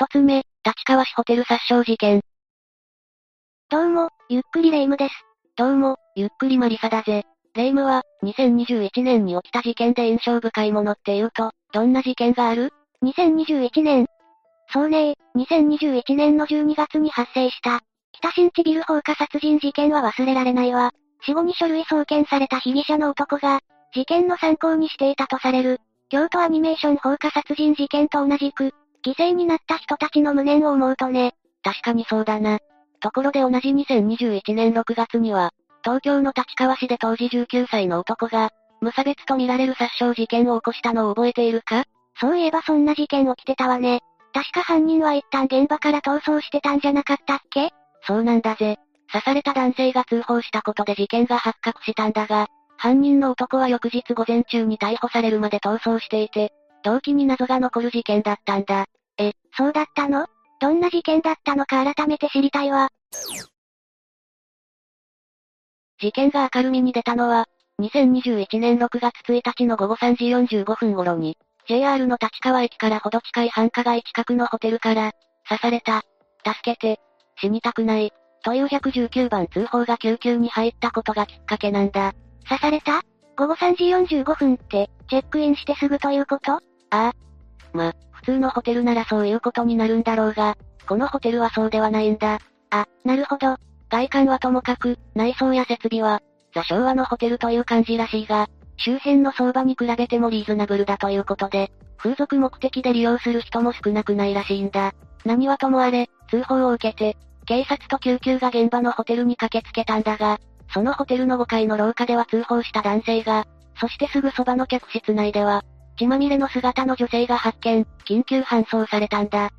一つ目、立川市ホテル殺傷事件。どうも、ゆっくりレ夢ムです。どうも、ゆっくりマリサだぜ。レ夢ムは、2021年に起きた事件で印象深いものって言うと、どんな事件がある ?2021 年。そうね2021年の12月に発生した、北新地ビル放火殺人事件は忘れられないわ。死後に書類送検された被疑者の男が、事件の参考にしていたとされる、京都アニメーション放火殺人事件と同じく、犠牲になった人たちの無念を思うとね。確かにそうだな。ところで同じ2021年6月には、東京の立川市で当時19歳の男が、無差別と見られる殺傷事件を起こしたのを覚えているか？そういえばそんな事件起きてたわね。確か犯人は一旦現場から逃走してたんじゃなかったっけ？そうなんだぜ。刺された男性が通報したことで事件が発覚したんだが、犯人の男は翌日午前中に逮捕されるまで逃走していて、動機に謎が残る事件だったんだ。え、そうだったの？どんな事件だったのか改めて知りたいわ。事件が明るみに出たのは、2021年6月1日の午後3時45分頃に、JR の立川駅からほど近い繁華街近くのホテルから、刺された、助けて、死にたくない、という119番通報が救急に入ったことがきっかけなんだ。刺された？午後3時45分って、チェックインしてすぐということ？ああ。ま、普通のホテルならそういうことになるんだろうが、このホテルはそうではないんだ。あ、なるほど。外観はともかく、内装や設備は、ザ昭和のホテルという感じらしいが、周辺の相場に比べてもリーズナブルだということで、風俗目的で利用する人も少なくないらしいんだ。何はともあれ、通報を受けて、警察と救急が現場のホテルに駆けつけたんだが、そのホテルの5階の廊下では通報した男性が、そしてすぐそばの客室内では、血まみれの姿の女性が発見、緊急搬送されたんだ。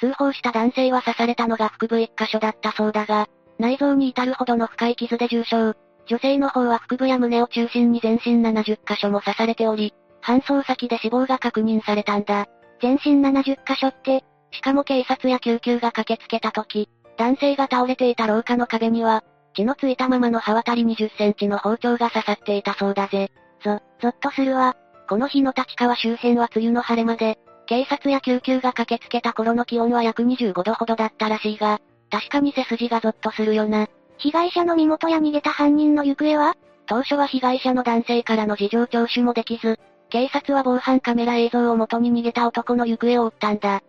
通報した男性は刺されたのが腹部1箇所だったそうだが、内臓に至るほどの深い傷で重傷。女性の方は腹部や胸を中心に全身70箇所も刺されており、搬送先で死亡が確認されたんだ。全身70箇所って、しかも警察や救急が駆けつけた時、男性が倒れていた廊下の壁には、血のついたままの刃渡り20センチの包丁が刺さっていたそうだぜ。ぞ、ぞっとするわ。この日の立川周辺は梅雨の晴れ間で、警察や救急が駆けつけた頃の気温は約25度ほどだったらしいが、確かに背筋がゾッとするよな。被害者の身元や逃げた犯人の行方は？当初は被害者の男性からの事情聴取もできず、警察は防犯カメラ映像を元に逃げた男の行方を追ったんだ。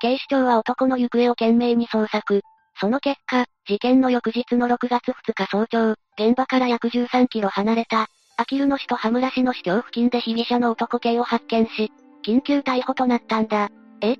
警視庁は男の行方を懸命に捜索。その結果、事件の翌日の6月2日早朝、現場から約13キロ離れた、あきる野市と羽村市の市境付近で被疑者の男系を発見し、緊急逮捕となったんだ。え？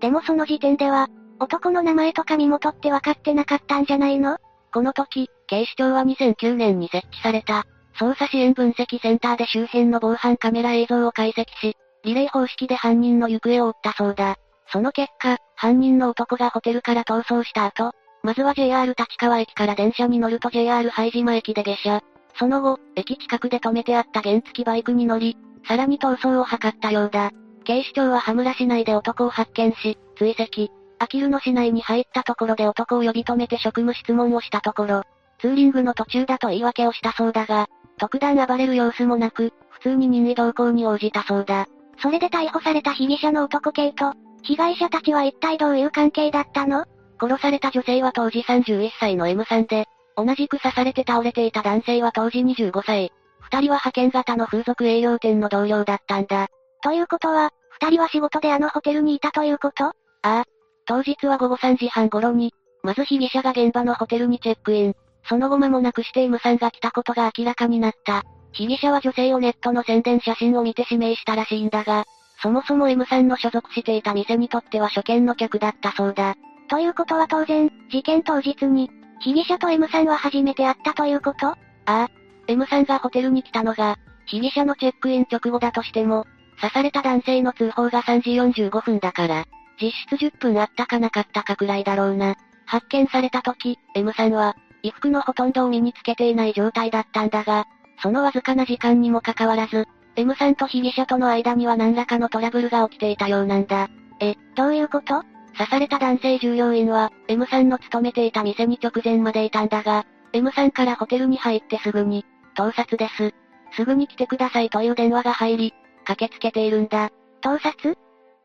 でもその時点では、男の名前とか身元って分かってなかったんじゃないの？この時、警視庁は2009年に設置された、捜査支援分析センターで周辺の防犯カメラ映像を解析し、リレー方式で犯人の行方を追ったそうだ。その結果、犯人の男がホテルから逃走した後、まずは JR 立川駅から電車に乗ると JR 拝島駅で下車。その後、駅近くで止めてあった原付バイクに乗り、さらに逃走を図ったようだ。警視庁は羽村市内で男を発見し、追跡。あきる野市内に入ったところで男を呼び止めて職務質問をしたところ、ツーリングの途中だと言い訳をしたそうだが、特段暴れる様子もなく、普通に任意同行に応じたそうだ。それで逮捕された被疑者の男系と、被害者たちは一体どういう関係だったの？殺された女性は当時31歳の M さんで、同じく刺されて倒れていた男性は当時25歳。二人は派遣型の風俗営業店の同僚だったんだ。ということは、二人は仕事であのホテルにいたということ？ああ。当日は午後3時半頃に、まず被疑者が現場のホテルにチェックイン。その後間もなくして M さんが来たことが明らかになった。被疑者は女性をネットの宣伝写真を見て指名したらしいんだが、そもそも M さんの所属していた店にとっては初見の客だったそうだ。ということは当然、事件当日に、被疑者と M さんは初めて会ったということ？ああ。M さんがホテルに来たのが、被疑者のチェックイン直後だとしても、刺された男性の通報が3時45分だから、実質10分あったかなかったかくらいだろうな。発見された時、M さんは、衣服のほとんどを身につけていない状態だったんだが、そのわずかな時間にもかかわらず、M さんと被疑者との間には何らかのトラブルが起きていたようなんだ。え、どういうこと？刺された男性従業員は、M さんの勤めていた店に直前までいたんだが、M さんからホテルに入ってすぐに、盗撮です。すぐに来てくださいという電話が入り、駆けつけているんだ。盗撮？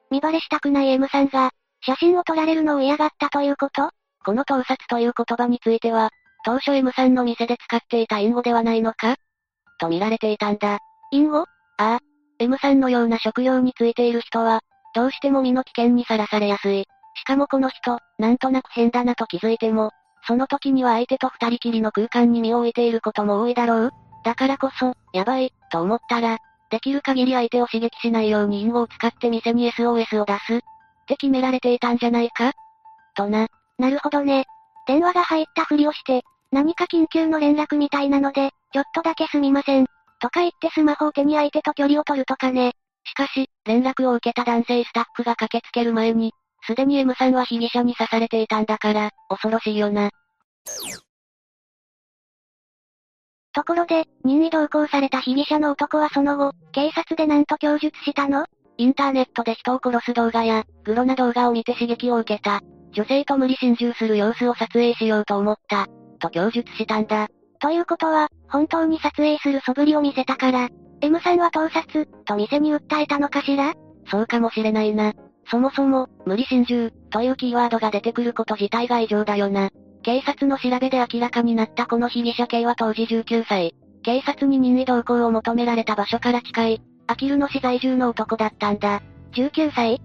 見バレしたくない M さんが、写真を撮られるのを嫌がったということ？この盗撮という言葉については、当初 M さんの店で使っていた隠語ではないのか？と見られていたんだ。隠語？ああ。M さんのような職業についている人は、どうしても身の危険にさらされやすい。しかもこの人、なんとなく変だなと気づいても、その時には相手と二人きりの空間に身を置いていることも多いだろうだからこそ、やばい、と思ったら、できる限り相手を刺激しないように隠語を使って店に SOS を出す。って決められていたんじゃないか？とな。なるほどね。電話が入ったふりをして、何か緊急の連絡みたいなので、ちょっとだけすみません。とか言ってスマホを手に相手と距離を取るとかね。しかし、連絡を受けた男性スタッフが駆けつける前に、すでに M さんは被疑者に刺されていたんだから、恐ろしいよな。ところで、任意同行された被疑者の男はその後、警察で何と供述したの？インターネットで人を殺す動画や、グロな動画を見て刺激を受けた。女性と無理心中する様子を撮影しようと思った。と供述したんだ。ということは、本当に撮影する素振りを見せたから、M さんは盗撮、と店に訴えたのかしら？そうかもしれないな。そもそも、無理心中、というキーワードが出てくること自体が異常だよな。警察の調べで明らかになったこの被疑者系は当時19歳。警察に任意同行を求められた場所から近い、アキルの市在住の男だったんだ。19歳？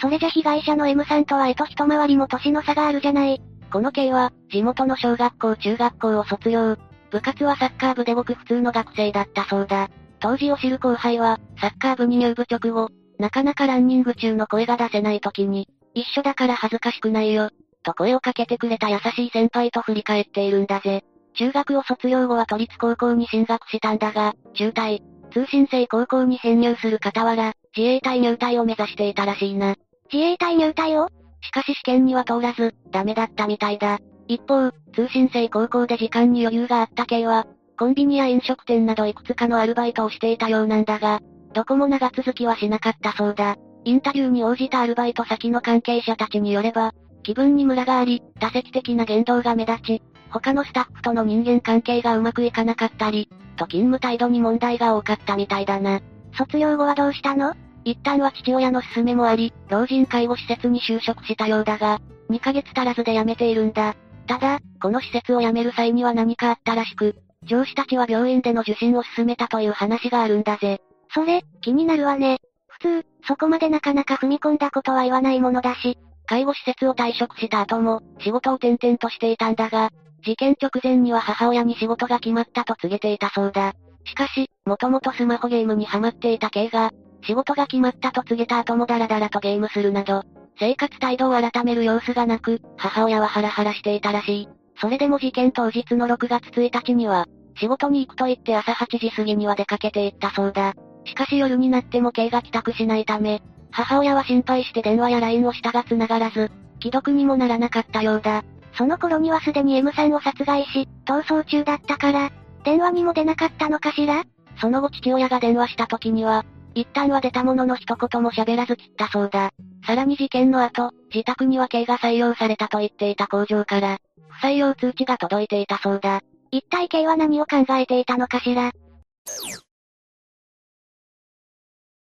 それじゃ被害者の M さんとは絵と一回りも年の差があるじゃない。この系は、地元の小学校中学校を卒業。部活はサッカー部でごく普通の学生だったそうだ。当時を知る後輩は、サッカー部に入部直後、なかなかランニング中の声が出せない時に、一緒だから恥ずかしくないよ、と声をかけてくれた優しい先輩と振り返っているんだぜ。中学を卒業後は都立高校に進学したんだが、中退、通信制高校に編入する傍ら、自衛隊入隊を目指していたらしいな。自衛隊入隊を？しかし試験には通らず、ダメだったみたいだ。一方、通信制高校で時間に余裕があった系は、コンビニや飲食店などいくつかのアルバイトをしていたようなんだが、どこも長続きはしなかったそうだ。インタビューに応じたアルバイト先の関係者たちによれば、気分にムラがあり、多席的な言動が目立ち、他のスタッフとの人間関係がうまくいかなかったり、と勤務態度に問題が多かったみたいだな。卒業後はどうしたの？一旦は父親の勧めもあり、老人介護施設に就職したようだが、2ヶ月足らずで辞めているんだ。ただ、この施設を辞める際には何かあったらしく、上司たちは病院での受診を勧めたという話があるんだぜ。それ、気になるわね。普通、そこまでなかなか踏み込んだことは言わないものだし。介護施設を退職した後も、仕事を転々としていたんだが、事件直前には母親に仕事が決まったと告げていたそうだ。しかし、もともとスマホゲームにハマっていた K が、仕事が決まったと告げた後もダラダラとゲームするなど、生活態度を改める様子がなく、母親はハラハラしていたらしい。それでも事件当日の6月1日には、仕事に行くと言って朝8時過ぎには出かけて行ったそうだ。しかし夜になっても K が帰宅しないため、母親は心配して電話や LINE をしたが繋がらず、既読にもならなかったようだ。その頃にはすでに M さんを殺害し、逃走中だったから、電話にも出なかったのかしら？その後父親が電話した時には、一旦は出たものの一言も喋らず切ったそうだ。さらに事件の後、自宅には刑が採用されたと言っていた工場から、不採用通知が届いていたそうだ。一体刑は何を考えていたのかしら？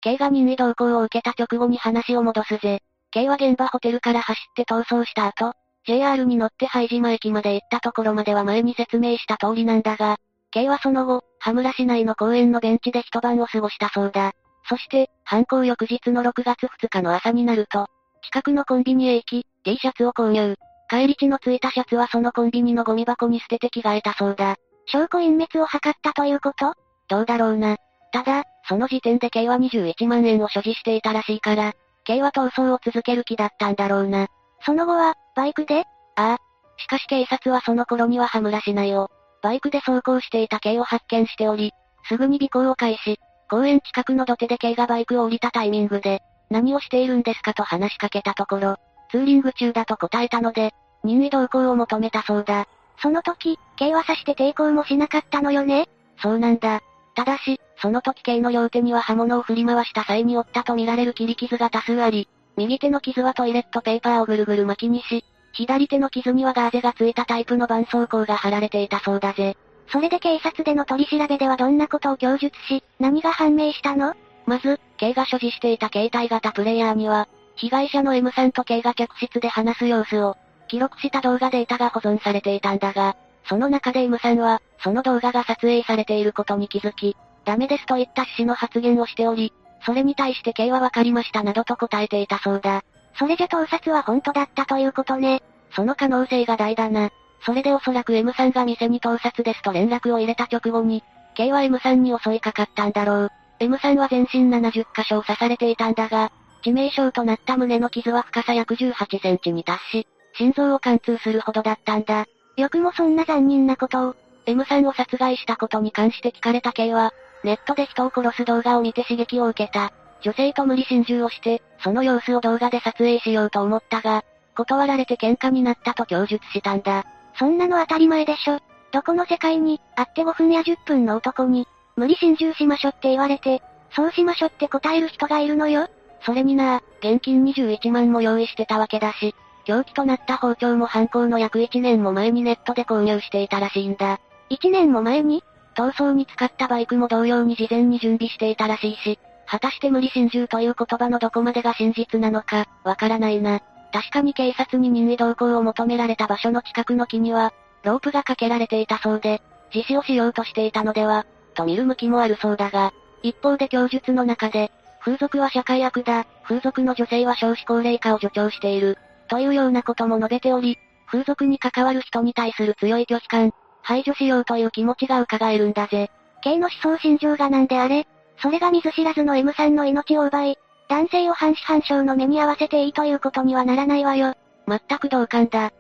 刑が任意同行を受けた直後に話を戻すぜ。刑は現場ホテルから走って逃走した後、JR に乗って拝島駅まで行ったところまでは前に説明した通りなんだが、K はその後、羽村市内の公園のベンチで一晩を過ごしたそうだ。そして、犯行翌日の6月2日の朝になると、近くのコンビニへ行き、T シャツを購入。帰り地のついたシャツはそのコンビニのゴミ箱に捨てて着替えたそうだ。証拠隠滅を図ったということ？どうだろうな。ただ、その時点で K は21万円を所持していたらしいから、K は逃走を続ける気だったんだろうな。その後は、バイクで？ああ。しかし警察はその頃には羽村市内を、バイクで走行していた K を発見しており、すぐに尾行を開始。公園近くの土手で K がバイクを降りたタイミングで、何をしているんですかと話しかけたところ、ツーリング中だと答えたので、任意同行を求めたそうだ。その時、K は刺して抵抗もしなかったのよね？そうなんだ。ただし、その時 K の両手には刃物を振り回した際に負ったとみられる切り傷が多数あり、右手の傷はトイレットペーパーをぐるぐる巻きにし、左手の傷にはガーゼがついたタイプの絆創膏が貼られていたそうだぜ。それで警察での取り調べではどんなことを供述し、何が判明したの？まず、K が所持していた携帯型プレイヤーには、被害者の M さんと K が客室で話す様子を、記録した動画データが保存されていたんだが、その中で M さんは、その動画が撮影されていることに気づき、ダメですといった趣旨の発言をしており、それに対して K はわかりましたなどと答えていたそうだ。それじゃ盗撮は本当だったということね。その可能性が大だな。それでおそらく M さんが店に盗撮ですと連絡を入れた直後に、K は M さんに襲いかかったんだろう。M さんは全身70箇所を刺されていたんだが、致命傷となった胸の傷は深さ約18センチに達し、心臓を貫通するほどだったんだ。よくもそんな残忍なことを。M さんを殺害したことに関して聞かれた K は、ネットで人を殺す動画を見て刺激を受けた。女性と無理心中をして、その様子を動画で撮影しようと思ったが、断られて喧嘩になったと供述したんだ。そんなの当たり前でしょ。どこの世界に、会って5分や10分の男に、無理心中しましょって言われて、そうしましょって答える人がいるのよ。それにな、現金21万も用意してたわけだし、凶器となった包丁も犯行の約1年も前にネットで購入していたらしいんだ。1年も前に？逃走に使ったバイクも同様に事前に準備していたらしいし、果たして無理心中という言葉のどこまでが真実なのか、わからないな。確かに警察に任意同行を求められた場所の近くの木には、ロープがかけられていたそうで、自死をしようとしていたのでは、と見る向きもあるそうだが、一方で供述の中で、風俗は社会悪だ、風俗の女性は少子高齢化を助長している、というようなことも述べており、風俗に関わる人に対する強い拒否感、排除しようという気持ちが伺えるんだぜ。K の思想心情がなんであれ、それが見ず知らずの M さんの命を奪い、男性を半死半生の目に合わせていいということにはならないわよ。全く同感だ。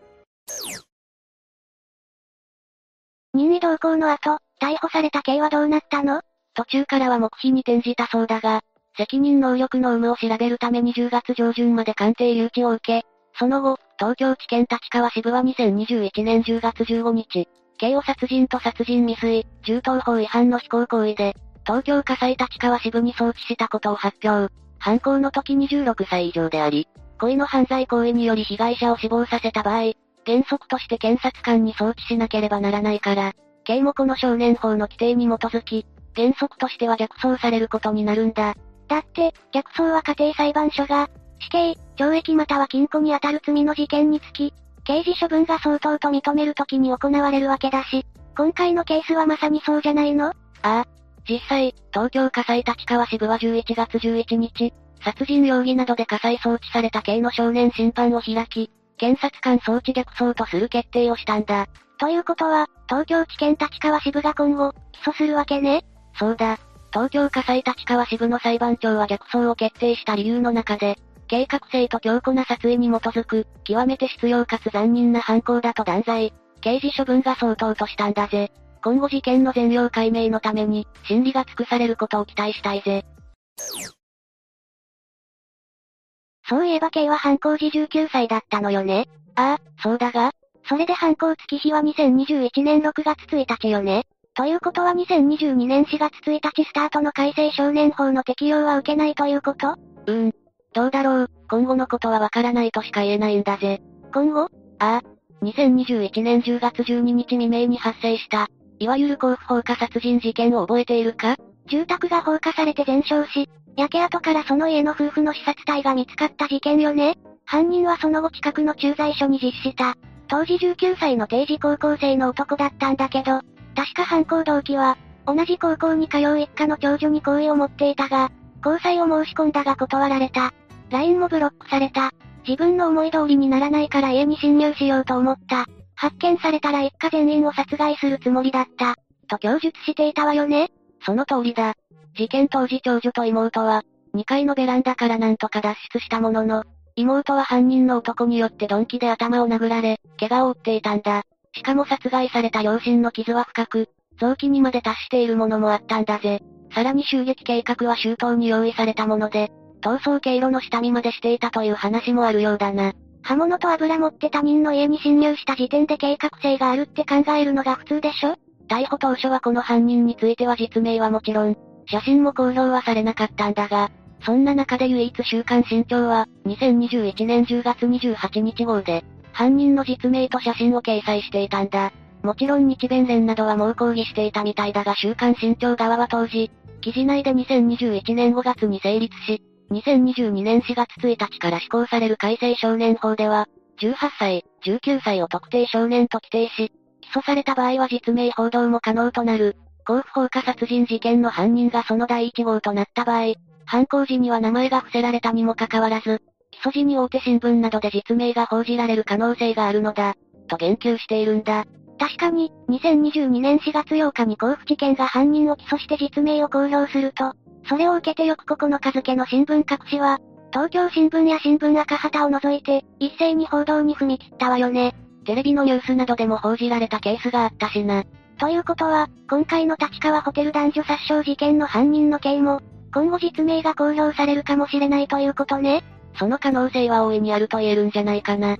任意同行の後、逮捕された K はどうなったの？途中からは黙秘に転じたそうだが、責任能力の有無を調べるために10月上旬まで鑑定留置を受け、その後、東京地検立川支部は2021年10月15日、刑を殺人と殺人未遂、銃刀法違反の非行行為で、東京火災立川支部に送致したことを発表。犯行の時26歳以上であり、故意の犯罪行為により被害者を死亡させた場合、原則として検察官に送致しなければならないから、刑もこの少年法の規定に基づき、原則としては逆走されることになるんだ。だって、逆走は家庭裁判所が、死刑、懲役または禁錮に当たる罪の事件につき、刑事処分が相当と認めるときに行われるわけだし、今回のケースはまさにそうじゃないの？ああ。実際、東京火災立川支部は11月11日、殺人容疑などで火災送致された刑の少年審判を開き、検察官送致逆走とする決定をしたんだ。ということは、東京地検立川支部が今後、起訴するわけね？そうだ。東京火災立川支部の裁判長は逆走を決定した理由の中で、計画性と強固な殺意に基づく、極めて必要かつ残忍な犯行だと断罪。刑事処分が相当としたんだぜ。今後事件の全容解明のために、審理が尽くされることを期待したいぜ。そういえば K は犯行時19歳だったのよね？ああ、そうだがそれで犯行月日は2021年6月1日よね？ということは2022年4月1日スタートの改正少年法の適用は受けないということ？うーん。どうだろう、今後のことはわからないとしか言えないんだぜ。今後？ああ。2021年10月12日未明に発生した、いわゆる甲府放火殺人事件を覚えているか？住宅が放火されて全焼し、焼け跡からその家の夫婦の刺殺体が見つかった事件よね犯人はその後近くの駐在所に実施した。当時19歳の定時高校生の男だったんだけど、確か犯行動機は、同じ高校に通う一家の長女に好意を持っていたが、交際を申し込んだが断られた。LINE もブロックされた。自分の思い通りにならないから家に侵入しようと思った。発見されたら一家全員を殺害するつもりだった。と供述していたわよねその通りだ。事件当時長女と妹は、2階のベランダからなんとか脱出したものの、妹は犯人の男によって鈍器で頭を殴られ、怪我を負っていたんだ。しかも殺害された両親の傷は深く、臓器にまで達しているものもあったんだぜ。さらに襲撃計画は周到に用意されたもので、逃走経路の下見までしていたという話もあるようだな。刃物と油持って他人の家に侵入した時点で計画性があるって考えるのが普通でしょ？逮捕当初はこの犯人については実名はもちろん、写真も公表はされなかったんだが、そんな中で唯一週刊新潮は、2021年10月28日号で、犯人の実名と写真を掲載していたんだ。もちろん日弁連などは猛抗議していたみたいだが週刊新潮側は当時、記事内で2021年5月に成立し、2022年4月1日から施行される改正少年法では、18歳、19歳を特定少年と規定し、起訴された場合は実名報道も可能となる。甲府放火殺人事件の犯人がその第1号となった場合、犯行時には名前が伏せられたにもかかわらず、起訴時に大手新聞などで実名が報じられる可能性があるのだ、と言及しているんだ。確かに、2022年4月8日に甲府地検が犯人を起訴して実名を公表すると、それを受けて翌9日付の新聞各紙は、東京新聞や新聞赤旗を除いて、一斉に報道に踏み切ったわよね。テレビのニュースなどでも報じられたケースがあったしな。ということは、今回の立川ホテル男女殺傷事件の犯人の刑も、今後実名が公表されるかもしれないということね。その可能性は大いにあると言えるんじゃないかな。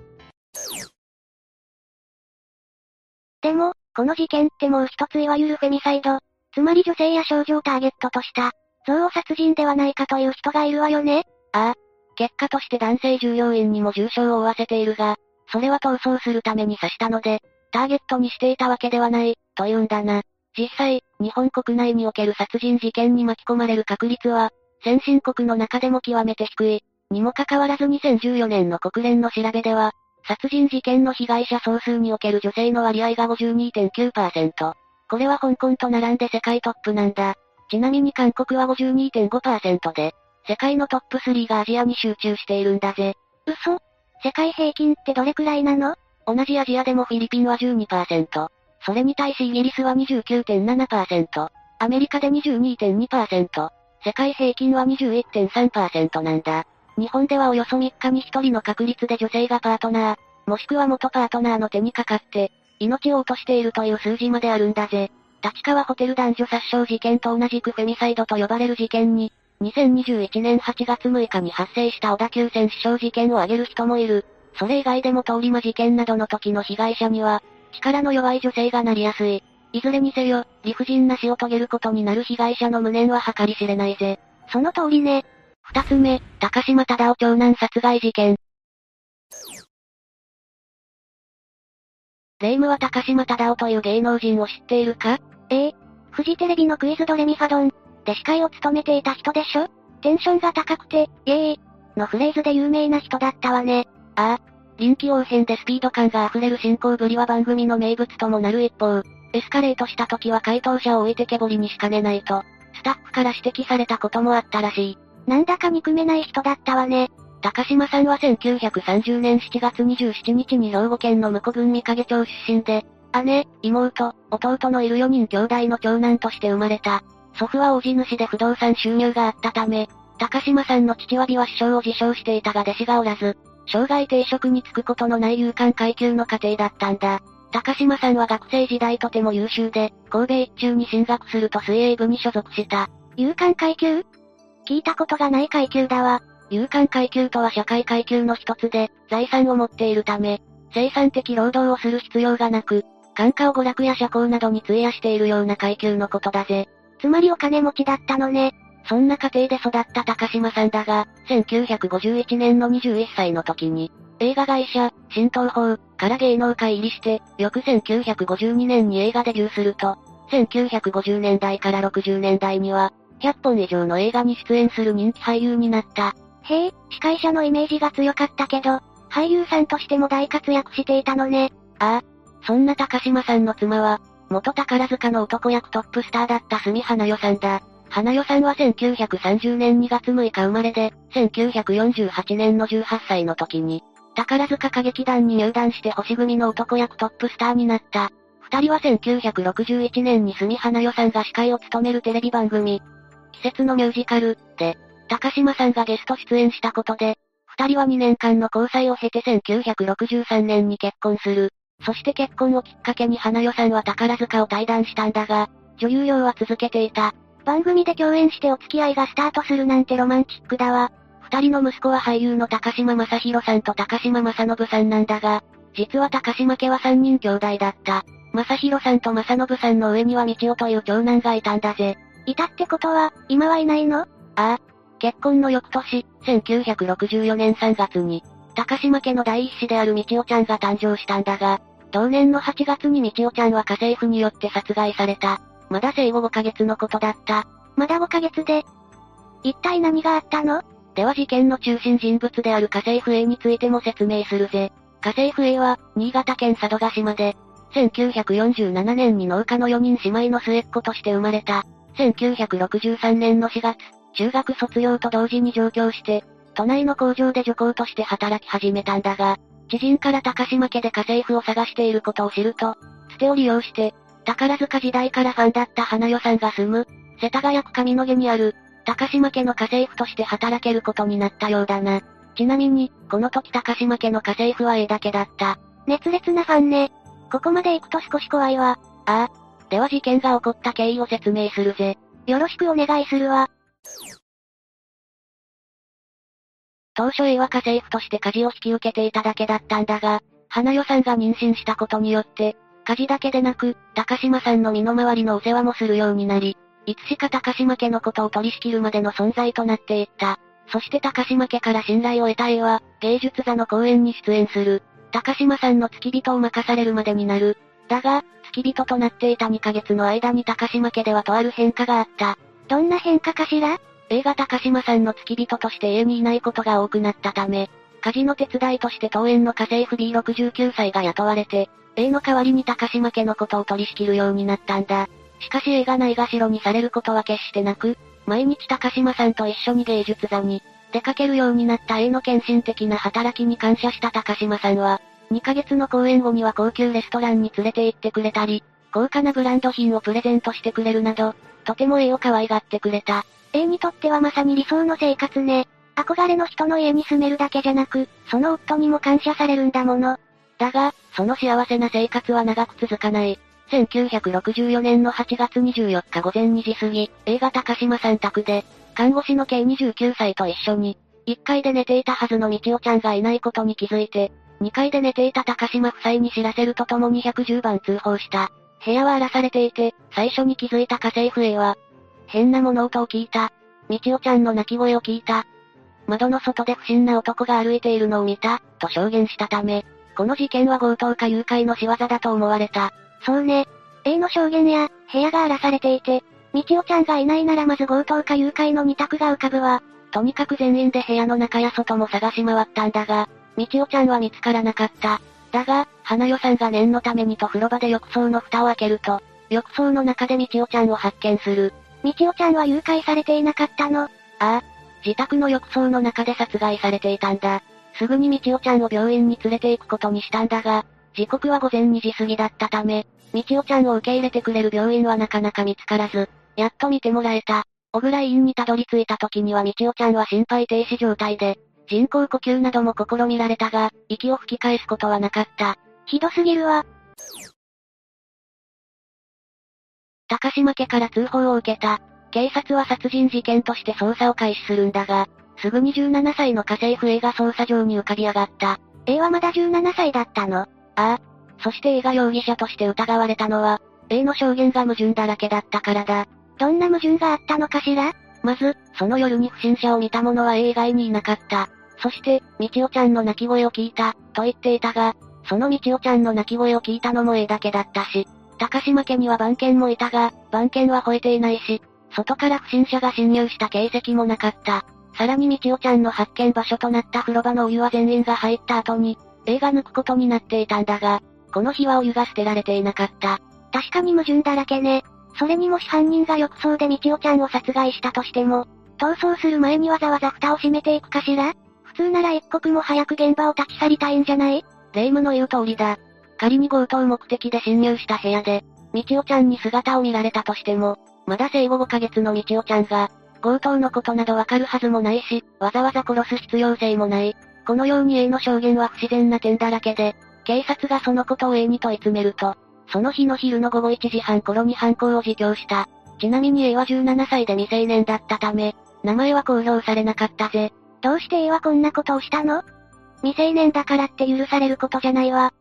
でも、この事件ってもう一ついわゆるフェミサイド、つまり女性や少女をターゲットとした、憎悪殺人ではないかという人がいるわよね。ああ。結果として男性従業員にも重傷を負わせているが、それは逃走するために刺したので、ターゲットにしていたわけではない、というんだな。実際、日本国内における殺人事件に巻き込まれる確率は、先進国の中でも極めて低い。にもかかわらず2014年の国連の調べでは、殺人事件の被害者総数における女性の割合が52.9%。これは香港と並んで世界トップなんだ。ちなみに韓国は52.5%で、世界のトップ3がアジアに集中しているんだぜ。嘘？世界平均ってどれくらいなの？同じアジアでもフィリピンは12%。それに対しイギリスは29.7%。アメリカで22.2%。世界平均は21.3%なんだ。日本ではおよそ3日に1人の確率で女性がパートナー、もしくは元パートナーの手にかかって、命を落としているという数字まであるんだぜ。立川ホテル男女殺傷事件と同じくフェミサイドと呼ばれる事件に、2021年8月6日に発生した小田急線死傷事件を挙げる人もいる。それ以外でも通り魔事件などの時の被害者には、力の弱い女性がなりやすい。いずれにせよ、理不尽な死を遂げることになる被害者の無念は計り知れないぜ。その通りね。二つ目、高島忠夫長男殺害事件。霊夢は高島忠夫という芸能人を知っているか？ええ。フジテレビのクイズドレミファドンで司会を務めていた人でしょ？テンションが高くて、イエーイのフレーズで有名な人だったわね。ああ。臨機応変でスピード感が溢れる進行ぶりは番組の名物ともなる一方、エスカレートした時は回答者を置いてけぼりにしかねないと、スタッフから指摘されたこともあったらしい。なんだか憎めない人だったわね。高島さんは1930年7月27日に兵庫県の向郡三影町出身で、姉、妹、弟のいる4人兄弟の長男として生まれた。祖父は大地主で不動産収入があったため、高島さんの父は美は師匠を自称していたが弟子がおらず、生涯定職に就くことのない勇敢階級の家庭だったんだ。高島さんは学生時代とても優秀で、神戸一中に進学すると水泳部に所属した。勇敢階級？聞いたことがない階級だわ。勇敢階級とは社会階級の一つで、財産を持っているため、生産的労働をする必要がなく、感化を娯楽や社交などに費やしているような階級のことだぜ。つまりお金持ちだったのね。そんな家庭で育った高島さんだが、1951年の21歳の時に、映画会社、新東宝、から芸能界入りして、翌1952年に映画デビューすると、1950年代から60年代には、100本以上の映画に出演する人気俳優になった。へえ、司会者のイメージが強かったけど、俳優さんとしても大活躍していたのね。ああ。そんな高島さんの妻は、元宝塚の男役トップスターだった住花代さんだ。花代さんは1930年2月6日生まれで、1948年の18歳の時に、宝塚歌劇団に入団して星組の男役トップスターになった。二人は1961年に住花代さんが司会を務めるテレビ番組、季節のミュージカル、で、高島さんがゲスト出演したことで、二人は2年間の交際を経て1963年に結婚する。そして結婚をきっかけに花代さんは宝塚を退団したんだが、女優業は続けていた。番組で共演してお付き合いがスタートするなんてロマンチックだわ。二人の息子は俳優の高島正宏さんと高島正信さんなんだが、実は高島家は三人兄弟だった。正宏さんと正信さんの上には道夫という長男がいたんだぜ。いたってことは、今はいないの？ああ。結婚の翌年、1964年3月に、高島家の第一子である道夫ちゃんが誕生したんだが、同年の8月にみちおちゃんは家政婦によって殺害された。まだ生後5ヶ月のことだった。まだ5ヶ月で一体何があったの？では事件の中心人物である家政婦 A についても説明するぜ。家政婦 A は、新潟県佐渡島で、1947年に農家の4人姉妹の末っ子として生まれた。1963年の4月、中学卒業と同時に上京して、都内の工場で女工として働き始めたんだが、知人から高島家で家政婦を探していることを知ると、捨てを利用して、宝塚時代からファンだった花代さんが住む、世田谷区上野毛にある、高島家の家政婦として働けることになったようだな。ちなみに、この時高島家の家政婦は A だけだった。熱烈なファンね。ここまで行くと少し怖いわ。ああ。では事件が起こった経緯を説明するぜ。よろしくお願いするわ。当初 A は家政婦として家事を引き受けていただけだったんだが、花代さんが妊娠したことによって、家事だけでなく、高島さんの身の回りのお世話もするようになり、いつしか高島家のことを取り仕切るまでの存在となっていった。そして高島家から信頼を得た A は、芸術座の公演に出演する。高島さんの付き人を任されるまでになる。だが、付き人となっていた2ヶ月の間に高島家ではとある変化があった。どんな変化かしら？映画高島さんの付き人として家にいないことが多くなったため、家事の手伝いとして当園の家政婦 B69 歳が雇われて、A の代わりに高島家のことを取り仕切るようになったんだ。しかし A がないがしろにされることは決してなく、毎日高島さんと一緒に芸術座に出かけるようになった A の献身的な働きに感謝した高島さんは、2ヶ月の公演後には高級レストランに連れて行ってくれたり、高価なブランド品をプレゼントしてくれるなど、とても A を可愛がってくれた。A にとってはまさに理想の生活ね。憧れの人の家に住めるだけじゃなく、その夫にも感謝されるんだもの。だが、その幸せな生活は長く続かない。1964年の8月24日午前2時過ぎ、映画高島さん宅で、看護師の計29歳と一緒に、1階で寝ていたはずのみちおちゃんがいないことに気づいて、2階で寝ていた高島夫妻に知らせるとともに110番通報した。部屋は荒らされていて、最初に気づいた家政婦 A は、変な物音を聞いた。みちおちゃんの泣き声を聞いた。窓の外で不審な男が歩いているのを見た、と証言したため、この事件は強盗か誘拐の仕業だと思われた。そうね。A の証言や、部屋が荒らされていて、みちおちゃんがいないならまず強盗か誘拐の二択が浮かぶわ。とにかく全員で部屋の中や外も探し回ったんだが、みちおちゃんは見つからなかった。だが、花代さんが念のためにと風呂場で浴槽の蓋を開けると、浴槽の中でみちおちゃんを発見する。みちおちゃんは誘拐されていなかったのああ。自宅の浴槽の中で殺害されていたんだ。すぐにみちおちゃんを病院に連れて行くことにしたんだが、時刻は午前2時過ぎだったため、みちおちゃんを受け入れてくれる病院はなかなか見つからず、やっと見てもらえた。小倉医院にたどり着いた時にはみちおちゃんは心肺停止状態で、人工呼吸なども試みられたが、息を吹き返すことはなかった。ひどすぎるわ。高島家から通報を受けた。警察は殺人事件として捜査を開始するんだが、すぐに17歳の家政婦 A が捜査上に浮かび上がった。A はまだ17歳だったの？ああ。そして A が容疑者として疑われたのは、A の証言が矛盾だらけだったからだ。どんな矛盾があったのかしら？まず、その夜に不審者を見た者は A 以外にいなかった。そして、みちおちゃんの泣き声を聞いた、と言っていたが、そのみちおちゃんの泣き声を聞いたのも A だけだったし、高島家には番犬もいたが、番犬は吠えていないし、外から不審者が侵入した形跡もなかった。さらにみちおちゃんの発見場所となった風呂場のお湯は全員が入った後に、A が抜くことになっていたんだが、この日はお湯が捨てられていなかった。確かに矛盾だらけね。それにもし犯人が浴槽でみちおちゃんを殺害したとしても、逃走する前にわざわざ蓋を閉めていくかしら？普通なら一刻も早く現場を立ち去りたいんじゃない？霊夢の言う通りだ。仮に強盗目的で侵入した部屋で、みちおちゃんに姿を見られたとしても、まだ生後5ヶ月のみちおちゃんが、強盗のことなどわかるはずもないし、わざわざ殺す必要性もない。このように A の証言は不自然な点だらけで、警察がそのことを A に問い詰めると、その日の昼の午後1時半頃に犯行を自供した。ちなみに A は17歳で未成年だったため、名前は公表されなかったぜ。どうして A はこんなことをしたの？未成年だからって許されることじゃないわ。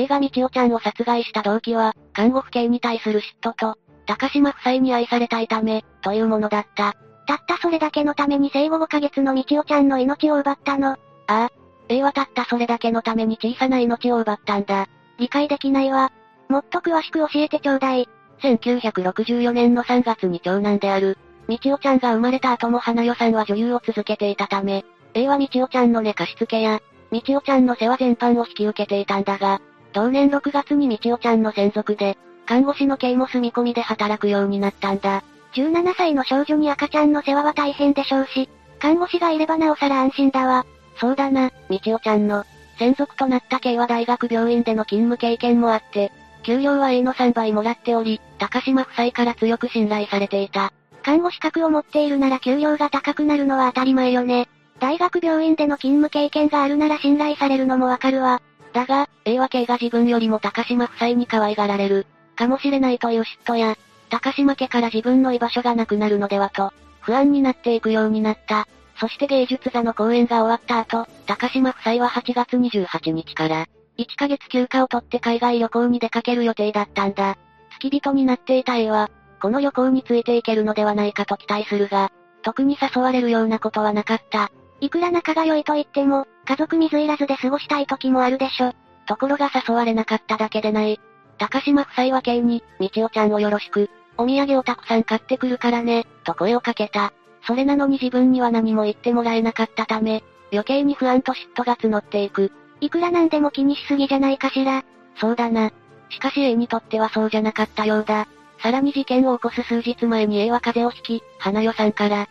映画みちおちゃんを殺害した動機は、看護婦系に対する嫉妬と、高島夫妻に愛されたいため、というものだった。たったそれだけのために生後5ヶ月のみちおちゃんの命を奪ったの。ああ。A はたったそれだけのために小さな命を奪ったんだ。理解できないわ。もっと詳しく教えてちょうだい。1964年の3月に長男である、みちおちゃんが生まれた後も花代さんは女優を続けていたため、A はみちおちゃんの寝かしつけや、みちおちゃんの世話全般を引き受けていたんだが、同年6月にみちおちゃんの専属で、看護師の刑も住み込みで働くようになったんだ。17歳の少女に赤ちゃんの世話は大変でしょうし、看護師がいればなおさら安心だわ。そうだな、みちおちゃんの、専属となった K は大学病院での勤務経験もあって、給料は A の3倍もらっており、高島夫妻から強く信頼されていた。看護資格を持っているなら給料が高くなるのは当たり前よね。大学病院での勤務経験があるなら信頼されるのもわかるわ。だが、A は K が自分よりも高島夫妻に可愛がられる、かもしれないという嫉妬や、高島家から自分の居場所がなくなるのではと、不安になっていくようになった。そして芸術座の公演が終わった後、高島夫妻は8月28日から、1ヶ月休暇を取って海外旅行に出かける予定だったんだ。付き人になっていた A は、この旅行についていけるのではないかと期待するが、特に誘われるようなことはなかった。いくら仲が良いと言っても、家族水入らずで過ごしたい時もあるでしょ。ところが誘われなかっただけでない。高島夫妻は K に、みちおちゃんをよろしく、お土産をたくさん買ってくるからね、と声をかけた。それなのに自分には何も言ってもらえなかったため、余計に不安と嫉妬が募っていく。いくらなんでも気にしすぎじゃないかしら。そうだな。しかし A にとってはそうじゃなかったようだ。さらに事件を起こす数日前に A は風邪をひき、花代さんから、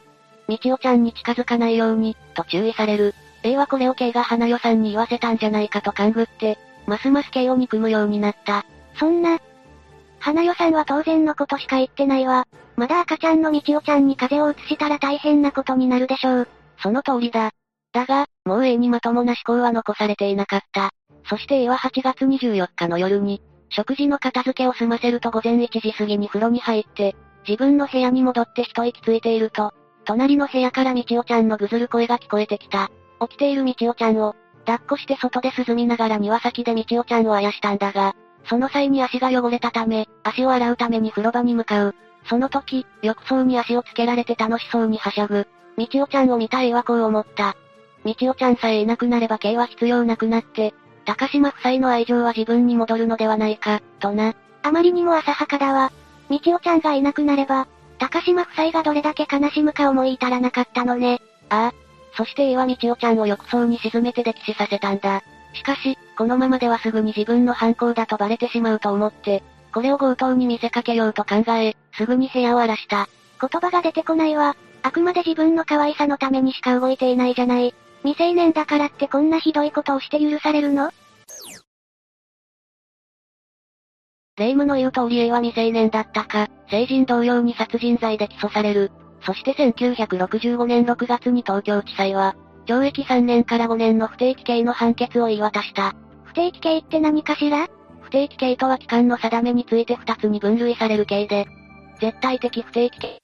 みちおちゃんに近づかないように、と注意される。A はこれを K が花代さんに言わせたんじゃないかと勘ぐって、ますます K を憎むようになった。そんな、花代さんは当然のことしか言ってないわ。まだ赤ちゃんのみちおちゃんに風邪を移したら大変なことになるでしょう。その通りだ。だが、もう A にまともな思考は残されていなかった。そして A は8月24日の夜に、食事の片付けを済ませると午前1時過ぎに風呂に入って、自分の部屋に戻って一息ついていると、隣の部屋からみちおちゃんのぐずる声が聞こえてきた。起きているみちおちゃんを、抱っこして外で涼みながら庭先でみちおちゃんをあやしたんだが、その際に足が汚れたため、足を洗うために風呂場に向かう。その時、浴槽に足をつけられて楽しそうにはしゃぐ。みちおちゃんを見た A はこう思った。みちおちゃんさえいなくなれば K は必要なくなって、高島夫妻の愛情は自分に戻るのではないか、とな。あまりにも浅はかだわ。みちおちゃんがいなくなれば、高島夫妻がどれだけ悲しむか思い至らなかったのね。ああ。そして A はみちおちゃんを浴槽に沈めて溺死させたんだ。しかし、このままではすぐに自分の犯行だとバレてしまうと思って、これを強盗に見せかけようと考え、すぐに部屋を荒らした。言葉が出てこないわ。あくまで自分の可愛さのためにしか動いていないじゃない。未成年だからってこんなひどいことをして許されるの？霊夢の言う通り A は未成年だったか、成人同様に殺人罪で起訴される。そして1965年6月に東京地裁は、懲役3年から5年の不定期刑の判決を言い渡した。不定期刑って何かしら？不定期刑とは期間の定めについて2つに分類される刑で、絶対的不定期刑。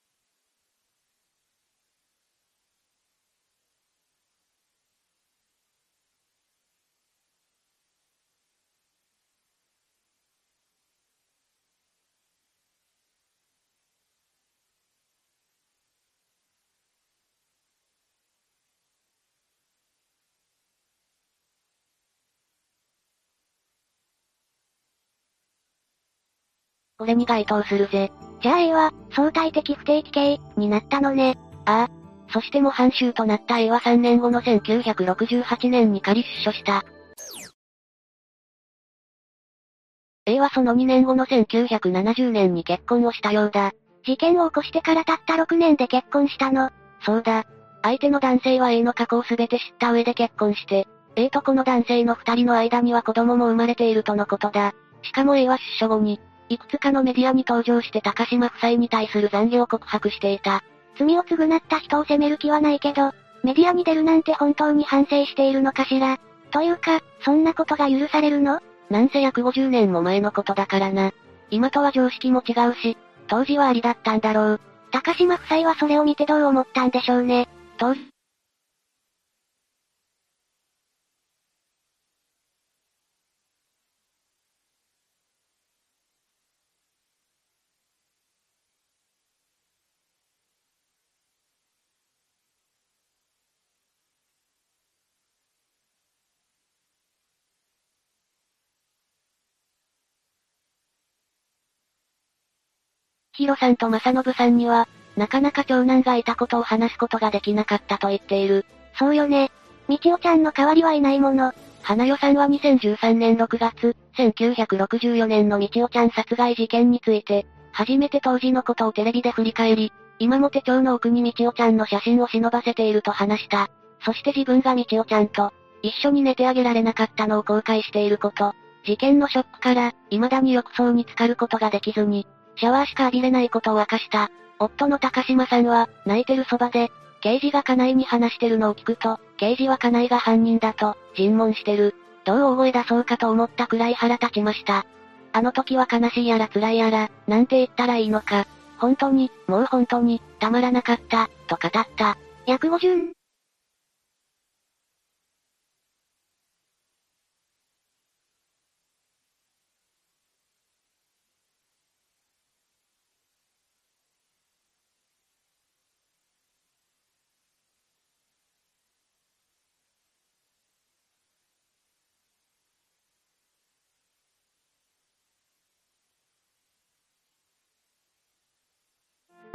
これに該当するぜ。じゃあ A は、相対的不定期刑、になったのね。ああ。そして模範囚となった A は3年後の1968年に仮出所した。A はその2年後の1970年に結婚をしたようだ。事件を起こしてからたった6年で結婚したの。そうだ。相手の男性は A の過去を全て知った上で結婚して、A とこの男性の二人の間には子供も生まれているとのことだ。しかも A は出所後に、いくつかのメディアに登場して高島夫妻に対する残業を告白していた。罪を償った人を責める気はないけど、メディアに出るなんて本当に反省しているのかしら。というか、そんなことが許されるの？なんせ約50年も前のことだからな。今とは常識も違うし、当時はありだったんだろう。高島夫妻はそれを見てどう思ったんでしょうね。当ヒロさんと正信さんには、なかなか長男がいたことを話すことができなかったと言っている。そうよね。みちおちゃんの代わりはいないもの。花代さんは2013年6月、1964年のみちおちゃん殺害事件について、初めて当時のことをテレビで振り返り、今も手帳の奥にみちおちゃんの写真を忍ばせていると話した。そして自分がみちおちゃんと、一緒に寝てあげられなかったのを後悔していること。事件のショックから、未だに浴槽に浸かることができずに、シャワーしか浴びれないことを明かした。夫の高島さんは、泣いてるそばで、刑事が家内に話してるのを聞くと、刑事は家内が犯人だと、尋問してる。どう大声出そうかと思ったくらい腹立ちました。あの時は悲しいやら辛いやら、なんて言ったらいいのか。本当に、もう本当に、たまらなかった、と語った。約50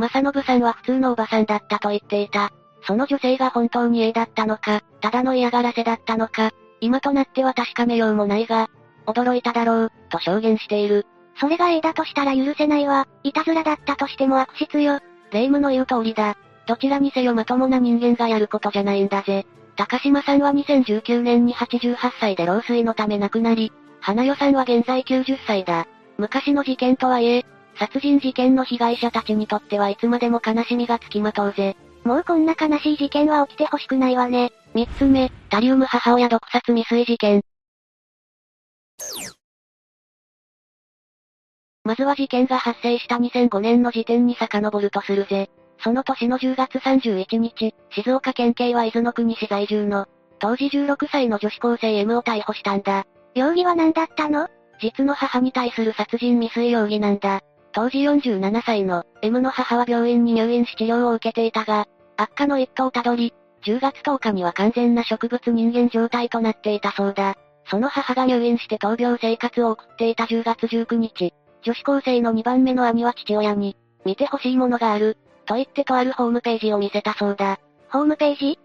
正信さんは普通のおばさんだったと言っていた。その女性が本当に A だったのか、ただの嫌がらせだったのか、今となっては確かめようもないが、驚いただろう、と証言している。それが A だとしたら許せないわ、いたずらだったとしても悪質よ。霊夢の言う通りだ。どちらにせよまともな人間がやることじゃないんだぜ。高島さんは2019年に88歳で老衰のため亡くなり、花代さんは現在90歳だ。昔の事件とはいえ、殺人事件の被害者たちにとってはいつまでも悲しみがつきまとうぜ。もうこんな悲しい事件は起きてほしくないわね。三つ目、タリウム母親毒殺未遂事件。まずは事件が発生した2005年の時点に遡るとするぜ。その年の10月31日、静岡県警は伊豆の国市在住の、当時16歳の女子高生 M を逮捕したんだ。容疑は何だったの？実の母に対する殺人未遂容疑なんだ。当時47歳の M の母は病院に入院し治療を受けていたが、悪化の一途をたどり、10月10日には完全な植物人間状態となっていたそうだ。その母が入院して闘病生活を送っていた10月19日、女子高生の2番目の兄は父親に、見てほしいものがある、と言ってとあるホームページを見せたそうだ。ホームページ？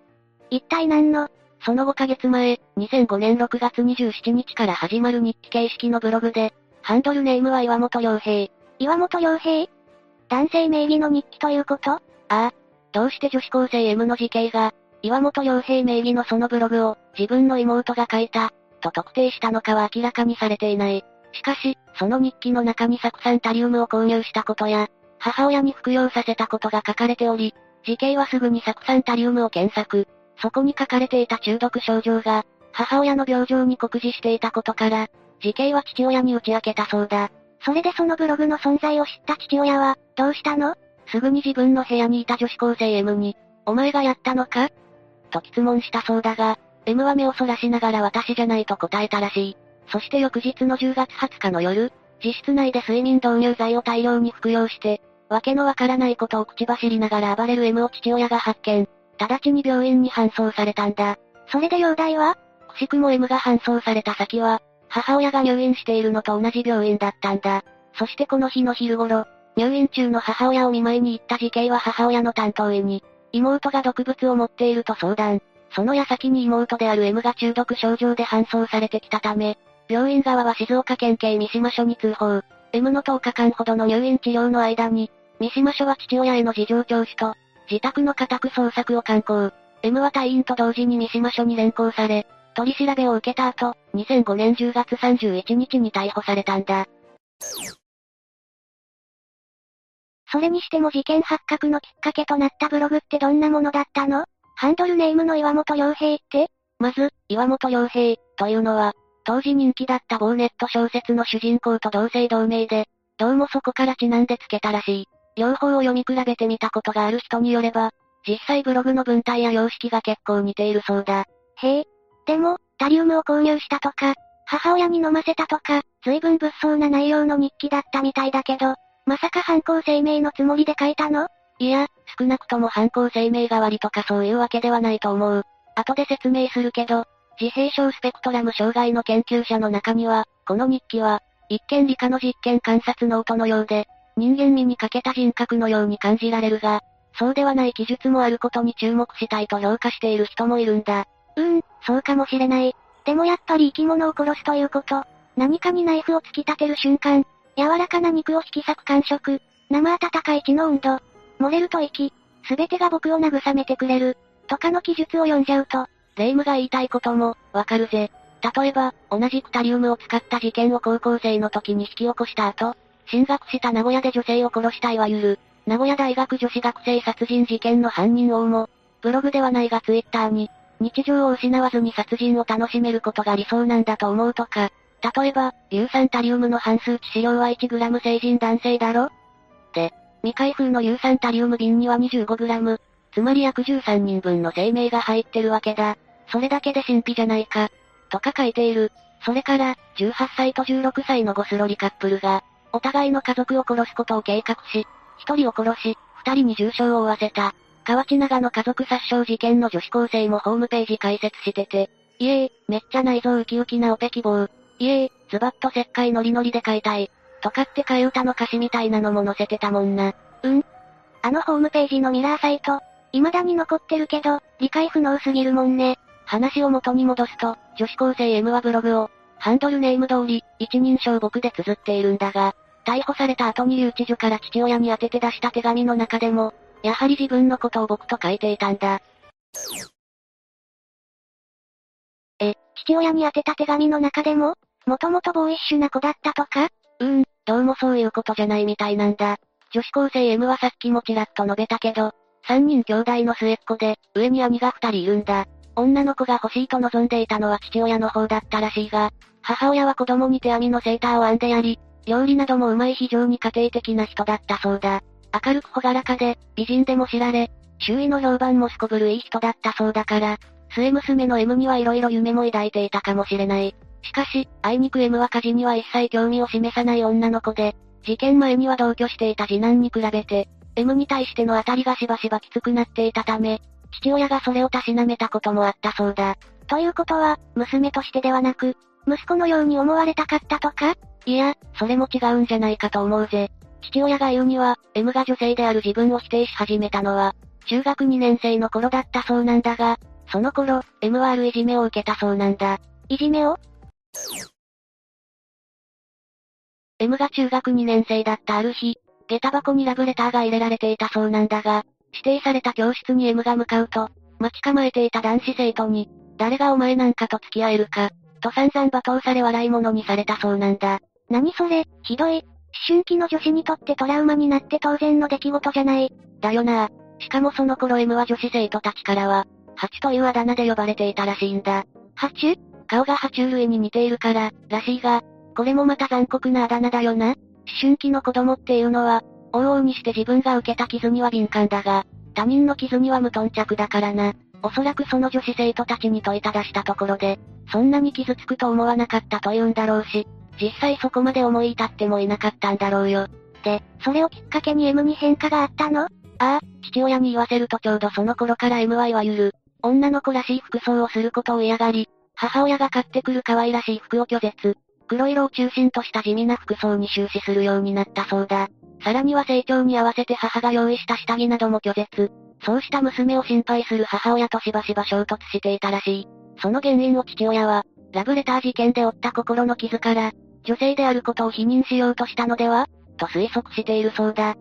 一体何の？その5ヶ月前、2005年6月27日から始まる日記形式のブログで、ハンドルネームは岩本良平、岩本良平男性名義の日記ということ？ああ。どうして女子高生 M の時系が、岩本良平名義のそのブログを、自分の妹が書いた、と特定したのかは明らかにされていない。しかし、その日記の中に酢酸タリウムを購入したことや、母親に服用させたことが書かれており、時系はすぐに酢酸タリウムを検索。そこに書かれていた中毒症状が、母親の病状に酷似していたことから、時系は父親に打ち明けたそうだ。それでそのブログの存在を知った父親は、どうしたの？すぐに自分の部屋にいた女子高生 M に、お前がやったのか？と質問したそうだが、M は目をそらしながら私じゃないと答えたらしい。そして翌日の10月20日の夜、自室内で睡眠導入剤を大量に服用して、わけのわからないことを口走りながら暴れる M を父親が発見。直ちに病院に搬送されたんだ。それで容体は？くしくも M が搬送された先は、母親が入院しているのと同じ病院だったんだ。そしてこの日の昼頃、入院中の母親を見舞いに行った事件は母親の担当医に、妹が毒物を持っていると相談。その矢先に妹である M が中毒症状で搬送されてきたため、病院側は静岡県警三島署に通報。M の10日間ほどの入院治療の間に、三島署は父親への事情聴取と、自宅の家宅捜索を敢行。M は隊員と同時に三島署に連行され、取り調べを受けた後、2005年10月31日に逮捕されたんだ。それにしても事件発覚のきっかけとなったブログってどんなものだったの？ハンドルネームの岩本良平って？まず、岩本良平、というのは、当時人気だった某ネット小説の主人公と同姓同名で、どうもそこからちなんでつけたらしい。両方を読み比べてみたことがある人によれば、実際ブログの文体や様式が結構似ているそうだ。へえ、でも、タリウムを購入したとか、母親に飲ませたとか、随分物騒な内容の日記だったみたいだけど、まさか犯行声明のつもりで書いたの？いや、少なくとも犯行声明代わりとかそういうわけではないと思う。後で説明するけど、自閉症スペクトラム障害の研究者の中には、この日記は、一見理科の実験観察ノートのようで、人間味に欠けた人格のように感じられるが、そうではない記述もあることに注目したいと評価している人もいるんだ。うーん、そうかもしれない。でもやっぱり生き物を殺すということ、何かにナイフを突き立てる瞬間、柔らかな肉を引き裂く感触、生温かい血の温度、漏れると息、すべてが僕を慰めてくれる、とかの記述を読んじゃうと、霊夢が言いたいことも、わかるぜ。例えば、同じくタリウムを使った事件を高校生の時に引き起こした後、進学した名古屋で女性を殺したいわゆる、名古屋大学女子学生殺人事件の犯人王も、ブログではないがツイッターに、日常を失わずに殺人を楽しめることが理想なんだと思うとか、例えば、硫酸タリウムの半数致死量は 1g 成人男性だろで、未開封の硫酸タリウム瓶には 25g、つまり約13人分の生命が入ってるわけだ。それだけで神秘じゃないか。とか書いている。それから、18歳と16歳のゴスロリカップルが、お互いの家族を殺すことを計画し、1人を殺し、2人に重傷を負わせた。河内長の家族殺傷事件の女子高生もホームページ開設してて、いえー、めっちゃ内臓ウキウキなオペ希望。いえー、ズバッと石灰ノリノリで買いたい。とかって替え歌の歌詞みたいなのも載せてたもんな。うん？あのホームページのミラーサイト、未だに残ってるけど、理解不能すぎるもんね。話を元に戻すと、女子高生 M はブログを、ハンドルネーム通り、一人称僕で綴っているんだが、逮捕された後に留置所から父親に宛てて出した手紙の中でも、やはり自分のことを僕と書いていたんだ。え、父親に宛てた手紙の中でももともとボーイッシュな子だったとか？うーん、どうもそういうことじゃないみたいなんだ。女子高生 M はさっきもちらっと述べたけど、三人兄弟の末っ子で、上に兄が二人いるんだ。女の子が欲しいと望んでいたのは父親の方だったらしいが、母親は子供に手編みのセーターを編んでやり、料理などもうまい非常に家庭的な人だったそうだ。明るく朗らかで、美人でも知られ、周囲の評判もすこぶるいい人だったそうだから、末娘の M には色々夢も抱いていたかもしれない。しかし、あいにく M は家事には一切興味を示さない女の子で、事件前には同居していた次男に比べて、M に対しての当たりがしばしばきつくなっていたため、父親がそれをたしなめたこともあったそうだ。ということは、娘としてではなく、息子のように思われたかったとか？いや、それも違うんじゃないかと思うぜ。父親が言うには、M が女性である自分を否定し始めたのは、中学2年生の頃だったそうなんだが、その頃、M はあるいじめを受けたそうなんだ。いじめを ?M が中学2年生だったある日、下駄箱にラブレターが入れられていたそうなんだが、指定された教室に M が向かうと、待ち構えていた男子生徒に、誰がお前なんかと付き合えるか、と散々罵倒され笑い物にされたそうなんだ。何それ、ひどい。思春期の女子にとってトラウマになって当然の出来事じゃない。だよな。しかもその頃 M は女子生徒たちからは、ハチというあだ名で呼ばれていたらしいんだ。ハチ？ュ顔が爬虫類に似ているから、らしいが、これもまた残酷なあだ名だよな。思春期の子供っていうのは、往々にして自分が受けた傷には敏感だが、他人の傷には無頓着だからな。おそらくその女子生徒たちに問いただしたところで、そんなに傷つくと思わなかったと言うんだろうし、実際そこまで思い至ってもいなかったんだろうよ。で、それをきっかけに M に変化があったの？ああ、父親に言わせるとちょうどその頃から M はいわゆる、女の子らしい服装をすることを嫌がり、母親が買ってくる可愛らしい服を拒絶。黒色を中心とした地味な服装に終始するようになったそうだ。さらには成長に合わせて母が用意した下着なども拒絶。そうした娘を心配する母親としばしば衝突していたらしい。その原因を父親は、ラブレター事件で負った心の傷から、女性であることを否認しようとしたのでは？と推測しているそうだ。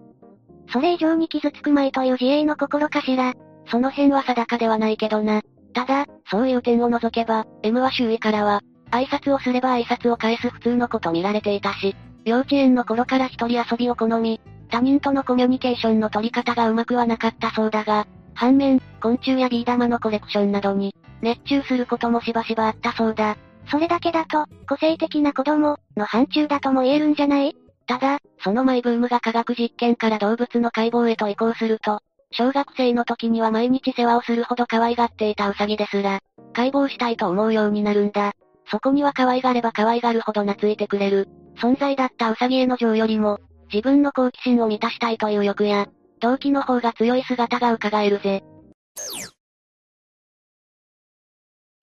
それ以上に傷つくまいという自衛の心かしら？その辺は定かではないけどな。ただ、そういう点を除けば、M は周囲からは、挨拶をすれば挨拶を返す普通の子と見られていたし、幼稚園の頃から一人遊びを好み、他人とのコミュニケーションの取り方がうまくはなかったそうだが、反面、昆虫やビー玉のコレクションなどに、熱中することもしばしばあったそうだ。それだけだと、個性的な子供、の範疇だとも言えるんじゃない？ただ、そのマイブームが科学実験から動物の解剖へと移行すると、小学生の時には毎日世話をするほど可愛がっていたウサギですら、解剖したいと思うようになるんだ。そこには可愛がれば可愛がるほど懐いてくれる、存在だったウサギへの情よりも、自分の好奇心を満たしたいという欲や、動機の方が強い姿が伺えるぜ。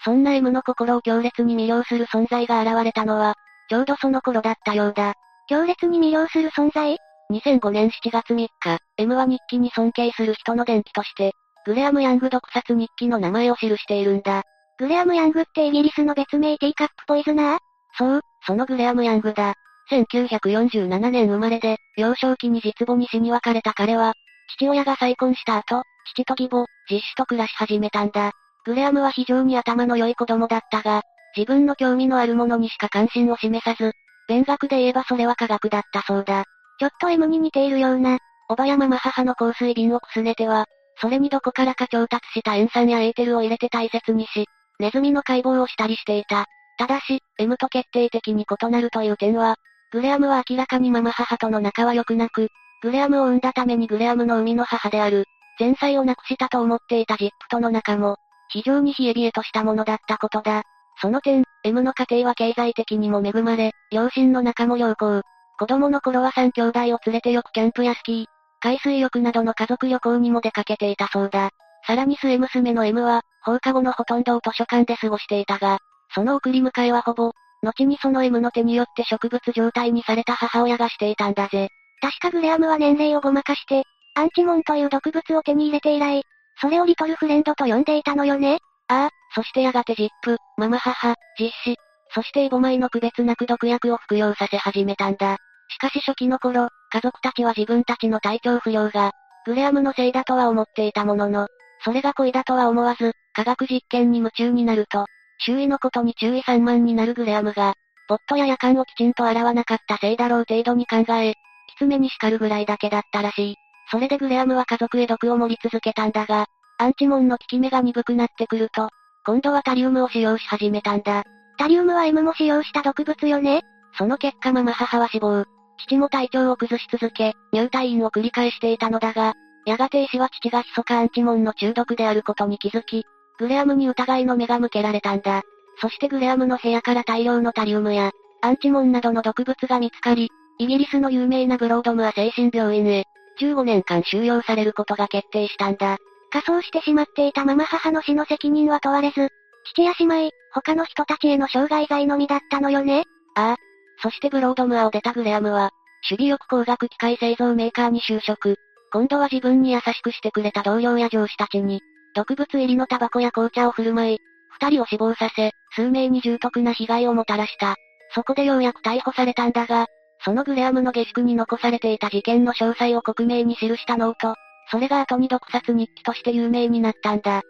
そんな M の心を強烈に魅了する存在が現れたのは、ちょうどその頃だったようだ。強烈に魅了する存在？2005年7月3日、M は日記に尊敬する人の伝記として、グレアム・ヤング毒殺日記の名前を記しているんだ。グレアム・ヤングってイギリスの別名ティーカップポイズナー？そう、そのグレアム・ヤングだ。1947年生まれで、幼少期に実母に死に別れた彼は、父親が再婚した後、父と義母、実子と暮らし始めたんだ。グレアムは非常に頭の良い子供だったが、自分の興味のあるものにしか関心を示さず、勉学で言えばそれは科学だったそうだ。ちょっと M に似ているような。おばやママ母の香水瓶をくすねては、それにどこからか調達した塩酸やエーテルを入れて大切にし、ネズミの解剖をしたりしていた。ただし、M と決定的に異なるという点は、グレアムは明らかにママ母との仲は良くなく、グレアムを産んだためにグレアムの生みの母である、前妻を亡くしたと思っていたジップとの仲も、非常に冷え冷えとしたものだったことだ。その点、M の家庭は経済的にも恵まれ、両親の仲も良好。子供の頃は3兄弟を連れてよくキャンプやスキー、海水浴などの家族旅行にも出かけていたそうだ。さらに末娘の M は、放課後のほとんどを図書館で過ごしていたが、その送り迎えはほぼ、後にその M の手によって植物状態にされた母親がしていたんだぜ。確かグレアムは年齢をごまかして、アンチモンという毒物を手に入れて以来、それをリトルフレンドと呼んでいたのよね？ああ、そしてやがてジップ、ママ母、実子、そしてイボマイの区別なく毒薬を服用させ始めたんだ。しかし初期の頃、家族たちは自分たちの体調不良が、グレアムのせいだとは思っていたものの、それが恋だとは思わず、科学実験に夢中になると、周囲のことに注意散漫になるグレアムが、ボットや夜間をきちんと洗わなかったせいだろう程度に考え、きつめに叱るぐらいだけだったらしい。それでグレアムは家族へ毒を盛り続けたんだが、アンチモンの効き目が鈍くなってくると、今度はタリウムを使用し始めたんだ。タリウムは M も使用した毒物よね？その結果ママ母は死亡。父も体調を崩し続け、入退院を繰り返していたのだが、やがて医師は父が密かアンチモンの中毒であることに気づき、グレアムに疑いの目が向けられたんだ。そしてグレアムの部屋から大量のタリウムや、アンチモンなどの毒物が見つかり、イギリスの有名なブロードムア精神病院へ、15年間収容されることが決定したんだ。仮装してしまっていたママ母の死の責任は問われず、父や姉妹、他の人たちへの傷害罪のみだったのよねああ。そしてブロードムアを出たグレアムは、守備力光学機械製造メーカーに就職。今度は自分に優しくしてくれた同僚や上司たちに、毒物入りのタバコや紅茶を振る舞い、二人を死亡させ、数名に重篤な被害をもたらした。そこでようやく逮捕されたんだが、そのグレアムの下宿に残されていた事件の詳細を克明に記したノート、それが後に毒殺日記として有名になったんだ。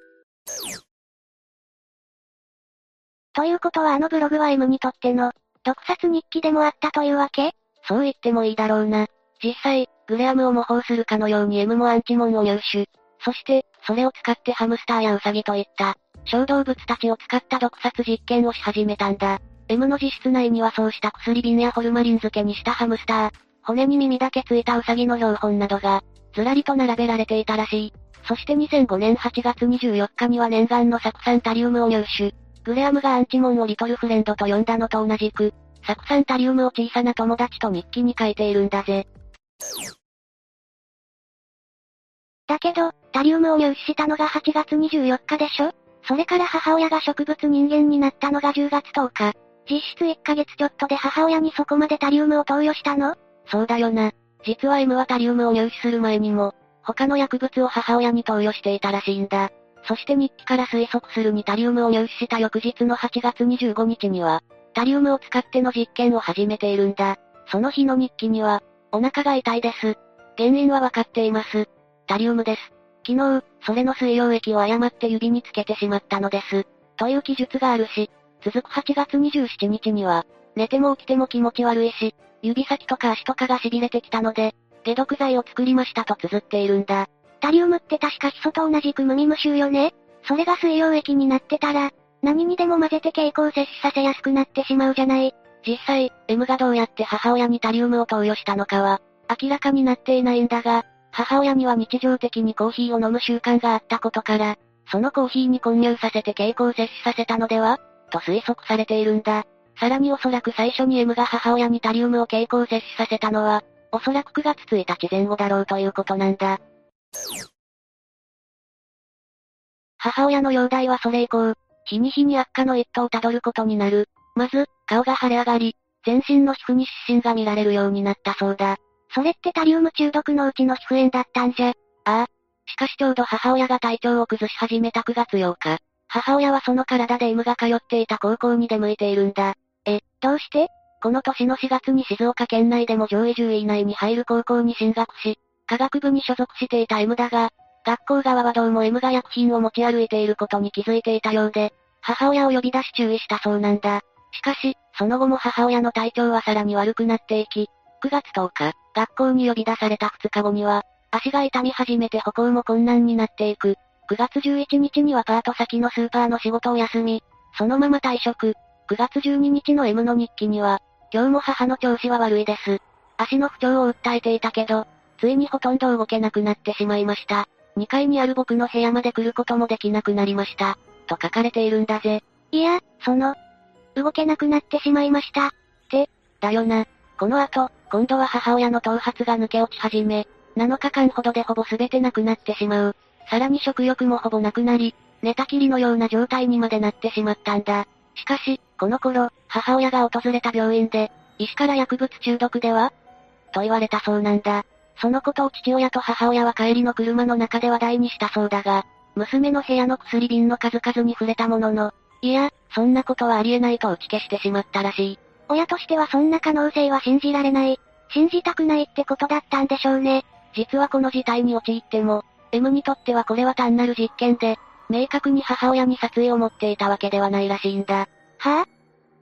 ということはあのブログは M にとっての、毒殺日記でもあったというわけ？そう言ってもいいだろうな。実際、グレアムを模倣するかのように M もアンチモンを入手。そして、それを使ってハムスターやウサギといった、小動物たちを使った毒殺実験をし始めたんだ。M の自室内にはそうした薬瓶やホルマリン漬けにしたハムスター、骨に耳だけついたウサギの標本などが、ずらりと並べられていたらしい。そして2005年8月24日には念願の酢酸タリウムを入手。グレアムがアンチモンをリトルフレンドと呼んだのと同じく、酢酸タリウムを小さな友達と日記に書いているんだぜ。だけど、タリウムを入手したのが8月24日でしょ？それから母親が植物人間になったのが10月10日。実質1ヶ月ちょっとで母親にそこまでタリウムを投与したの？そうだよな。実は M はタリウムを入手する前にも、他の薬物を母親に投与していたらしいんだ。そして日記から推測するにタリウムを入手した翌日の8月25日には、タリウムを使っての実験を始めているんだ。その日の日記には、お腹が痛いです。原因はわかっています。タリウムです。昨日、それの水溶液を誤って指につけてしまったのです。という記述があるし、続く8月27日には、寝ても起きても気持ち悪いし、指先とか足とかが痺れてきたので、解毒剤を作りましたと綴っているんだ。タリウムって確かヒ素と同じく無味無臭よねそれが水溶液になってたら、何にでも混ぜて蛍光摂取させやすくなってしまうじゃない。実際、M がどうやって母親にタリウムを投与したのかは、明らかになっていないんだが、母親には日常的にコーヒーを飲む習慣があったことから、そのコーヒーに混入させて蛍光摂取させたのでは？と推測されているんだ。さらにおそらく最初に M が母親にタリウムを蛍光摂取させたのは、おそらく9月1日前後だろうということなんだ。母親の容体はそれ以降、日に日に悪化の一途をたどることになる。まず、顔が腫れ上がり、全身の皮膚に湿疹が見られるようになったそうだ。それってタリウム中毒のうちの皮膚炎だったんじゃ。ああ。しかしちょうど母親が体調を崩し始めた9月8日。母親はその体で M が通っていた高校に出向いているんだ。え、どうして？この年の4月に静岡県内でも上位10位以内に入る高校に進学し、科学部に所属していた M だが、学校側はどうも M が薬品を持ち歩いていることに気づいていたようで、母親を呼び出し注意したそうなんだ。しかし、その後も母親の体調はさらに悪くなっていき、9月10日、学校に呼び出された2日後には、足が痛み始めて歩行も困難になっていく。9月11日にはパート先のスーパーの仕事を休み、そのまま退職。9月12日の M の日記には、今日も母の調子は悪いです。足の不調を訴えていたけど、ついにほとんど動けなくなってしまいました。2階にある僕の部屋まで来ることもできなくなりました。と書かれているんだぜ。いや、その、動けなくなってしまいました。って、だよな。この後、今度は母親の頭髪が抜け落ち始め、7日間ほどでほぼ全てなくなってしまう。さらに食欲もほぼなくなり、寝たきりのような状態にまでなってしまったんだ。しかし、この頃、母親が訪れた病院で、医師から薬物中毒では？と言われたそうなんだ。そのことを父親と母親は帰りの車の中で話題にしたそうだが、娘の部屋の薬瓶の数々に触れたものの、いや、そんなことはありえないと打ち消してしまったらしい。親としてはそんな可能性は信じられない。信じたくないってことだったんでしょうね。実はこの事態に陥っても、M にとってはこれは単なる実験で、明確に母親に殺意を持っていたわけではないらしいんだ。はぁ、あ、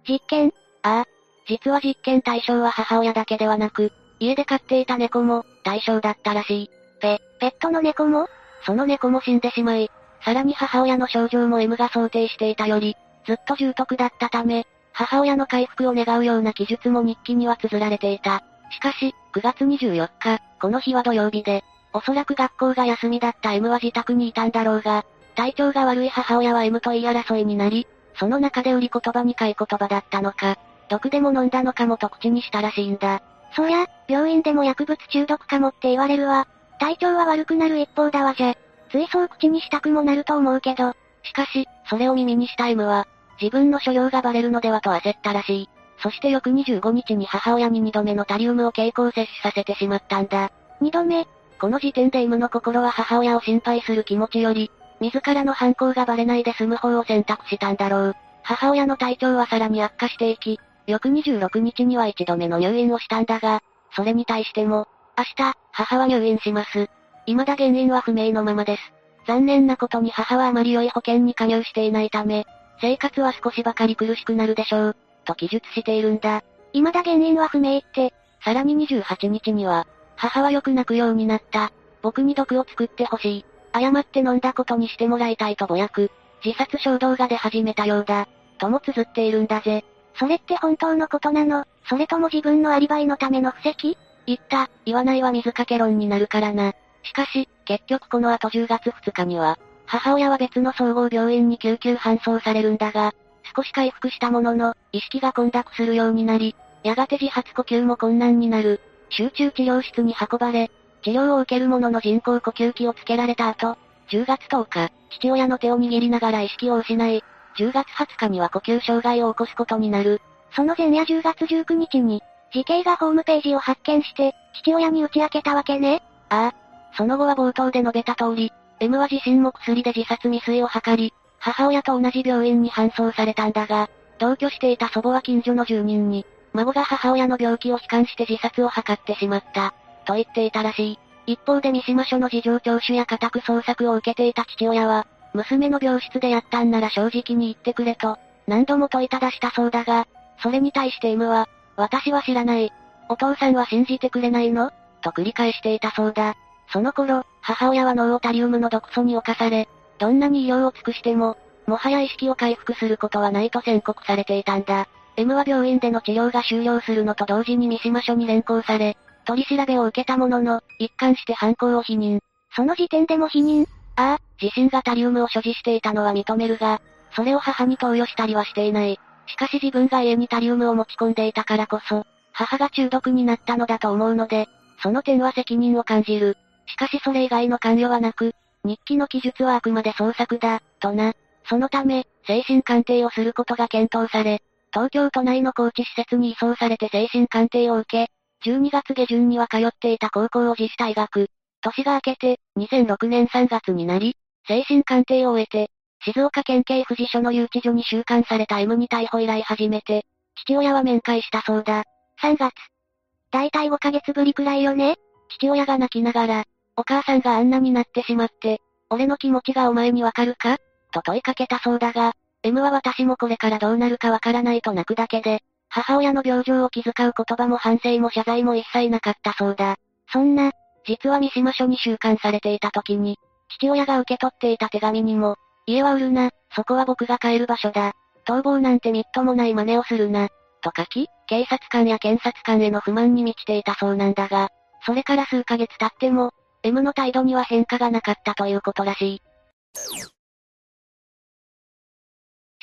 実験？ああ。実は実験対象は母親だけではなく、家で飼っていた猫も、対象だったらしい。ペ、ペットの猫も？その猫も死んでしまい、さらに母親の症状も M が想定していたより、ずっと重篤だったため、母親の回復を願うような記述も日記には綴られていた。しかし、9月24日、この日は土曜日で、おそらく学校が休みだった M は自宅にいたんだろうが、体調が悪い母親は M と言い争いになり、その中で売り言葉に買い言葉だったのか、毒でも飲んだのかもと口にしたらしいんだ。そりゃ、病院でも薬物中毒かもって言われるわ。体調は悪くなる一方だわじゃ。ついそう口にしたくもなると思うけど。しかし、それを耳にした M は、自分の所領がバレるのではと焦ったらしい。そして翌25日に母親に2度目のタリウムを経口摂取させてしまったんだ。2度目この時点で M の心は母親を心配する気持ちより、自らの犯行がバレないで済む方を選択したんだろう。母親の体調はさらに悪化していき、翌26日には1度目の入院をしたんだが、それに対しても、明日、母は入院します。未だ原因は不明のままです。残念なことに母はあまり良い保険に加入していないため、生活は少しばかり苦しくなるでしょう、と記述しているんだ。未だ原因は不明って、さらに28日には、母はよく泣くようになった。僕に毒を作ってほしい。誤って飲んだことにしてもらいたいとぼやく、自殺衝動が出始めたようだ。とも綴っているんだぜ。それって本当のことなの？それとも自分のアリバイのための布石？言った、言わないは水かけ論になるからな。しかし、結局この後10月2日には、母親は別の総合病院に救急搬送されるんだが、少し回復したものの、意識が混濁するようになり、やがて自発呼吸も困難になる。集中治療室に運ばれ、治療を受ける者の人工呼吸器をつけられた後、10月10日、父親の手を握りながら意識を失い、10月20日には呼吸障害を起こすことになる。その前夜10月19日に、慈恵がホームページを発見して、父親に打ち明けたわけね。ああ。その後は冒頭で述べた通り、M は自身も薬で自殺未遂を図り、母親と同じ病院に搬送されたんだが、同居していた祖母は近所の住人に、孫が母親の病気を悲観して自殺を図ってしまった、と言っていたらしい。一方で三島署の事情聴取や家宅捜索を受けていた父親は、娘の病室でやったんなら正直に言ってくれと、何度も問いただしたそうだが、それに対して M は、私は知らない。お父さんは信じてくれないの？と繰り返していたそうだ。その頃、母親はノータリウムの毒素に侵され、どんなに医療を尽くしても、もはや意識を回復することはないと宣告されていたんだ。M は病院での治療が終了するのと同時に三島署に連行され、取り調べを受けたものの、一貫して犯行を否認。その時点でも否認ああ、自身がタリウムを所持していたのは認めるが、それを母に投与したりはしていない。しかし自分が家にタリウムを持ち込んでいたからこそ、母が中毒になったのだと思うので、その点は責任を感じる。しかしそれ以外の関与はなく、日記の記述はあくまで創作だ、とな。そのため、精神鑑定をすることが検討され、東京都内の高知施設に移送されて精神鑑定を受け、12月下旬には通っていた高校を自主退学。年が明けて、2006年3月になり、精神鑑定を終えて、静岡県警富士署の留置所に収監された M に逮捕以来初めて、父親は面会したそうだ。3月。だいたい5ヶ月ぶりくらいよね父親が泣きながら、お母さんがあんなになってしまって、俺の気持ちがお前にわかるか？と問いかけたそうだが、M は私もこれからどうなるかわからないと泣くだけで、母親の病状を気遣う言葉も反省も謝罪も一切なかったそうだ。そんな、実は三島署に収監されていた時に、父親が受け取っていた手紙にも、家は売るな、そこは僕が帰る場所だ。逃亡なんてみっともない真似をするな。と書き、警察官や検察官への不満に満ちていたそうなんだが、それから数ヶ月経っても、M の態度には変化がなかったということらしい。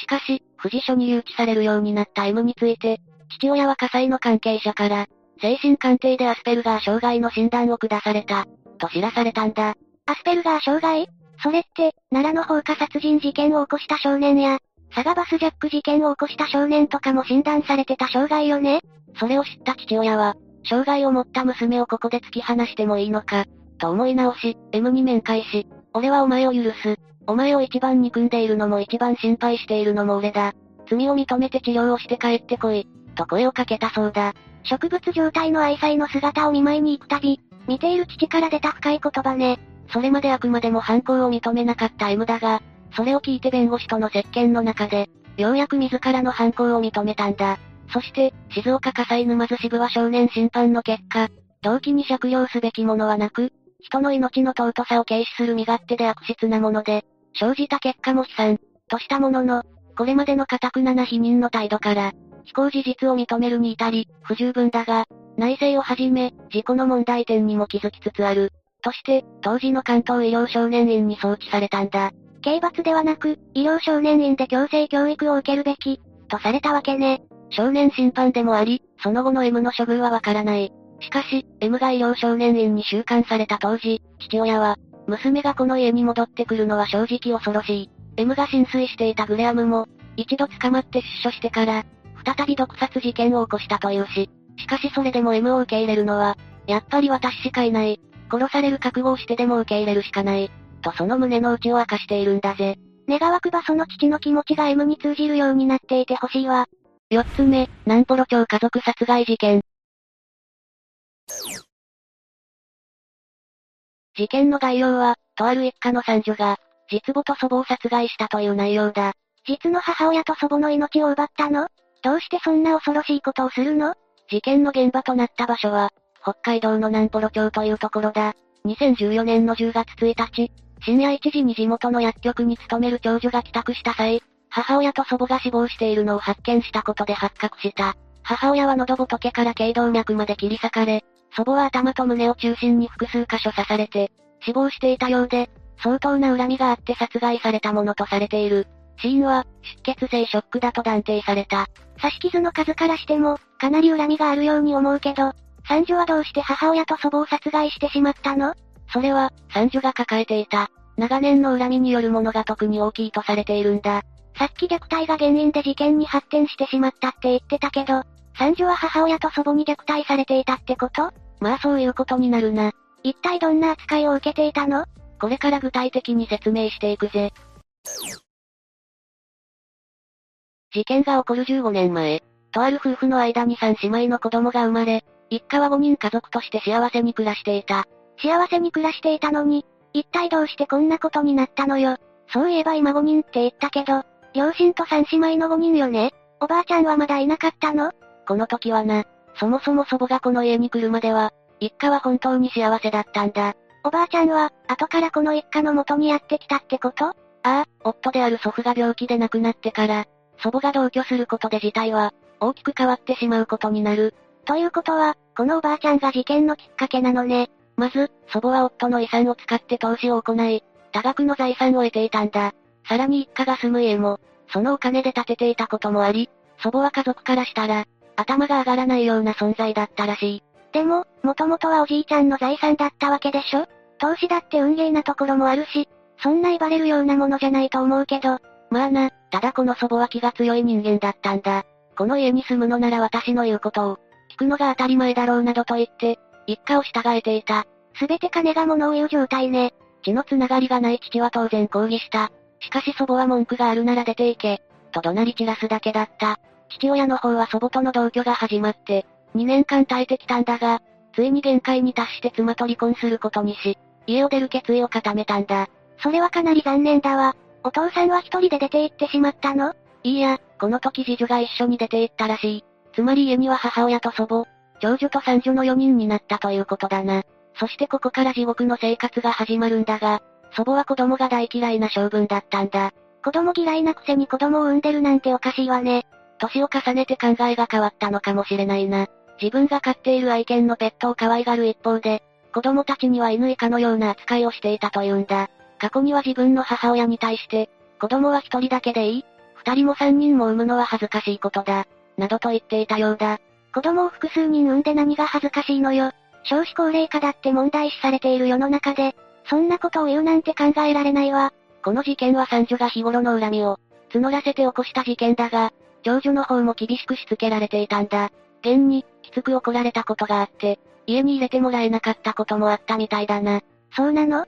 しかし、富士署に留置されるようになった M について、父親は火災の関係者から、精神鑑定でアスペルガー障害の診断を下された、と知らされたんだ。アスペルガー障害？それって、奈良の放火殺人事件を起こした少年や、サガバスジャック事件を起こした少年とかも診断されてた障害よね？それを知った父親は、障害を持った娘をここで突き放してもいいのか、と思い直し、M に面会し、俺はお前を許す。お前を一番憎んでいるのも一番心配しているのも俺だ。罪を認めて治療をして帰ってこい。と声をかけたそうだ。植物状態の愛妻の姿を見舞いに行くたび、見ている父から出た深い言葉ね。それまであくまでも犯行を認めなかった M だが、それを聞いて弁護士との接見の中で、ようやく自らの犯行を認めたんだ。そして、静岡火災沼津支部は少年審判の結果、動機に借用すべきものはなく、人の命の尊さを軽視する身勝手で悪質なもので、生じた結果も悲惨、としたものの、これまでの堅くなな否認の態度から、非行事実を認めるに至り、不十分だが、内政をはじめ、事故の問題点にも気づきつつある。として、当時の関東医療少年院に送致されたんだ。刑罰ではなく、医療少年院で強制教育を受けるべき、とされたわけね。少年審判でもあり、その後の M の処遇はわからない。しかし、M が医療少年院に収監された当時、父親は、娘がこの家に戻ってくるのは正直恐ろしい。M が浸水していたグレアムも、一度捕まって出所してから、再び毒殺事件を起こしたというし、しかしそれでも M を受け入れるのは、やっぱり私しかいない。殺される覚悟をしてでも受け入れるしかない。とその胸の内を明かしているんだぜ。願わくばその父の気持ちが M に通じるようになっていてほしいわ。四つ目、南ポロ町家族殺害事件。事件の概要は、とある一家の三女が、実母と祖母を殺害したという内容だ。実の母親と祖母の命を奪ったの？どうしてそんな恐ろしいことをするの？事件の現場となった場所は、北海道の南ポロ町というところだ。2014年の10月1日、深夜1時に地元の薬局に勤める長女が帰宅した際、母親と祖母が死亡しているのを発見したことで発覚した。母親は喉仏から頸動脈まで切り裂かれ、祖母は頭と胸を中心に複数箇所刺されて、死亡していたようで、相当な恨みがあって殺害されたものとされている。死因は、出血性ショックだと断定された。刺し傷の数からしても、かなり恨みがあるように思うけど、三女はどうして母親と祖母を殺害してしまったの？それは、三女が抱えていた、長年の恨みによるものが特に大きいとされているんだ。さっき虐待が原因で事件に発展してしまったって言ってたけど、三女は母親と祖母に虐待されていたってこと？まあそういうことになるな。一体どんな扱いを受けていたの？これから具体的に説明していくぜ。事件が起こる15年前、とある夫婦の間に3姉妹の子供が生まれ、一家は5人家族として幸せに暮らしていた。幸せに暮らしていたのに、一体どうしてこんなことになったのよ？そういえば今5人って言ったけど、両親と3姉妹の5人よね？おばあちゃんはまだいなかったの？この時はな、そもそも祖母がこの家に来るまでは、一家は本当に幸せだったんだ。おばあちゃんは、後からこの一家の元にやってきたってこと？ああ、夫である祖父が病気で亡くなってから、祖母が同居することで事態は、大きく変わってしまうことになる。ということは、このおばあちゃんが事件のきっかけなのね。まず、祖母は夫の遺産を使って投資を行い、多額の財産を得ていたんだ。さらに一家が住む家も、そのお金で建てていたこともあり、祖母は家族からしたら、頭が上がらないような存在だったらしい。でも、もともとはおじいちゃんの財産だったわけでしょ？投資だって運ゲーなところもあるし、そんな威張れるようなものじゃないと思うけど。まあな、ただこの祖母は気が強い人間だったんだ。この家に住むのなら私の言うことを、聞くのが当たり前だろうなどと言って、一家を従えていた。すべて金が物を言う状態ね。血のつながりがない父は当然抗議した。しかし祖母は文句があるなら出て行け、と怒鳴り散らすだけだった。父親の方は祖母との同居が始まって、2年間耐えてきたんだが、ついに限界に達して妻と離婚することにし、家を出る決意を固めたんだ。それはかなり残念だわ。お父さんは一人で出て行ってしまったの？いいや、この時次女が一緒に出て行ったらしい。つまり家には母親と祖母、長女と三女の4人になったということだな。そしてここから地獄の生活が始まるんだが、祖母は子供が大嫌いな性分だったんだ。子供嫌いなくせに子供を産んでるなんておかしいわね。年を重ねて考えが変わったのかもしれないな。自分が飼っている愛犬のペットを可愛がる一方で、子供たちには犬以下のような扱いをしていたというんだ。過去には自分の母親に対して、子供は一人だけでいい？二人も三人も産むのは恥ずかしいことだ。などと言っていたようだ。子供を複数人産んで何が恥ずかしいのよ。少子高齢化だって問題視されている世の中で、そんなことを言うなんて考えられないわ。この事件は三女が日頃の恨みを募らせて起こした事件だが、長女の方も厳しくしつけられていたんだ。現に、きつく怒られたことがあって、家に入れてもらえなかったこともあったみたいだな。そうなの？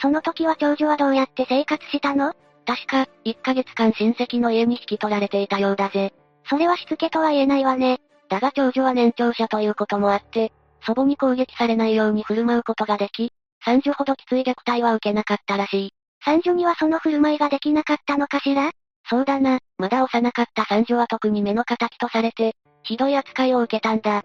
その時は長女はどうやって生活したの？確か、1ヶ月間親戚の家に引き取られていたようだぜ。それはしつけとは言えないわね。だが長女は年長者ということもあって、祖母に攻撃されないように振る舞うことができ、三女ほどきつい虐待は受けなかったらしい。三女にはその振る舞いができなかったのかしら？そうだな、まだ幼かった三女は特に目の敵とされて、ひどい扱いを受けたんだ。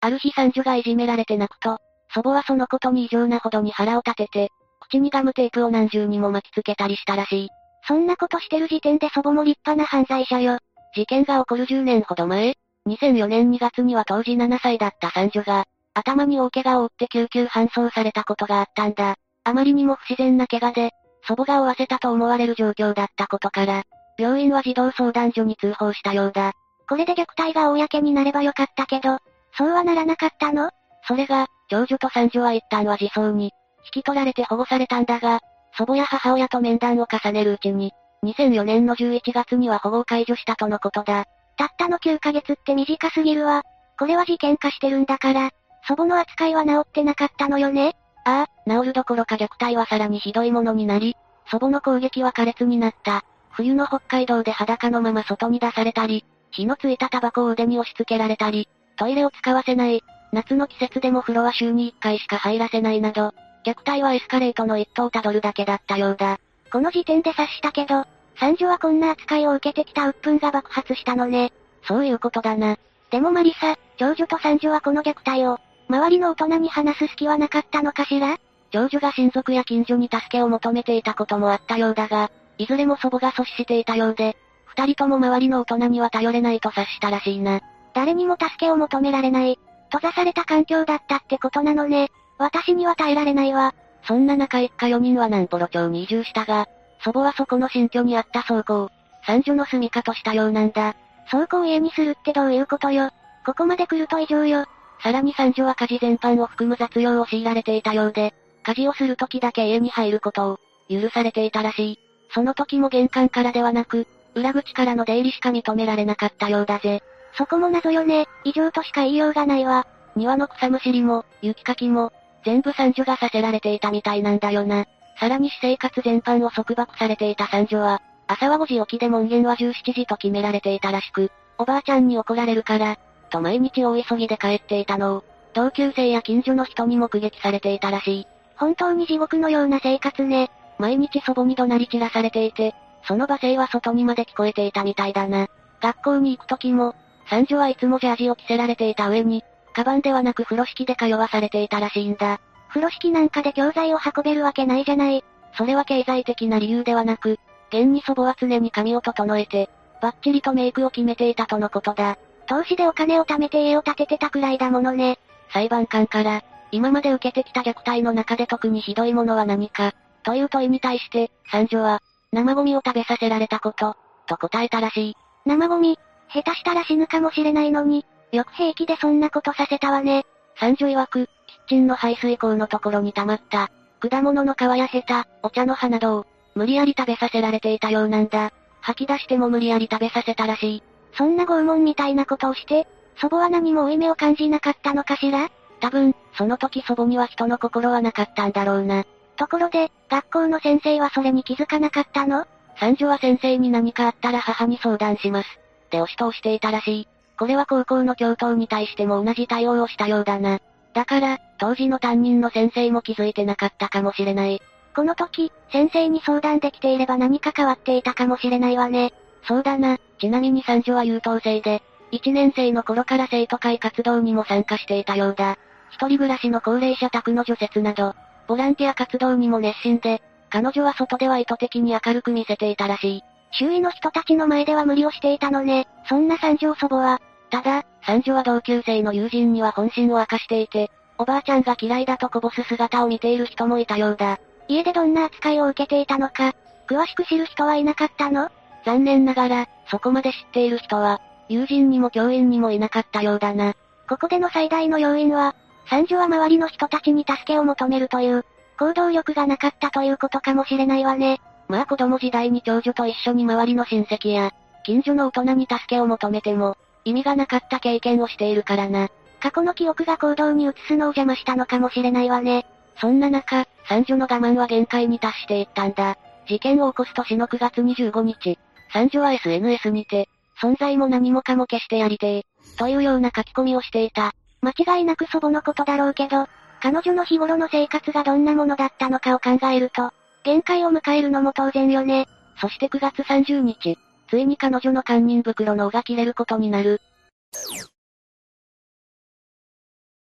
ある日三女がいじめられて泣くと、祖母はそのことに異常なほどに腹を立てて、口にガムテープを何重にも巻きつけたりしたらしい。そんなことしてる時点で祖母も立派な犯罪者よ。事件が起こる10年ほど前、2004年2月には当時7歳だった三女が、頭に大怪我を負って救急搬送されたことがあったんだ。あまりにも不自然な怪我で、祖母が負わせたと思われる状況だったことから、病院は児童相談所に通報したようだ。これで虐待が公になればよかったけど、そうはならなかったの？それが、長女と三女は一旦は自走に、引き取られて保護されたんだが、祖母や母親と面談を重ねるうちに、2004年の11月には保護を解除したとのことだ。たったの9ヶ月って短すぎるわ。これは事件化してるんだから、祖母の扱いは治ってなかったのよね？ああ、治るどころか虐待はさらにひどいものになり、祖母の攻撃は苛烈になった。冬の北海道で裸のまま外に出されたり、火のついたタバコを腕に押し付けられたり、トイレを使わせない、夏の季節でも風呂は週に1回しか入らせないなど、虐待はエスカレートの一途をたどるだけだったようだ。この時点で察したけど、三女はこんな扱いを受けてきた鬱憤が爆発したのね。そういうことだな。でもマリサ、長女と三女はこの虐待を、周りの大人に話す隙はなかったのかしら？長女が親族や近所に助けを求めていたこともあったようだが、いずれも祖母が阻止していたようで、二人とも周りの大人には頼れないと察したらしいな。誰にも助けを求められない。閉ざされた環境だったってことなのね。私には耐えられないわ。そんな中一家4人は南幌町に移住したが、祖母はそこの新居にあった倉庫を、三女の住処としたようなんだ。倉庫を家にするってどういうことよ。ここまで来ると異常よ。さらに三女は家事全般を含む雑用を強いられていたようで、家事をする時だけ家に入ることを、許されていたらしい。その時も玄関からではなく、裏口からの出入りしか認められなかったようだぜ。そこも謎よね、異常としか言いようがないわ。庭の草むしりも、雪かきも、全部三女がさせられていたみたいなんだよな。さらに私生活全般を束縛されていた三女は、朝は5時起きで門限は17時と決められていたらしく、おばあちゃんに怒られるから、と毎日大急ぎで帰っていたのを、同級生や近所の人に目撃されていたらしい。本当に地獄のような生活ね。毎日祖母に怒鳴り散らされていて、その罵声は外にまで聞こえていたみたいだな。学校に行く時も、三女はいつもジャージを着せられていた上に、カバンではなく風呂敷で通わされていたらしいんだ。風呂敷なんかで教材を運べるわけないじゃない。それは経済的な理由ではなく、現に祖母は常に髪を整えて、バッチリとメイクを決めていたとのことだ。投資でお金を貯めて家を建ててたくらいだものね。裁判官から、今まで受けてきた虐待の中で特にひどいものは何か、という問いに対して、三女は、生ゴミを食べさせられたこと、と答えたらしい。生ゴミ、下手したら死ぬかもしれないのに、よく平気でそんなことさせたわね。三女曰く、キッチンの排水口のところに溜まった、果物の皮やヘタ、お茶の葉などを、無理やり食べさせられていたようなんだ。吐き出しても無理やり食べさせたらしい。そんな拷問みたいなことをして、祖母は何も負い目を感じなかったのかしら？多分、その時祖母には人の心はなかったんだろうな。ところで、学校の先生はそれに気づかなかったの？三女は先生に何かあったら母に相談します。って押し通していたらしい。これは高校の教頭に対しても同じ対応をしたようだな。だから、当時の担任の先生も気づいてなかったかもしれない。この時、先生に相談できていれば何か変わっていたかもしれないわね。そうだな。ちなみに三女は優等生で、1年生の頃から生徒会活動にも参加していたようだ。一人暮らしの高齢者宅の除雪など、ボランティア活動にも熱心で、彼女は外では意図的に明るく見せていたらしい。周囲の人たちの前では無理をしていたのね。そんな三女祖母は。ただ、三女は同級生の友人には本心を明かしていて、おばあちゃんが嫌いだとこぼす姿を見ている人もいたようだ。家でどんな扱いを受けていたのか、詳しく知る人はいなかったの？残念ながら、そこまで知っている人は、友人にも教員にもいなかったようだな。ここでの最大の要因は、三女は周りの人たちに助けを求めるという、行動力がなかったということかもしれないわね。まあ子供時代に長女と一緒に周りの親戚や、近所の大人に助けを求めても、意味がなかった経験をしているからな。過去の記憶が行動に移すのを邪魔したのかもしれないわね。そんな中、三女の我慢は限界に達していったんだ。事件を起こす年の9月25日、三女は SNS にて、存在も何もかも消してやりてえ、というような書き込みをしていた。間違いなく祖母のことだろうけど、彼女の日頃の生活がどんなものだったのかを考えると、限界を迎えるのも当然よね。そして9月30日、ついに彼女の堪忍袋の尾が切れることになる。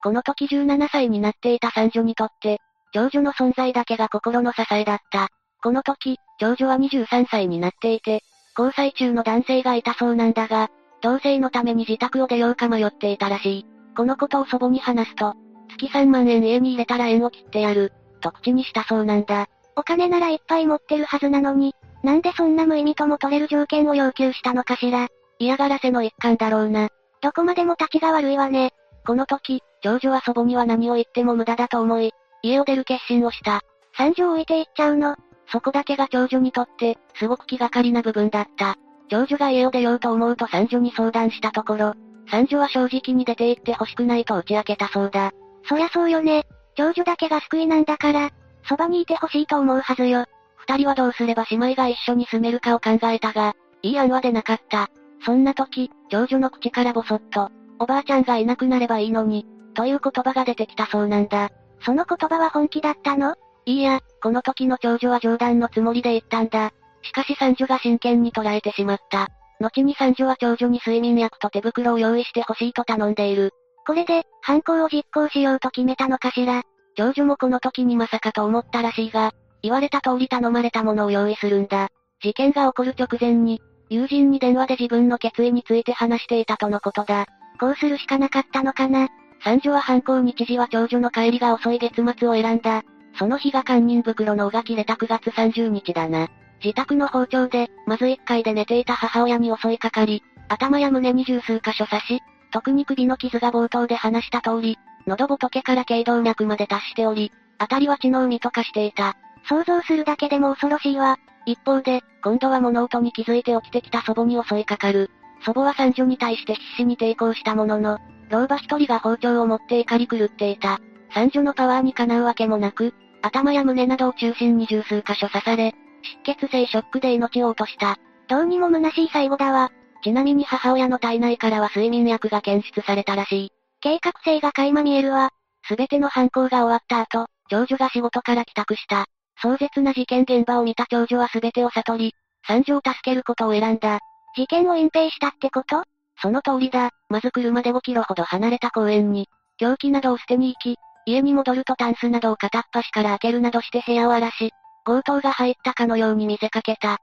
この時17歳になっていた三女にとって、長女の存在だけが心の支えだった。この時、長女は23歳になっていて、交際中の男性がいたそうなんだが、同棲のために自宅を出ようか迷っていたらしい。このことを祖母に話すと、月3万円家に入れたら縁を切ってやる、と口にしたそうなんだ。お金ならいっぱい持ってるはずなのに、なんでそんな無意味とも取れる条件を要求したのかしら。嫌がらせの一環だろうな。どこまでも立ちが悪いわね。この時、長女は祖母には何を言っても無駄だと思い、家を出る決心をした。三女を置いていっちゃうのそこだけが長女にとって、すごく気がかりな部分だった。長女が家を出ようと思うと三女に相談したところ、三女は正直に出て行って欲しくないと打ち明けたそうだ。そりゃそうよね。長女だけが救いなんだから、そばにいて欲しいと思うはずよ。二人はどうすれば姉妹が一緒に住めるかを考えたが、いい案は出なかった。そんな時、長女の口からぼそっと、おばあちゃんがいなくなればいいのに、という言葉が出てきたそうなんだ。その言葉は本気だったの？いいや、この時の長女は冗談のつもりで言ったんだ。しかし三女が真剣に捉えてしまった。後に三女は長女に睡眠薬と手袋を用意してほしいと頼んでいる。これで、犯行を実行しようと決めたのかしら。長女もこの時にまさかと思ったらしいが、言われた通り頼まれたものを用意するんだ。事件が起こる直前に、友人に電話で自分の決意について話していたとのことだ。こうするしかなかったのかな。三女は犯行日時は長女の帰りが遅い月末を選んだ。その日が堪忍袋の尾が切れた9月30日だな。自宅の包丁で、まず1階で寝ていた母親に襲いかかり、頭や胸に十数箇所刺し、特に首の傷が冒頭で話した通り、喉仏から頸動脈まで達しており、あたりは血の海と化していた。想像するだけでも恐ろしいわ。一方で、今度は物音に気づいて起きてきた祖母に襲いかかる。祖母は三女に対して必死に抵抗したものの、老婆一人が包丁を持って怒り狂っていた。三女のパワーにかなうわけもなく、頭や胸などを中心に十数箇所刺され、失血性ショックで命を落とした。どうにも虚しい最後だわ。ちなみに母親の体内からは睡眠薬が検出されたらしい。計画性が垣間見えるわ。すべての犯行が終わった後、長女が仕事から帰宅した。壮絶な事件現場を見た長女はすべてを悟り、三女を助けることを選んだ。事件を隠蔽したってこと？その通りだ。まず車で5キロほど離れた公園に、凶器などを捨てに行き、家に戻るとタンスなどを片っ端から開けるなどして部屋を荒らし、強盗が入ったかのように見せかけた。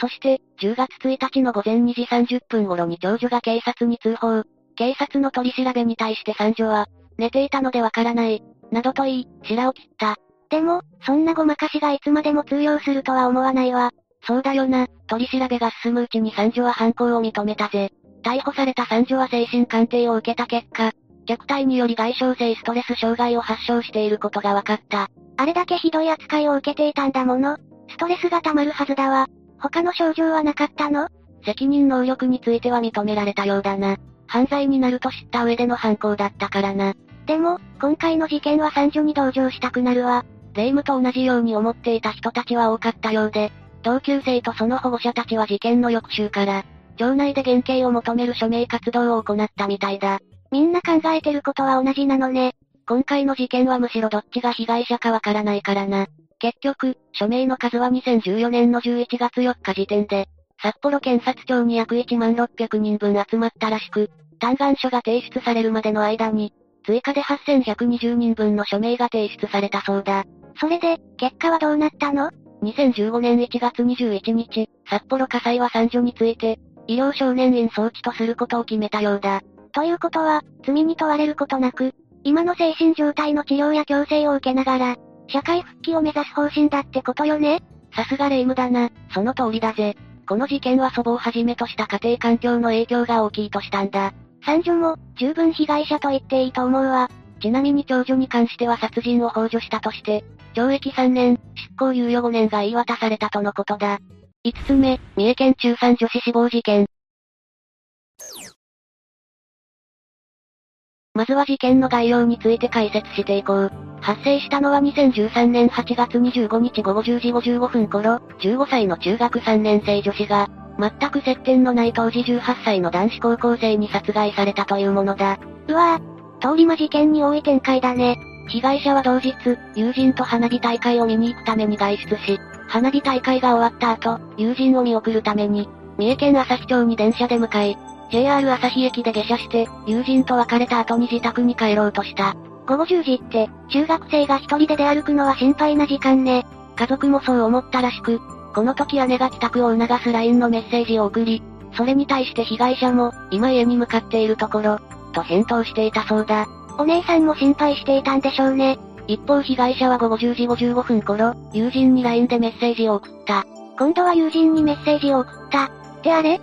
そして、10月1日の午前2時30分頃に長女が警察に通報。警察の取り調べに対して三女は、寝ていたのでわからない、などと言い、白を切った。でも、そんなごまかしがいつまでも通用するとは思わないわ。そうだよな、取り調べが進むうちに三女は犯行を認めたぜ。逮捕された三女は精神鑑定を受けた結果、虐待により外傷性ストレス障害を発症していることが分かった。あれだけひどい扱いを受けていたんだもの。ストレスが溜まるはずだわ。他の症状はなかったの？責任能力については認められたようだな。犯罪になると知った上での犯行だったからな。でも、今回の事件は三女に同情したくなるわ。霊夢と同じように思っていた人たちは多かったようで、同級生とその保護者たちは事件の翌週から、町内で減刑を求める署名活動を行ったみたいだ。みんな考えてることは同じなのね。今回の事件はむしろどっちが被害者かわからないからな。結局、署名の数は2014年の11月4日時点で、札幌検察庁に約1万600人分集まったらしく、嘆願書が提出されるまでの間に、追加で8120人分の署名が提出されたそうだ。それで、結果はどうなったの？?2015 年1月21日、札幌火災は三女について、医療少年院装置とすることを決めたようだ。ということは、罪に問われることなく、今の精神状態の治療や矯正を受けながら、社会復帰を目指す方針だってことよねさすが霊夢だな、その通りだぜ。この事件は祖母をはじめとした家庭環境の影響が大きいとしたんだ。三女も、十分被害者と言っていいと思うわ。ちなみに長女に関しては殺人を幇助したとして、懲役3年、行猶予5年が言い渡されたとのことだ。5つ目、三重県中3女子死亡事件。まずは事件の概要について解説していこう。発生したのは2013年8月25日午後10時55分頃、15歳の中学3年生女子が、全く接点のない当時18歳の男子高校生に殺害されたというものだ。うわぁ、通り魔事件に多い展開だね。被害者は同日、友人と花火大会を見に行くために外出し、花火大会が終わった後、友人を見送るために、三重県朝日町に電車で向かい、JR 朝日駅で下車して、友人と別れた後に自宅に帰ろうとした。午後10時って、中学生が一人で出歩くのは心配な時間ね。家族もそう思ったらしく、この時姉が帰宅を促す LINE のメッセージを送り、それに対して被害者も、今家に向かっているところ、と返答していたそうだ。お姉さんも心配していたんでしょうね。一方被害者は午後10時55分頃、友人に LINE でメッセージを送った。今度は友人にメッセージを送った。ってあれ？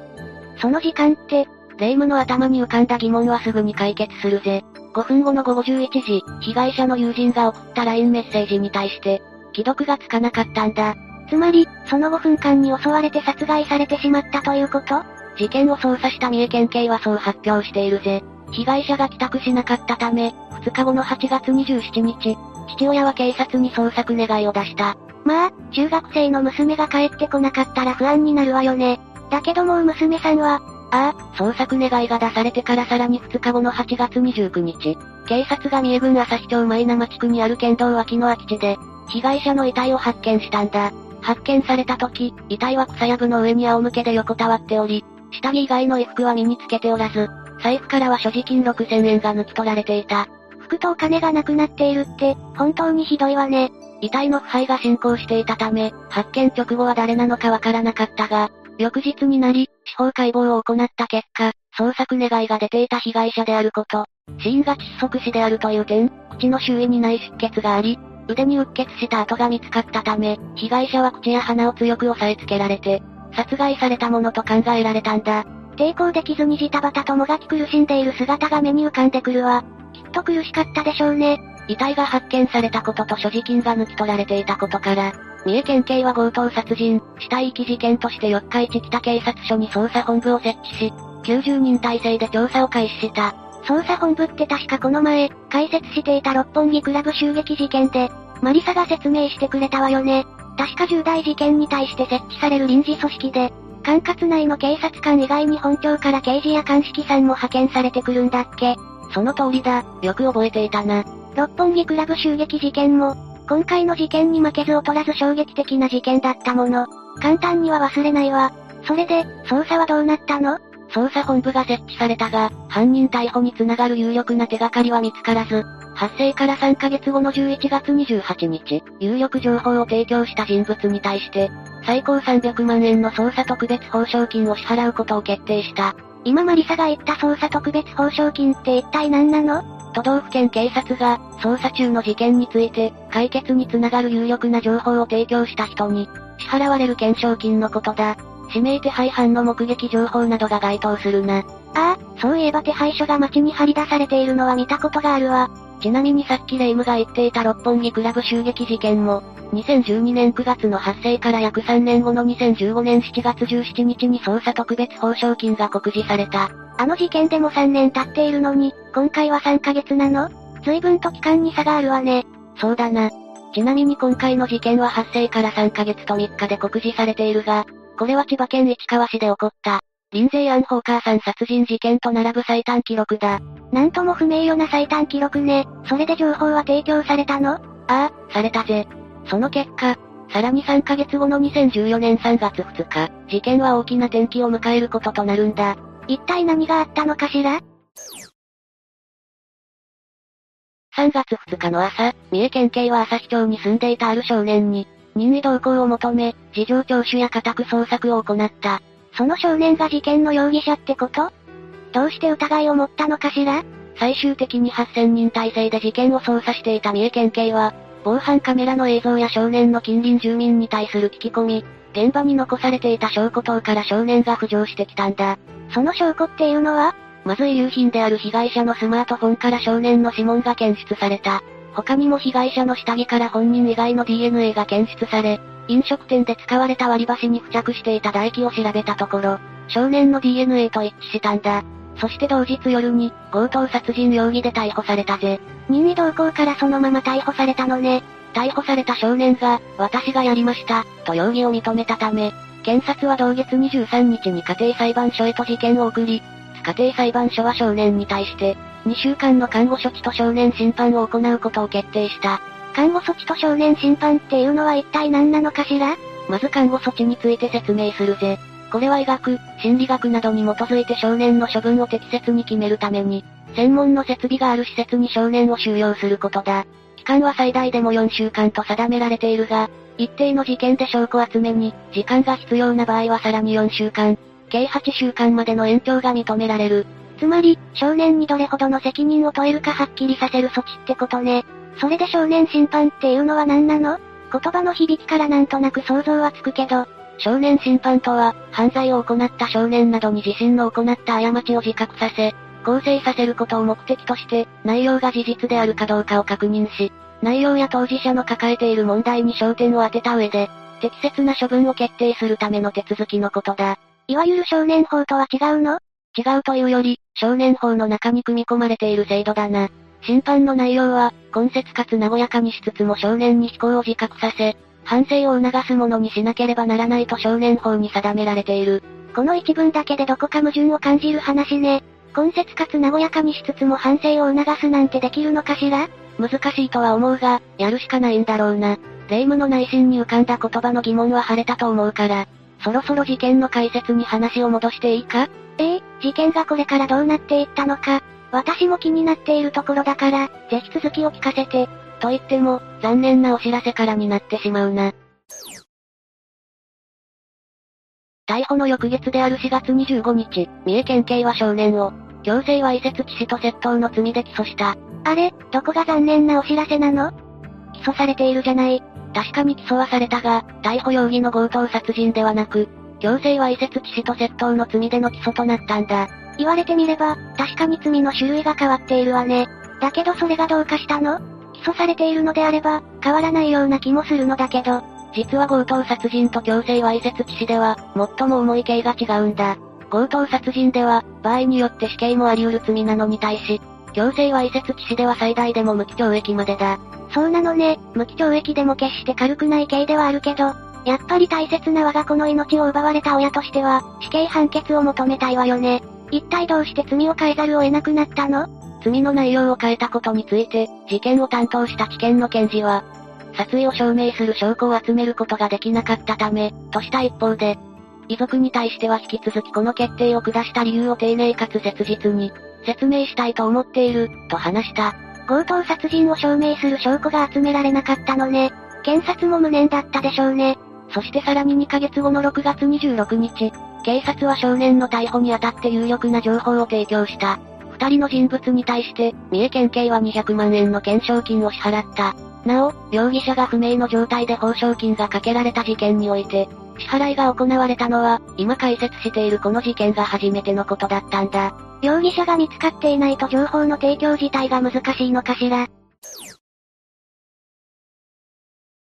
その時間って、霊夢の頭に浮かんだ疑問はすぐに解決するぜ。5分後の午後11時、被害者の友人が送った LINE メッセージに対して、既読がつかなかったんだ。つまり、その5分間に襲われて殺害されてしまったということ？事件を捜査した三重県警はそう発表しているぜ。被害者が帰宅しなかったため、2日後の8月27日、父親は警察に捜索願いを出した。まあ、中学生の娘が帰ってこなかったら不安になるわよね。だけどもう娘さんは、ああ、捜索願いが出されてからさらに2日後の8月29日、警察が三重郡朝日町舞生地区にある県道脇の空き地で、被害者の遺体を発見したんだ。発見された時、遺体は草やぶの上に仰向けで横たわっており、下着以外の衣服は身につけておらず、財布からは所持金6000円が抜き取られていた。服とお金がなくなっているって、本当にひどいわね。遺体の腐敗が進行していたため、発見直後は誰なのかわからなかったが、翌日になり、司法解剖を行った結果、捜索願いが出ていた被害者であること、死因が窒息死であるという点、口の周囲にない出血があり、腕にうっ血した跡が見つかったため、被害者は口や鼻を強く押さえつけられて、殺害されたものと考えられたんだ。抵抗できずにジタバタともがき苦しんでいる姿が目に浮かんでくるわ。きっと苦しかったでしょうね。遺体が発見されたことと所持金が抜き取られていたことから、三重県警は強盗殺人、死体遺棄事件として四日市北警察署に捜査本部を設置し、90人体制で調査を開始した。捜査本部って確かこの前、解説していた六本木クラブ襲撃事件で、マリサが説明してくれたわよね。確か重大事件に対して設置される臨時組織で、管轄内の警察官以外に本庁から刑事や鑑識さんも派遣されてくるんだっけ？その通りだ、よく覚えていたな。六本木クラブ襲撃事件も、今回の事件に負けず劣らず衝撃的な事件だったもの。簡単には忘れないわ。それで、捜査はどうなったの？捜査本部が設置されたが、犯人逮捕につながる有力な手がかりは見つからず、発生から3ヶ月後の11月28日、有力情報を提供した人物に対して、最高300万円の捜査特別報奨金を支払うことを決定した。今マリサが言った捜査特別報奨金って一体何なの？都道府県警察が、捜査中の事件について、解決につながる有力な情報を提供した人に、支払われる懸賞金のことだ。指名手配犯の目撃情報などが該当するな。ああ、そういえば手配書が街に張り出されているのは見たことがあるわ。ちなみにさっきレイムが言っていた六本木クラブ襲撃事件も、2012年9月の発生から約3年後の2015年7月17日に捜査特別報奨金が告示された。あの事件でも3年経っているのに、今回は3ヶ月なの？随分と期間に差があるわね。そうだな。ちなみに今回の事件は発生から3ヶ月と3日で告示されているが、これは千葉県市川市で起こった、リンゼイ・アン・ホーカーさん殺人事件と並ぶ最短記録だ。なんとも不名誉な最短記録ね。それで情報は提供されたの？ああ、されたぜ。その結果、さらに3ヶ月後の2014年3月2日、事件は大きな転機を迎えることとなるんだ。一体何があったのかしら？3月2日の朝、三重県警は旭町に住んでいたある少年に、任意同行を求め、事情聴取や家宅捜索を行った。その少年が事件の容疑者ってこと？どうして疑いを持ったのかしら？最終的に8000人体制で事件を捜査していた三重県警は、防犯カメラの映像や少年の近隣住民に対する聞き込み、現場に残されていた証拠等から少年が浮上してきたんだ。その証拠っていうのは？まず遺留品である被害者のスマートフォンから少年の指紋が検出された。他にも被害者の下着から本人以外の DNA が検出され、飲食店で使われた割り箸に付着していた唾液を調べたところ、少年の DNA と一致したんだ。そして同日夜に、強盗殺人容疑で逮捕されたぜ。任意同行からそのまま逮捕されたのね。逮捕された少年が、私がやりました、と容疑を認めたため、検察は同月23日に家庭裁判所へと事件を送り、家庭裁判所は少年に対して、2週間の看護処置と少年審判を行うことを決定した。看護措置と少年審判っていうのは一体何なのかしら？まず看護措置について説明するぜ。これは医学、心理学などに基づいて少年の処分を適切に決めるために、専門の設備がある施設に少年を収容することだ。期間は最大でも4週間と定められているが、一定の事件で証拠集めに、時間が必要な場合はさらに4週間、計8週間までの延長が認められる。つまり、少年にどれほどの責任を問えるかはっきりさせる措置ってことね。それで少年審判っていうのは何なの？言葉の響きからなんとなく想像はつくけど、少年審判とは、犯罪を行った少年などに自身の行った過ちを自覚させ、構成させることを目的として、内容が事実であるかどうかを確認し、内容や当事者の抱えている問題に焦点を当てた上で、適切な処分を決定するための手続きのことだ。いわゆる少年法とは違うの？違うというより、少年法の中に組み込まれている制度だな。審判の内容は、根節かつ和やかにしつつも少年に非行を自覚させ、反省を促すものにしなければならないと少年法に定められている。この一文だけでどこか矛盾を感じる話ね。根節かつ和やかにしつつも反省を促すなんてできるのかしら？難しいとは思うが、やるしかないんだろうな。霊夢の内心に浮かんだ言葉の疑問は晴れたと思うから、そろそろ事件の解説に話を戻していいか？ええ事件がこれからどうなっていったのか、私も気になっているところだから、ぜひ続きを聞かせて。と言っても、残念なお知らせからになってしまうな。逮捕の翌月である4月25日、三重県警は少年を、強制わいせつ致死と窃盗の罪で起訴した。あれ、どこが残念なお知らせなの？起訴されているじゃない。確かに起訴はされたが、逮捕容疑の強盗殺人ではなく、強制わいせつ致死と窃盗の罪での起訴となったんだ。言われてみれば、確かに罪の種類が変わっているわね。だけどそれがどうかしたの？起訴されているのであれば、変わらないような気もするのだけど。実は強盗殺人と強制わいせつ致死では、最も重い刑が違うんだ。強盗殺人では、場合によって死刑もあり得る罪なのに対し、強制わいせつ致死では最大でも無期懲役までだ。そうなのね、無期懲役でも決して軽くない刑ではあるけど、やっぱり大切な我が子の命を奪われた親としては、死刑判決を求めたいわよね。一体どうして罪を変えざるを得なくなったの？罪の内容を変えたことについて、事件を担当した地検の検事は、殺意を証明する証拠を集めることができなかったため、とした一方で、遺族に対しては引き続きこの決定を下した理由を丁寧かつ切実に、説明したいと思っている、と話した。強盗殺人を証明する証拠が集められなかったのね。検察も無念だったでしょうね。そしてさらに2ヶ月後の6月26日、警察は少年の逮捕にあたって有力な情報を提供した。二人の人物に対して、三重県警は200万円の懸賞金を支払った。なお、容疑者が不明の状態で報奨金がかけられた事件において、支払いが行われたのは、今解説しているこの事件が初めてのことだったんだ。容疑者が見つかっていないと情報の提供自体が難しいのかしら。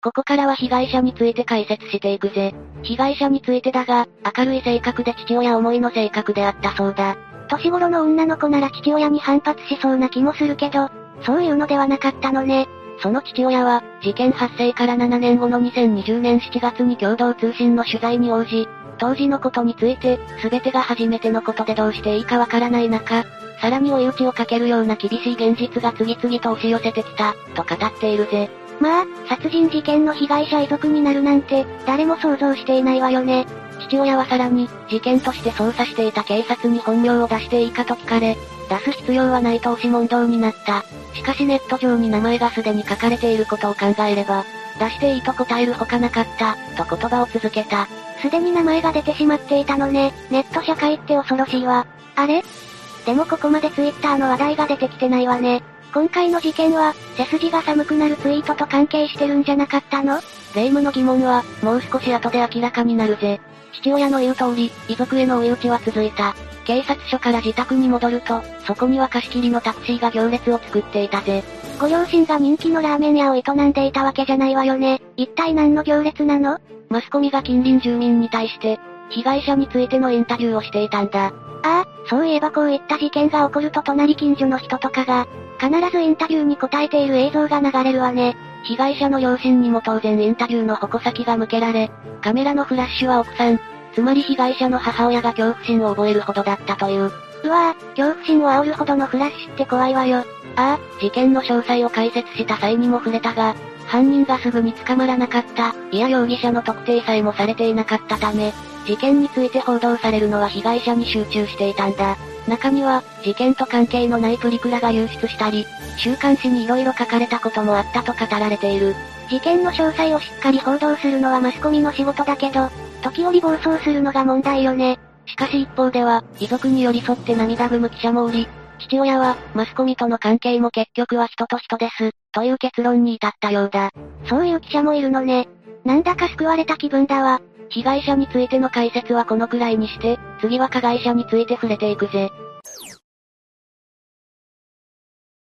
ここからは被害者について解説していくぜ。被害者についてだが、明るい性格で父親思いの性格であったそうだ。年頃の女の子なら父親に反発しそうな気もするけど、そういうのではなかったのね。その父親は、事件発生から7年後の2020年7月に共同通信の取材に応じ、当時のことについて、すべてが初めてのことでどうしていいかわからない中、さらに追い打ちをかけるような厳しい現実が次々と押し寄せてきた、と語っているぜ。まあ、殺人事件の被害者遺族になるなんて、誰も想像していないわよね。父親はさらに、事件として捜査していた警察に本名を出していいかと聞かれ、出す必要はないと押し問答になった。しかしネット上に名前がすでに書かれていることを考えれば、出していいと答えるほかなかった、と言葉を続けた。すでに名前が出てしまっていたのね。ネット社会って恐ろしいわ。あれ？でもここまでツイッターの話題が出てきてないわね。今回の事件は、背筋が寒くなるツイートと関係してるんじゃなかったの？霊夢の疑問は、もう少し後で明らかになるぜ。父親の言う通り、遺族への追い打ちは続いた。警察署から自宅に戻ると、そこには貸し切りのタクシーが行列を作っていたぜ。ご両親が人気のラーメン屋を営んでいたわけじゃないわよね。一体何の行列なの？マスコミが近隣住民に対して、被害者についてのインタビューをしていたんだ。ああ、そういえばこういった事件が起こると隣近所の人とかが、必ずインタビューに答えている映像が流れるわね。被害者の両親にも当然インタビューの矛先が向けられ、カメラのフラッシュは奥さん、つまり被害者の母親が恐怖心を覚えるほどだったという。うわぁ、恐怖心を煽るほどのフラッシュって怖いわよ。ああ、事件の詳細を解説した際にも触れたが、犯人がすぐに捕まらなかった、いや容疑者の特定さえもされていなかったため、事件について報道されるのは被害者に集中していたんだ。中には、事件と関係のないプリクラが流出したり、週刊誌に色々書かれたこともあったと語られている。事件の詳細をしっかり報道するのはマスコミの仕事だけど、時折暴走するのが問題よね。しかし一方では、遺族に寄り添って涙ぐむ記者もおり、父親は、マスコミとの関係も結局は人と人です、という結論に至ったようだ。そういう記者もいるのね。なんだか救われた気分だわ。被害者についての解説はこのくらいにして、次は加害者について触れていくぜ。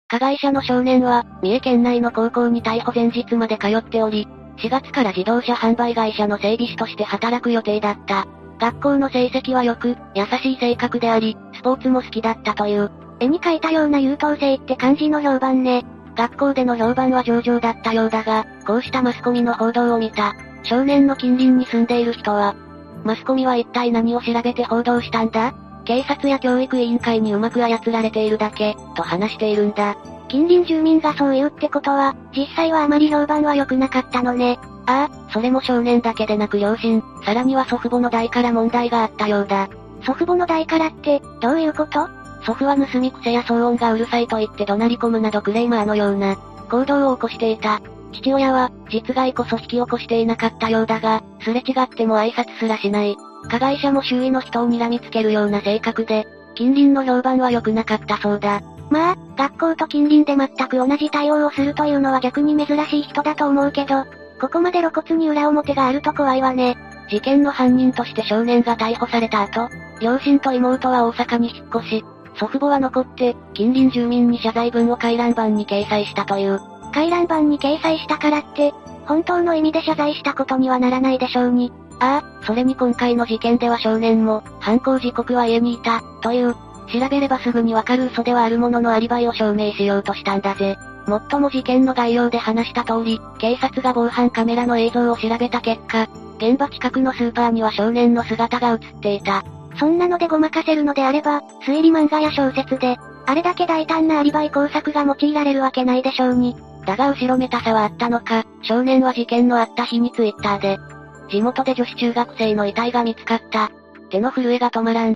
加害者の少年は、三重県内の高校に逮捕前日まで通っており、4月から自動車販売会社の整備士として働く予定だった。学校の成績は良く、優しい性格であり、スポーツも好きだったという。絵に描いたような優等生って感じの評判ね。学校での評判は上々だったようだが、こうしたマスコミの報道を見た、少年の近隣に住んでいる人は、マスコミは一体何を調べて報道したんだ？警察や教育委員会にうまく操られているだけ、と話しているんだ。近隣住民がそう言うってことは、実際はあまり評判は良くなかったのね。ああ、それも少年だけでなく両親、さらには祖父母の代から問題があったようだ。祖父母の代からって、どういうこと？祖父は盗み癖や騒音がうるさいと言って怒鳴り込むなどクレーマーのような、行動を起こしていた。父親は、実害こそ引き起こしていなかったようだが、すれ違っても挨拶すらしない。加害者も周囲の人を睨みつけるような性格で、近隣の評判は良くなかったそうだ。まあ、学校と近隣で全く同じ対応をするというのは逆に珍しい人だと思うけど、ここまで露骨に裏表があると怖いわね。事件の犯人として少年が逮捕された後、両親と妹は大阪に引っ越し、祖父母は残って、近隣住民に謝罪文を回覧板に掲載したという。回覧板に掲載したからって、本当の意味で謝罪したことにはならないでしょうに。ああ、それに今回の事件では少年も、犯行時刻は家にいた、という、調べればすぐにわかる嘘ではあるもののアリバイを証明しようとしたんだぜ。もっとも事件の概要で話した通り、警察が防犯カメラの映像を調べた結果、現場近くのスーパーには少年の姿が映っていた。そんなのでごまかせるのであれば、推理漫画や小説で、あれだけ大胆なアリバイ工作が用いられるわけないでしょうに。だが後ろめたさはあったのか、少年は事件のあった日にツイッターで、地元で女子中学生の遺体が見つかった。手の震えが止まらん。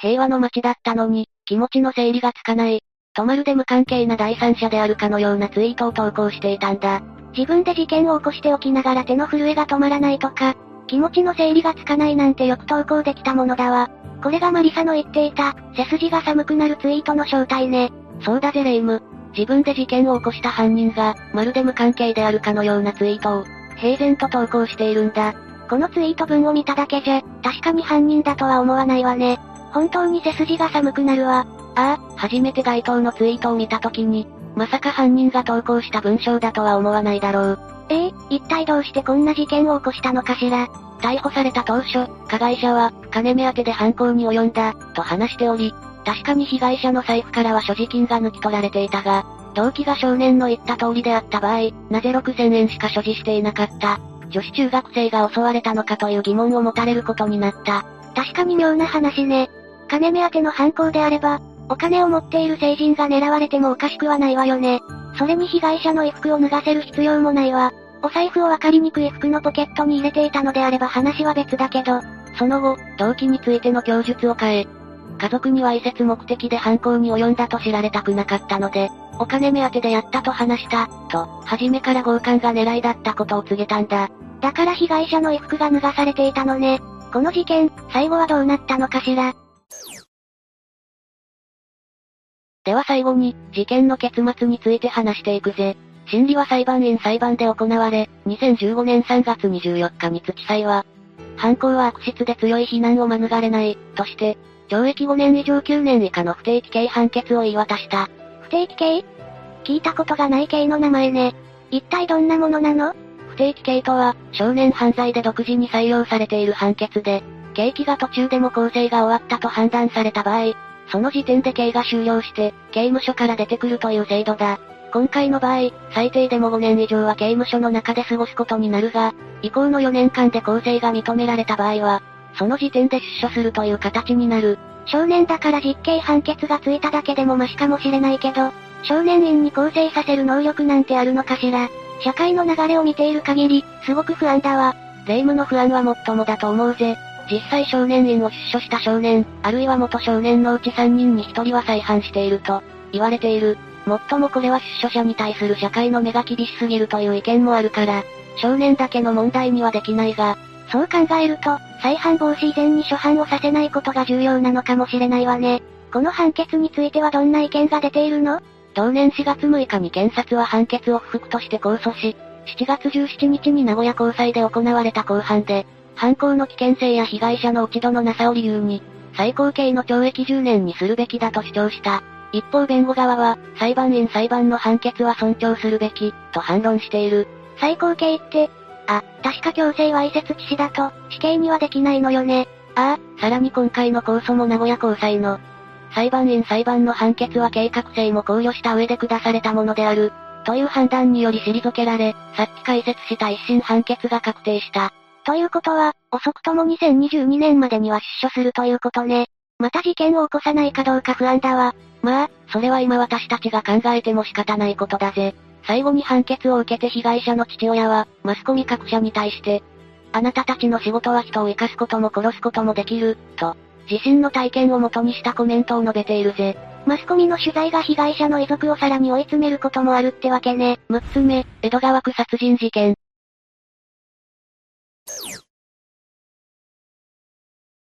平和の街だったのに、気持ちの整理がつかない。とまるで無関係な第三者であるかのようなツイートを投稿していたんだ。自分で事件を起こしておきながら手の震えが止まらないとか、気持ちの整理がつかないなんてよく投稿できたものだわ。これがマリサの言っていた、背筋が寒くなるツイートの正体ね。そうだぜレイム。自分で事件を起こした犯人が、まるで無関係であるかのようなツイートを、平然と投稿しているんだ。このツイート文を見ただけじゃ、確かに犯人だとは思わないわね。本当に背筋が寒くなるわ。ああ、初めて該当のツイートを見た時に、まさか犯人が投稿した文章だとは思わないだろう。ええ一体どうしてこんな事件を起こしたのかしら。逮捕された当初、加害者は、金目当てで犯行に及んだ、と話しており、確かに被害者の財布からは所持金が抜き取られていたが、動機が少年の言った通りであった場合、なぜ6000円しか所持していなかった女子中学生が襲われたのかという疑問を持たれることになった。確かに妙な話ね。金目当ての犯行であれば、お金を持っている成人が狙われてもおかしくはないわよね。それに被害者の衣服を脱がせる必要もないわ。お財布を分かりにくい服のポケットに入れていたのであれば話は別だけど、その後、動機についての供述を変え、家族にわいせつ目的で犯行に及んだと知られたくなかったので、お金目当てでやったと話した、と、初めから強姦が狙いだったことを告げたんだ。だから被害者の衣服が脱がされていたのね。この事件、最後はどうなったのかしら。では最後に、事件の結末について話していくぜ。審理は裁判員裁判で行われ、2015年3月24日に土裁は、犯行は悪質で強い非難を免れない、として、懲役5年以上9年以下の不定期刑判決を言い渡した。不定期刑？聞いたことがない刑の名前ね。一体どんなものなの？不定期刑とは、少年犯罪で独自に採用されている判決で、刑期が途中でも構成が終わったと判断された場合、その時点で刑が終了して、刑務所から出てくるという制度だ。今回の場合、最低でも5年以上は刑務所の中で過ごすことになるが、以降の4年間で構成が認められた場合は、その時点で出所するという形になる。少年だから実刑判決がついただけでもマシかもしれないけど、少年院に構成させる能力なんてあるのかしら。社会の流れを見ている限り、すごく不安だわ。霊夢の不安はもっともだと思うぜ。実際少年院を出所した少年、あるいは元少年のうち3人に1人は再犯していると、言われている。もっともこれは出所者に対する社会の目が厳しすぎるという意見もあるから、少年だけの問題にはできないが、そう考えると、再犯防止以前に初犯をさせないことが重要なのかもしれないわね。この判決についてはどんな意見が出ているの？同年4月6日に検察は判決を不服として控訴し、7月17日に名古屋高裁で行われた公判で、犯行の危険性や被害者の落ち度のなさを理由に、最高刑の懲役10年にするべきだと主張した。一方弁護側は、裁判員裁判の判決は尊重するべき、と反論している。最高刑って、あ、確か強制わいせつ致死だと、死刑にはできないのよね。ああ、さらに今回の控訴も名古屋高裁の、裁判員裁判の判決は計画性も考慮した上で下されたものである、という判断により退けられ、さっき解説した一審判決が確定した。ということは、遅くとも2022年までには出所するということね。また事件を起こさないかどうか不安だわ。まあ、それは今私たちが考えても仕方ないことだぜ。最後に判決を受けて被害者の父親は、マスコミ各社に対して、あなたたちの仕事は人を生かすことも殺すこともできる、と、自身の体験をもとにしたコメントを述べているぜ。マスコミの取材が被害者の遺族をさらに追い詰めることもあるってわけね。6つ目、江戸川区殺人事件。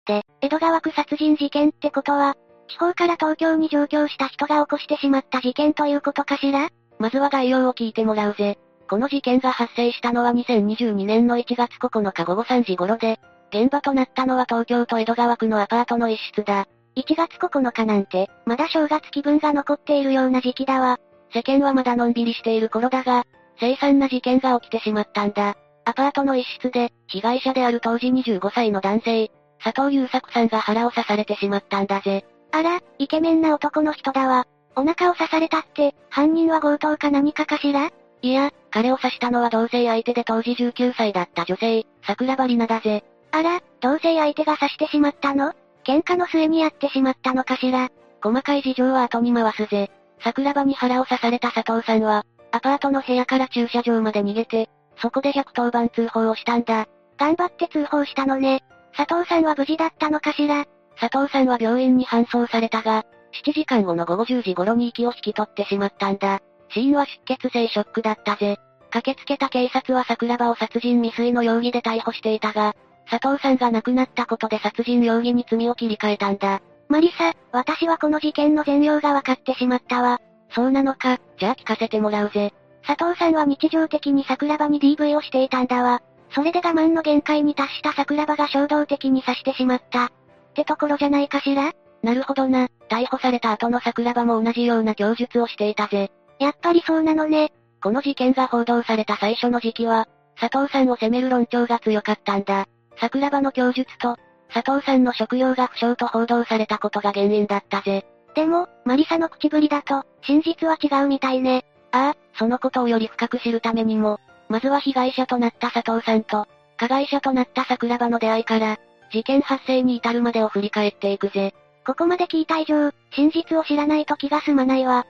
で、江戸川区殺人事件ってことは、地方から東京に上京した人が起こしてしまった事件ということかしら？まずは概要を聞いてもらうぜ。この事件が発生したのは2022年の1月9日午後3時頃で、現場となったのは東京都江戸川区のアパートの一室だ。1月9日なんて、まだ正月気分が残っているような時期だわ。世間はまだのんびりしている頃だが、凄惨な事件が起きてしまったんだ。アパートの一室で、被害者である当時25歳の男性、佐藤優作さんが腹を刺されてしまったんだぜ。あら、イケメンな男の人だわ。お腹を刺されたって、犯人は強盗か何かかしら？いや、彼を刺したのは同性相手で当時19歳だった女性、桜庭里奈だぜ。あら、同性相手が刺してしまったの？喧嘩の末にやってしまったのかしら？細かい事情は後に回すぜ。桜庭に腹を刺された佐藤さんは、アパートの部屋から駐車場まで逃げて、そこで110番通報をしたんだ。頑張って通報したのね。佐藤さんは無事だったのかしら？佐藤さんは病院に搬送されたが、7時間後の午後10時頃に息を引き取ってしまったんだ。死因は出血性ショックだったぜ。駆けつけた警察は桜庭を殺人未遂の容疑で逮捕していたが、佐藤さんが亡くなったことで殺人容疑に罪を切り替えたんだ。マリサ、私はこの事件の全容が分かってしまったわ。そうなのか、じゃあ聞かせてもらうぜ。佐藤さんは日常的に桜庭に DV をしていたんだわ。それで我慢の限界に達した桜庭が衝動的に刺してしまった。ってところじゃないかしら？なるほどな。逮捕された後の桜庭も同じような供述をしていたぜ。やっぱりそうなのね。この事件が報道された最初の時期は、佐藤さんを責める論調が強かったんだ。桜庭の供述と、佐藤さんの職業が不詳と報道されたことが原因だったぜ。でも、マリサの口ぶりだと、真実は違うみたいね。ああ、そのことをより深く知るためにも、まずは被害者となった佐藤さんと、加害者となった桜庭の出会いから、事件発生に至るまでを振り返っていくぜ。ここまで聞いた以上、真実を知らないと気が済まないわ。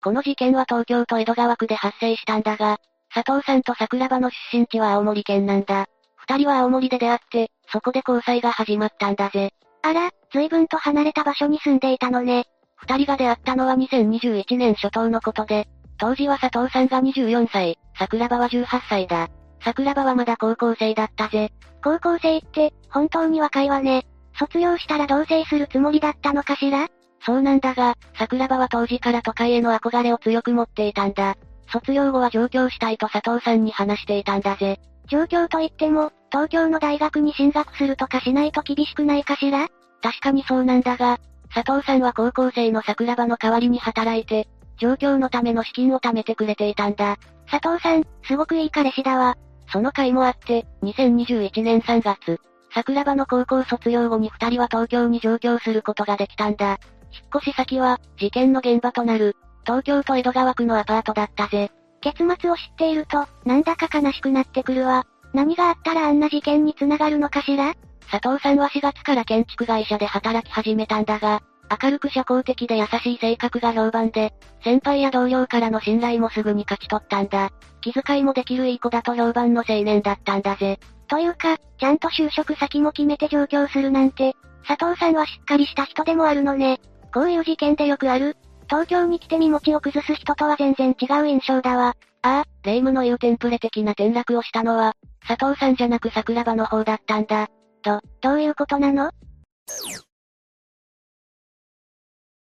この事件は東京都江戸川区で発生したんだが、佐藤さんと桜庭の出身地は青森県なんだ。二人は青森で出会って、そこで交際が始まったんだぜ。あら、随分と離れた場所に住んでいたのね。二人が出会ったのは2021年初頭のことで、当時は佐藤さんが24歳、桜庭は18歳だ。桜庭はまだ高校生だったぜ。高校生って、本当に若いわね。卒業したら同棲するつもりだったのかしら？そうなんだが、桜庭は当時から都会への憧れを強く持っていたんだ。卒業後は上京したいと佐藤さんに話していたんだぜ。上京といっても、東京の大学に進学するとかしないと厳しくないかしら？確かにそうなんだが、佐藤さんは高校生の桜庭の代わりに働いて、上京のための資金を貯めてくれていたんだ。佐藤さん、すごくいい彼氏だわ。その回もあって、2021年3月、桜庭の高校卒業後に二人は東京に上京することができたんだ。引っ越し先は、事件の現場となる、東京都江戸川区のアパートだったぜ。結末を知っていると、なんだか悲しくなってくるわ。何があったらあんな事件に繋がるのかしら？佐藤さんは4月から建築会社で働き始めたんだが、明るく社交的で優しい性格が評判で、先輩や同僚からの信頼もすぐに勝ち取ったんだ。気遣いもできるいい子だと評判の青年だったんだぜ。というか、ちゃんと就職先も決めて上京するなんて、佐藤さんはしっかりした人でもあるのね。こういう事件でよくある。東京に来て身持ちを崩す人とは全然違う印象だわ。ああ、霊夢の言うテンプレ的な転落をしたのは、佐藤さんじゃなく桜庭の方だったんだ。と、どういうことなの？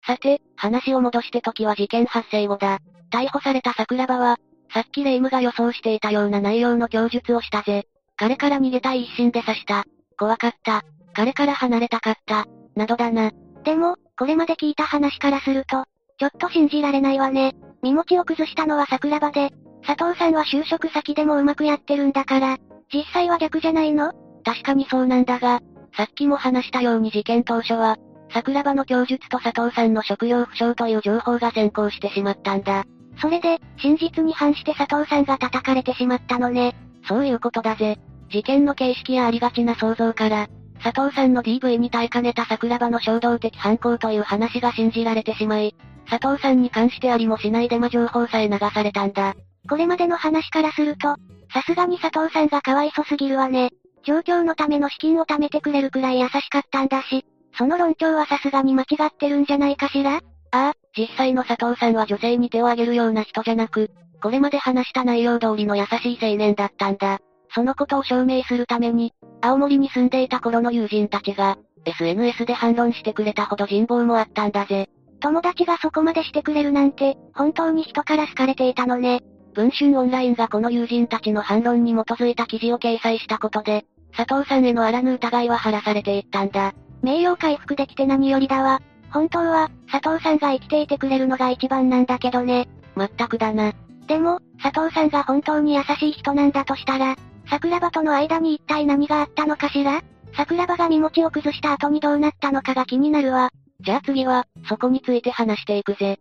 さて、話を戻して時は事件発生後だ。逮捕された桜庭は、さっき霊夢が予想していたような内容の供述をしたぜ。彼から逃げたい一心で刺した。怖かった。彼から離れたかった。などだな。でも、これまで聞いた話からすると、ちょっと信じられないわね。身持ちを崩したのは桜庭で、佐藤さんは就職先でもうまくやってるんだから、実際は逆じゃないの？確かにそうなんだが、さっきも話したように事件当初は、桜庭の供述と佐藤さんの職業不詳という情報が先行してしまったんだ。それで、真実に反して佐藤さんが叩かれてしまったのね。そういうことだぜ。事件の形式やありがちな想像から、佐藤さんの DV に耐えかねた桜庭の衝動的犯行という話が信じられてしまい、佐藤さんに関してありもしないデマ情報さえ流されたんだ。これまでの話からすると、さすがに佐藤さんがかわいそすぎるわね。状況のための資金を貯めてくれるくらい優しかったんだし、その論調はさすがに間違ってるんじゃないかしら？ああ、実際の佐藤さんは女性に手を挙げるような人じゃなく、これまで話した内容通りの優しい青年だったんだ。そのことを証明するために、青森に住んでいた頃の友人たちが、SNS で反論してくれたほど人望もあったんだぜ。友達がそこまでしてくれるなんて、本当に人から好かれていたのね。文春オンラインがこの友人たちの反論に基づいた記事を掲載したことで、佐藤さんへのあらぬ疑いは晴らされていったんだ。名誉回復できて何よりだわ。本当は、佐藤さんが生きていてくれるのが一番なんだけどね。まったくだな。でも、佐藤さんが本当に優しい人なんだとしたら、桜庭との間に一体何があったのかしら？桜庭が身持ちを崩した後にどうなったのかが気になるわ。じゃあ次は、そこについて話していくぜ。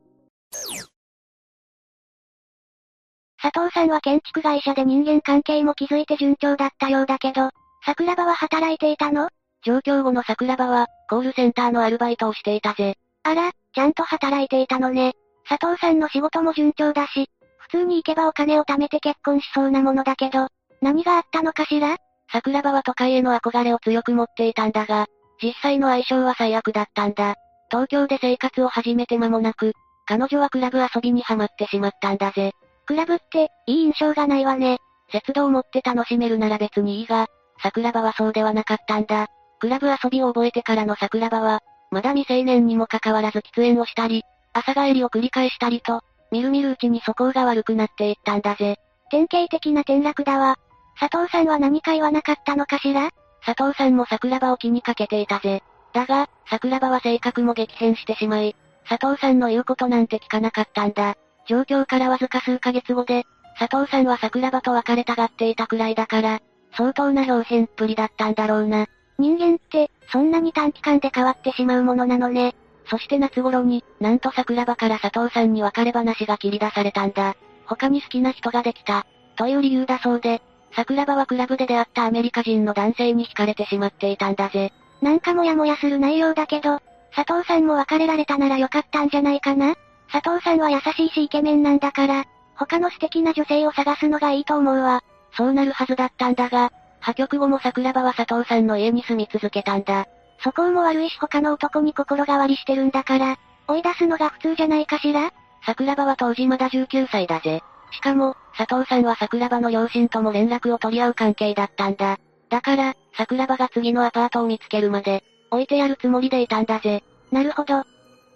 佐藤さんは建築会社で人間関係も築いて順調だったようだけど、桜庭は働いていたの？上京後の桜庭は、コールセンターのアルバイトをしていたぜ。あら、ちゃんと働いていたのね。佐藤さんの仕事も順調だし、普通に行けばお金を貯めて結婚しそうなものだけど、何があったのかしら？桜庭は都会への憧れを強く持っていたんだが、実際の相性は最悪だったんだ。東京で生活を始めて間もなく、彼女はクラブ遊びにハマってしまったんだぜ。クラブって、いい印象がないわね。節度を持って楽しめるなら別にいいが、桜庭はそうではなかったんだ。クラブ遊びを覚えてからの桜庭は、まだ未成年にもかかわらず喫煙をしたり、朝帰りを繰り返したりと、みるみるうちに素行が悪くなっていったんだぜ。典型的な転落だわ。佐藤さんは何か言わなかったのかしら？佐藤さんも桜庭を気にかけていたぜ。だが、桜庭は性格も激変してしまい、佐藤さんの言うことなんて聞かなかったんだ。状況からわずか数ヶ月後で、佐藤さんは桜庭と別れたがっていたくらいだから、相当な表変っぷりだったんだろうな。人間って、そんなに短期間で変わってしまうものなのね。そして夏頃に、なんと桜庭から佐藤さんに別れ話が切り出されたんだ。他に好きな人ができた。という理由だそうで、桜庭はクラブで出会ったアメリカ人の男性に惹かれてしまっていたんだぜ。なんかもやもやする内容だけど、佐藤さんも別れられたならよかったんじゃないかな佐藤さんは優しいしイケメンなんだから、他の素敵な女性を探すのがいいと思うわ。そうなるはずだったんだが、破局後も桜庭は佐藤さんの家に住み続けたんだ。そこも悪いし他の男に心変わりしてるんだから、追い出すのが普通じゃないかしら？桜庭は当時まだ19歳だぜ。しかも、佐藤さんは桜庭の両親とも連絡を取り合う関係だったんだ。だから、桜庭が次のアパートを見つけるまで、置いてやるつもりでいたんだぜ。なるほど。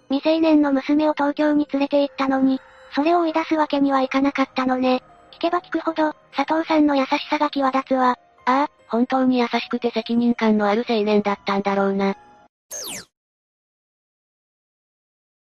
未成年の娘を東京に連れて行ったのに、それを追い出すわけにはいかなかったのね。聞けば聞くほど、佐藤さんの優しさが際立つわ。ああ、本当に優しくて責任感のある青年だったんだろうな。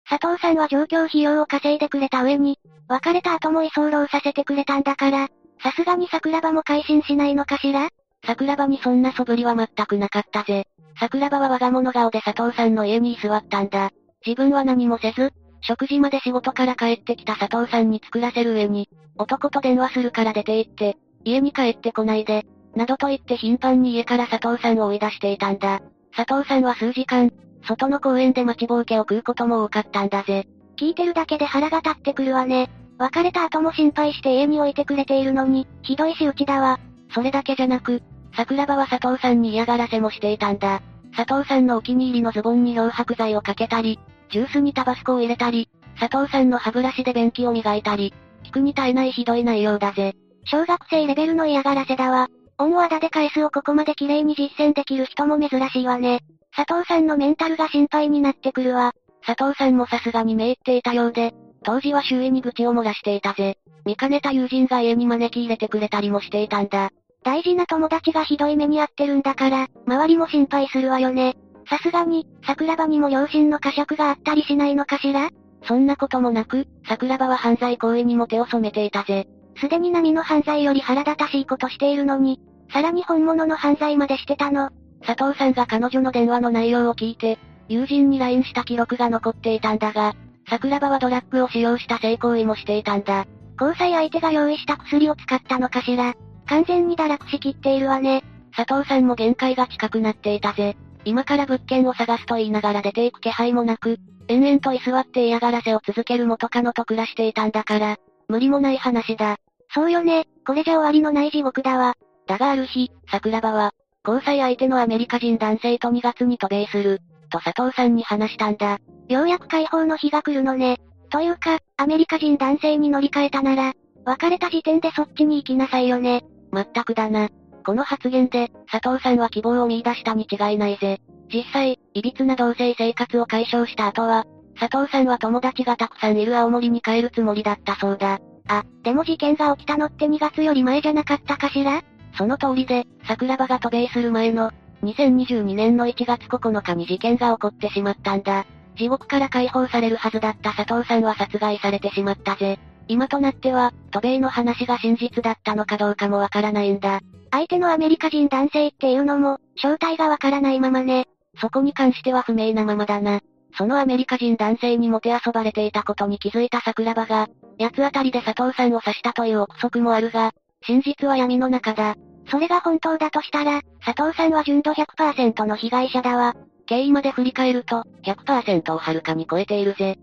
佐藤さんは上京費用を稼いでくれた上に、別れた後も居候させてくれたんだから、さすがに桜庭も改心しないのかしら？桜庭にそんな素振りは全くなかったぜ。桜庭は我が物顔で佐藤さんの家に居座ったんだ。自分は何もせず、食事まで仕事から帰ってきた佐藤さんに作らせる上に、男と電話するから出て行って、家に帰ってこないで、などと言って頻繁に家から佐藤さんを追い出していたんだ。佐藤さんは数時間、外の公園で待ちぼうけを食うことも多かったんだぜ。聞いてるだけで腹が立ってくるわね。別れた後も心配して家に置いてくれているのに、ひどい仕打ちだわ。それだけじゃなく、桜庭は佐藤さんに嫌がらせもしていたんだ。佐藤さんのお気に入りのズボンに漂白剤をかけたり、ジュースにタバスコを入れたり、佐藤さんの歯ブラシで便器を磨いたり、聞くに耐えないひどい内容だぜ。小学生レベルの嫌がらせだわ。恩をあだで返すをここまで綺麗に実践できる人も珍しいわね。佐藤さんのメンタルが心配になってくるわ。佐藤さんもさすがに目いっていたようで、当時は周囲に愚痴を漏らしていたぜ。見かねた友人が家に招き入れてくれたりもしていたんだ。大事な友達がひどい目に遭ってるんだから、周りも心配するわよね。さすがに、桜庭にも両親の呵責があったりしないのかしら？そんなこともなく、桜庭は犯罪行為にも手を染めていたぜ。すでに波の犯罪より腹立たしいことしているのに、さらに本物の犯罪までしてたの。佐藤さんが彼女の電話の内容を聞いて、友人に LINE した記録が残っていたんだが、桜庭はドラッグを使用した性行為もしていたんだ。交際相手が用意した薬を使ったのかしら。完全に堕落しきっているわね。佐藤さんも限界が近くなっていたぜ。今から物件を探すと言いながら出ていく気配もなく、延々と居座って嫌がらせを続ける元カノと暮らしていたんだから、無理もない話だ。そうよね、これじゃ終わりのない地獄だわ。だがある日、桜庭は、交際相手のアメリカ人男性と2月に渡米する、と佐藤さんに話したんだ。ようやく解放の日が来るのね。というか、アメリカ人男性に乗り換えたなら、別れた時点でそっちに行きなさいよね。まったくだな。この発言で、佐藤さんは希望を見出したに違いないぜ。実際、歪な同性生活を解消した後は、佐藤さんは友達がたくさんいる青森に帰るつもりだったそうだ。あ、でも事件が起きたのって2月より前じゃなかったかしら？その通りで、桜庭が渡米する前の、2022年の1月9日に事件が起こってしまったんだ。地獄から解放されるはずだった佐藤さんは殺害されてしまったぜ。今となっては、渡米の話が真実だったのかどうかもわからないんだ。相手のアメリカ人男性っていうのも、正体がわからないままね。そこに関しては不明なままだな。そのアメリカ人男性にもてあそばれていたことに気づいた桜庭が、八つ当たりで佐藤さんを刺したという憶測もあるが、真実は闇の中だ。それが本当だとしたら、佐藤さんは純度100%の被害者だわ。経緯まで振り返ると、100%をはるかに超えているぜ。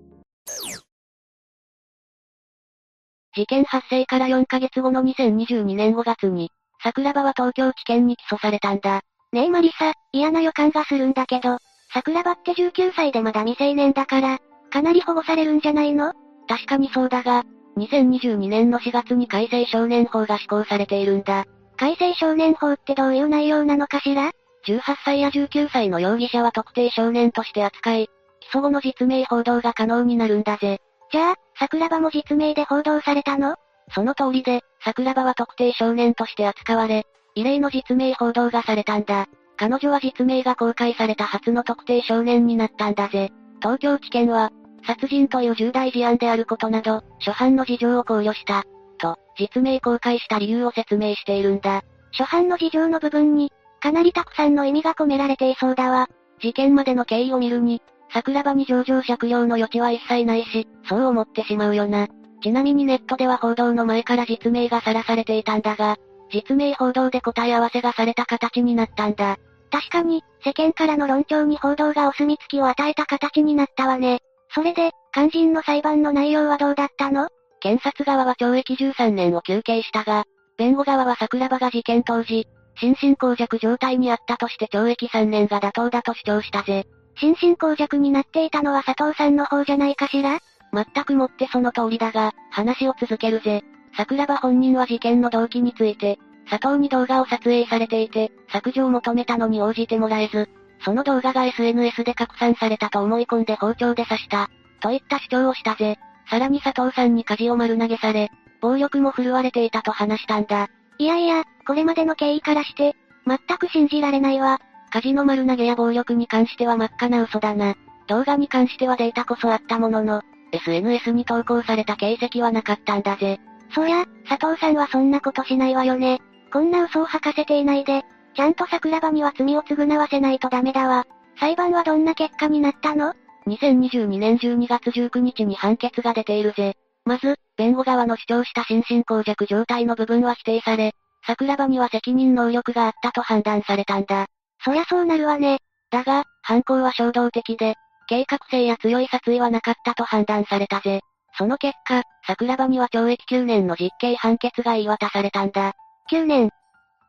事件発生から4ヶ月後の2022年5月に、桜庭は東京地検に起訴されたんだ。ねえマリサ、嫌な予感がするんだけど、桜庭って19歳でまだ未成年だから、かなり保護されるんじゃないの？確かにそうだが、2022年の4月に改正少年法が施行されているんだ。改正少年法ってどういう内容なのかしら ?18 歳や19歳の容疑者は特定少年として扱い、起訴後の実名報道が可能になるんだぜ。じゃあ、桜庭も実名で報道されたの？その通りで、桜庭は特定少年として扱われ、異例の実名報道がされたんだ。彼女は実名が公開された初の特定少年になったんだぜ。東京地検は、殺人という重大事案であることなど、初犯の事情を考慮した。と、実名公開した理由を説明しているんだ。初犯の事情の部分に、かなりたくさんの意味が込められていそうだわ。事件までの経緯を見るに、桜庭に上場借用の余地は一切ないし、そう思ってしまうよな。ちなみにネットでは報道の前から実名がさらされていたんだが、実名報道で答え合わせがされた形になったんだ。確かに、世間からの論調に報道がお墨付きを与えた形になったわね。それで、肝心の裁判の内容はどうだったの？検察側は懲役13年を求刑したが、弁護側は桜庭が事件当時、心神耗弱状態にあったとして懲役3年が妥当だと主張したぜ。心神耗弱になっていたのは佐藤さんの方じゃないかしら？全くもってその通りだが、話を続けるぜ。桜庭本人は事件の動機について、佐藤に動画を撮影されていて、削除を求めたのに応じてもらえず、その動画が SNS で拡散されたと思い込んで包丁で刺した。といった主張をしたぜ。さらに佐藤さんに舵を丸投げされ、暴力も振るわれていたと話したんだ。いやいや、これまでの経緯からして、全く信じられないわ。舵の丸投げや暴力に関しては真っ赤な嘘だな。動画に関してはデータこそあったものの、SNS に投稿された形跡はなかったんだぜ。そりゃ、佐藤さんはそんなことしないわよね。こんな嘘を吐かせていないで、ちゃんと桜庭には罪を償わせないとダメだわ。裁判はどんな結果になったの ?2022 年12月19日に判決が出ているぜ。まず、弁護側の主張した心神耗弱状態の部分は否定され、桜庭には責任能力があったと判断されたんだ。そりゃそうなるわね。だが、犯行は衝動的で、計画性や強い殺意はなかったと判断されたぜ。その結果、桜庭には懲役9年の実刑判決が言い渡されたんだ。9年。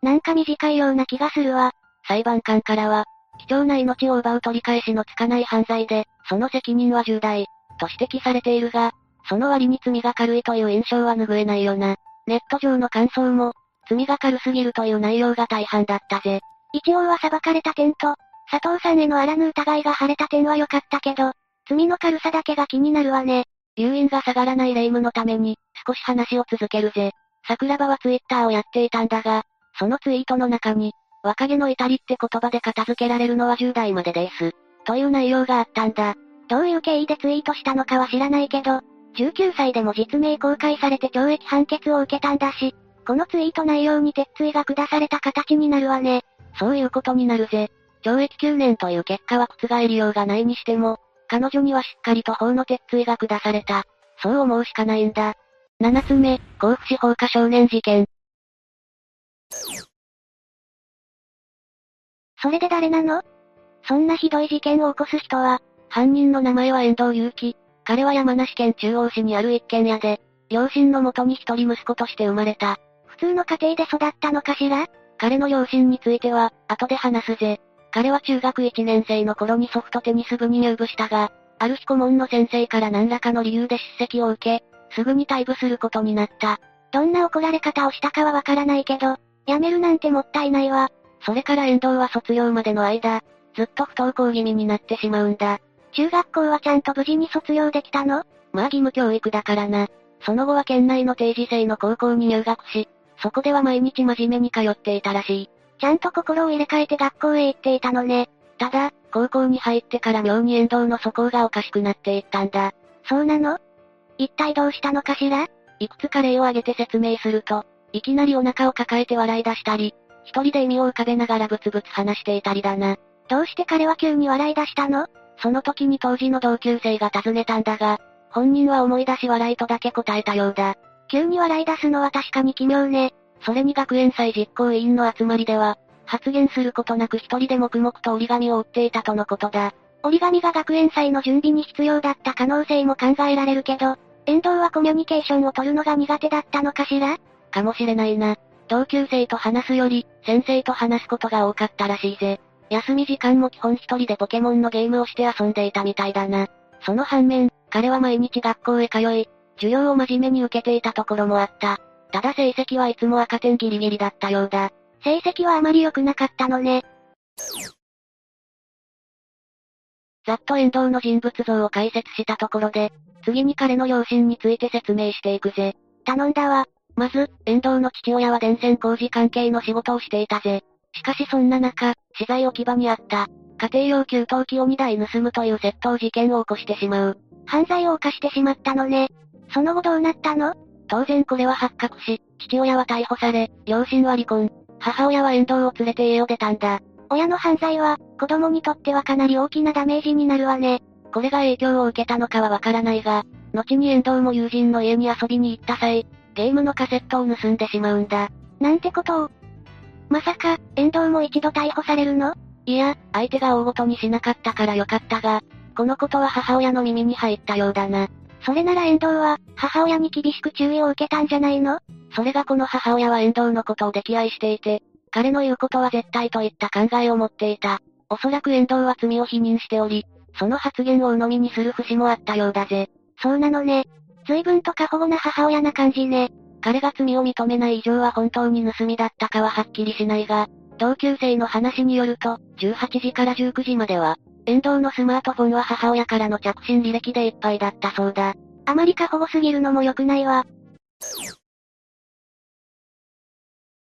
なんか短いような気がするわ。裁判官からは、貴重な命を奪う取り返しのつかない犯罪で、その責任は重大、と指摘されているが、その割に罪が軽いという印象は拭えないよな。ネット上の感想も、罪が軽すぎるという内容が大半だったぜ。一応は裁かれた点と、佐藤さんへのあらぬ疑いが晴れた点は良かったけど、罪の軽さだけが気になるわね。留飲が下がらない霊夢のために、少し話を続けるぜ。桜庭はツイッターをやっていたんだが、そのツイートの中に、若気の至りって言葉で片付けられるのは10代までです。という内容があったんだ。どういう経緯でツイートしたのかは知らないけど、19歳でも実名公開されて懲役判決を受けたんだし、このツイート内容に鉄槌が下された形になるわね。そういうことになるぜ。懲役9年という結果は覆りようがないにしても、彼女にはしっかりと法の鉄槌が下された。そう思うしかないんだ。7つ目、甲府市放火少年事件。それで誰なの？そんなひどい事件を起こす人は、犯人の名前は遠藤祐樹。彼は山梨県中央市にある一軒家で、両親のもとに一人息子として生まれた。普通の家庭で育ったのかしら？彼の両親については、後で話すぜ。彼は中学1年生の頃にソフトテニス部に入部したが、ある日顧問の先生から何らかの理由で叱責を受け、すぐに退部することになった。どんな怒られ方をしたかはわからないけど、辞めるなんてもったいないわ。それから遠藤は卒業までの間、ずっと不登校気味になってしまうんだ。中学校はちゃんと無事に卒業できたの？まあ義務教育だからな。その後は県内の定時制の高校に入学し、そこでは毎日真面目に通っていたらしい。ちゃんと心を入れ替えて学校へ行っていたのね。ただ、高校に入ってから妙に遠藤の素行がおかしくなっていったんだ。そうなの？一体どうしたのかしら？いくつか例を挙げて説明すると、いきなりお腹を抱えて笑い出したり、一人で意味を浮かべながらブツブツ話していたりだな。どうして彼は急に笑い出したの？その時に当時の同級生が尋ねたんだが、本人は思い出し笑いとだけ答えたようだ。急に笑い出すのは確かに奇妙ね。それに学園祭実行委員の集まりでは、発言することなく一人で黙々と折り紙を折っていたとのことだ。折り紙が学園祭の準備に必要だった可能性も考えられるけど、遠藤はコミュニケーションを取るのが苦手だったのかしら？かもしれないな。同級生と話すより、先生と話すことが多かったらしいぜ。休み時間も基本一人でポケモンのゲームをして遊んでいたみたいだな。その反面、彼は毎日学校へ通い、授業を真面目に受けていたところもあった。ただ成績はいつも赤点ギリギリだったようだ。成績はあまり良くなかったのね。ざっと遠藤の人物像を解説したところで、次に彼の両親について説明していくぜ。頼んだわ。まず、遠藤の父親は電線工事関係の仕事をしていたぜ。しかしそんな中、資材置き場にあった、家庭用給湯器を2台盗むという窃盗事件を起こしてしまう。犯罪を犯してしまったのね。その後どうなったの？当然これは発覚し、父親は逮捕され、両親は離婚。母親は遠藤を連れて家を出たんだ。親の犯罪は、子供にとってはかなり大きなダメージになるわね。これが影響を受けたのかはわからないが、後に遠藤も友人の家に遊びに行った際、ゲームのカセットを盗んでしまうんだ。なんてことを？まさか、遠藤も一度逮捕されるの？いや、相手が大ごとにしなかったからよかったが、このことは母親の耳に入ったようだな。それなら遠藤は、母親に厳しく注意を受けたんじゃないの？それがこの母親は遠藤のことを溺愛していて、彼の言うことは絶対といった考えを持っていた。おそらく遠藤は罪を否認しており、その発言を鵜呑みにする節もあったようだぜ。そうなのね。随分と過保護な母親な感じね。彼が罪を認めない以上は本当に盗みだったかははっきりしないが、同級生の話によると、18時から19時までは、遠藤のスマートフォンは母親からの着信履歴でいっぱいだったそうだ。あまり過保護すぎるのも良くないわ。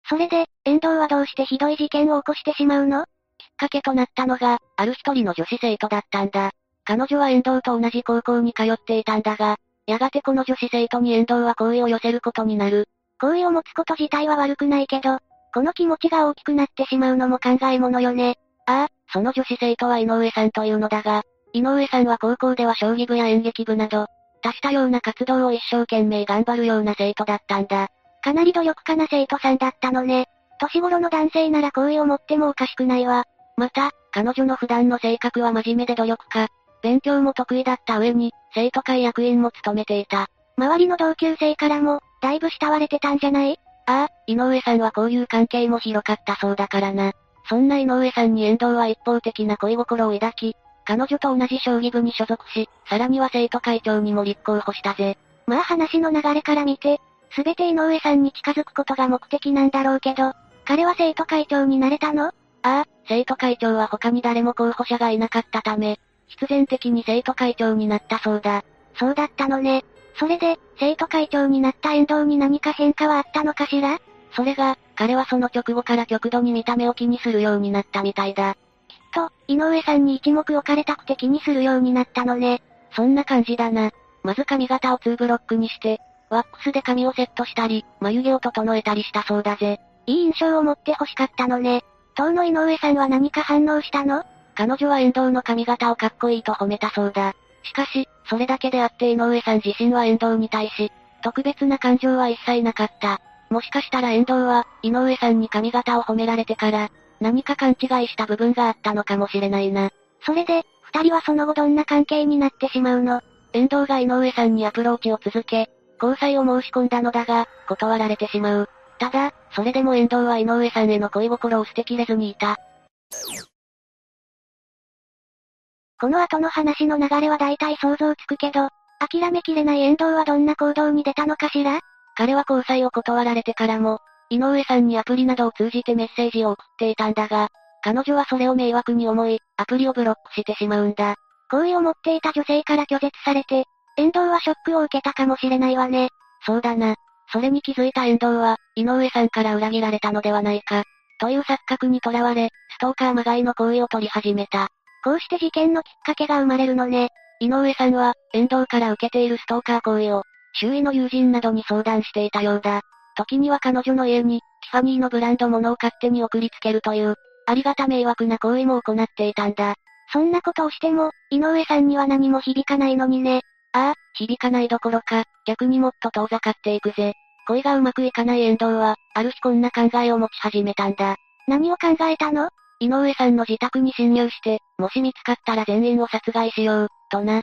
それで、遠藤はどうしてひどい事件を起こしてしまうの？きっかけとなったのが、ある一人の女子生徒だったんだ。彼女は遠藤と同じ高校に通っていたんだが、やがてこの女子生徒に遠藤は好意を寄せることになる。好意を持つこと自体は悪くないけど、この気持ちが大きくなってしまうのも考えものよね。ああ、その女子生徒は井上さんというのだが、井上さんは高校では将棋部や演劇部など、多したような活動を一生懸命頑張るような生徒だったんだ。かなり努力家な生徒さんだったのね。年頃の男性なら好意を持ってもおかしくないわ。また、彼女の普段の性格は真面目で努力家。勉強も得意だった上に、生徒会役員も務めていた。周りの同級生からも、だいぶ慕われてたんじゃない？ああ、井上さんはこういう関係も広かったそうだからな。そんな井上さんに遠藤は一方的な恋心を抱き、彼女と同じ将棋部に所属し、さらには生徒会長にも立候補したぜ。まあ話の流れから見て、すべて井上さんに近づくことが目的なんだろうけど、彼は生徒会長になれたの？ああ、生徒会長は他に誰も候補者がいなかったため、必然的に生徒会長になったそうだ。そうだったのね。それで、生徒会長になった遠藤に何か変化はあったのかしら？それが、彼はその直後から極度に見た目を気にするようになったみたいだ。きっと、井上さんに一目置かれたくて気にするようになったのね。そんな感じだな。まず髪型を2ブロックにして、ワックスで髪をセットしたり、眉毛を整えたりしたそうだぜ。いい印象を持って欲しかったのね。当の井上さんは何か反応したの？彼女は遠藤の髪型をかっこいいと褒めたそうだ。しかし、それだけであって井上さん自身は遠藤に対し、特別な感情は一切なかった。もしかしたら遠藤は、井上さんに髪型を褒められてから、何か勘違いした部分があったのかもしれないな。それで、二人はその後どんな関係になってしまうの？遠藤が井上さんにアプローチを続け、交際を申し込んだのだが、断られてしまう。ただ、それでも遠藤は井上さんへの恋心を捨てきれずにいた。この後の話の流れは大体想像つくけど、諦めきれない遠藤はどんな行動に出たのかしら？彼は交際を断られてからも、井上さんにアプリなどを通じてメッセージを送っていたんだが、彼女はそれを迷惑に思い、アプリをブロックしてしまうんだ。好意を持っていた女性から拒絶されて、遠藤はショックを受けたかもしれないわね。そうだな。それに気づいた遠藤は、井上さんから裏切られたのではないか。という錯覚にとらわれ、ストーカーまがいの行為を取り始めた。こうして事件のきっかけが生まれるのね。井上さんは、遠藤から受けているストーカー行為を、周囲の友人などに相談していたようだ。時には彼女の家に、ティファニーのブランド物を勝手に送りつけるという、ありがた迷惑な行為も行っていたんだ。そんなことをしても、井上さんには何も響かないのにね。ああ、響かないどころか、逆にもっと遠ざかっていくぜ。恋がうまくいかない遠藤は、ある日こんな考えを持ち始めたんだ。何を考えたの？井上さんの自宅に侵入して、もし見つかったら全員を殺害しよう、とな。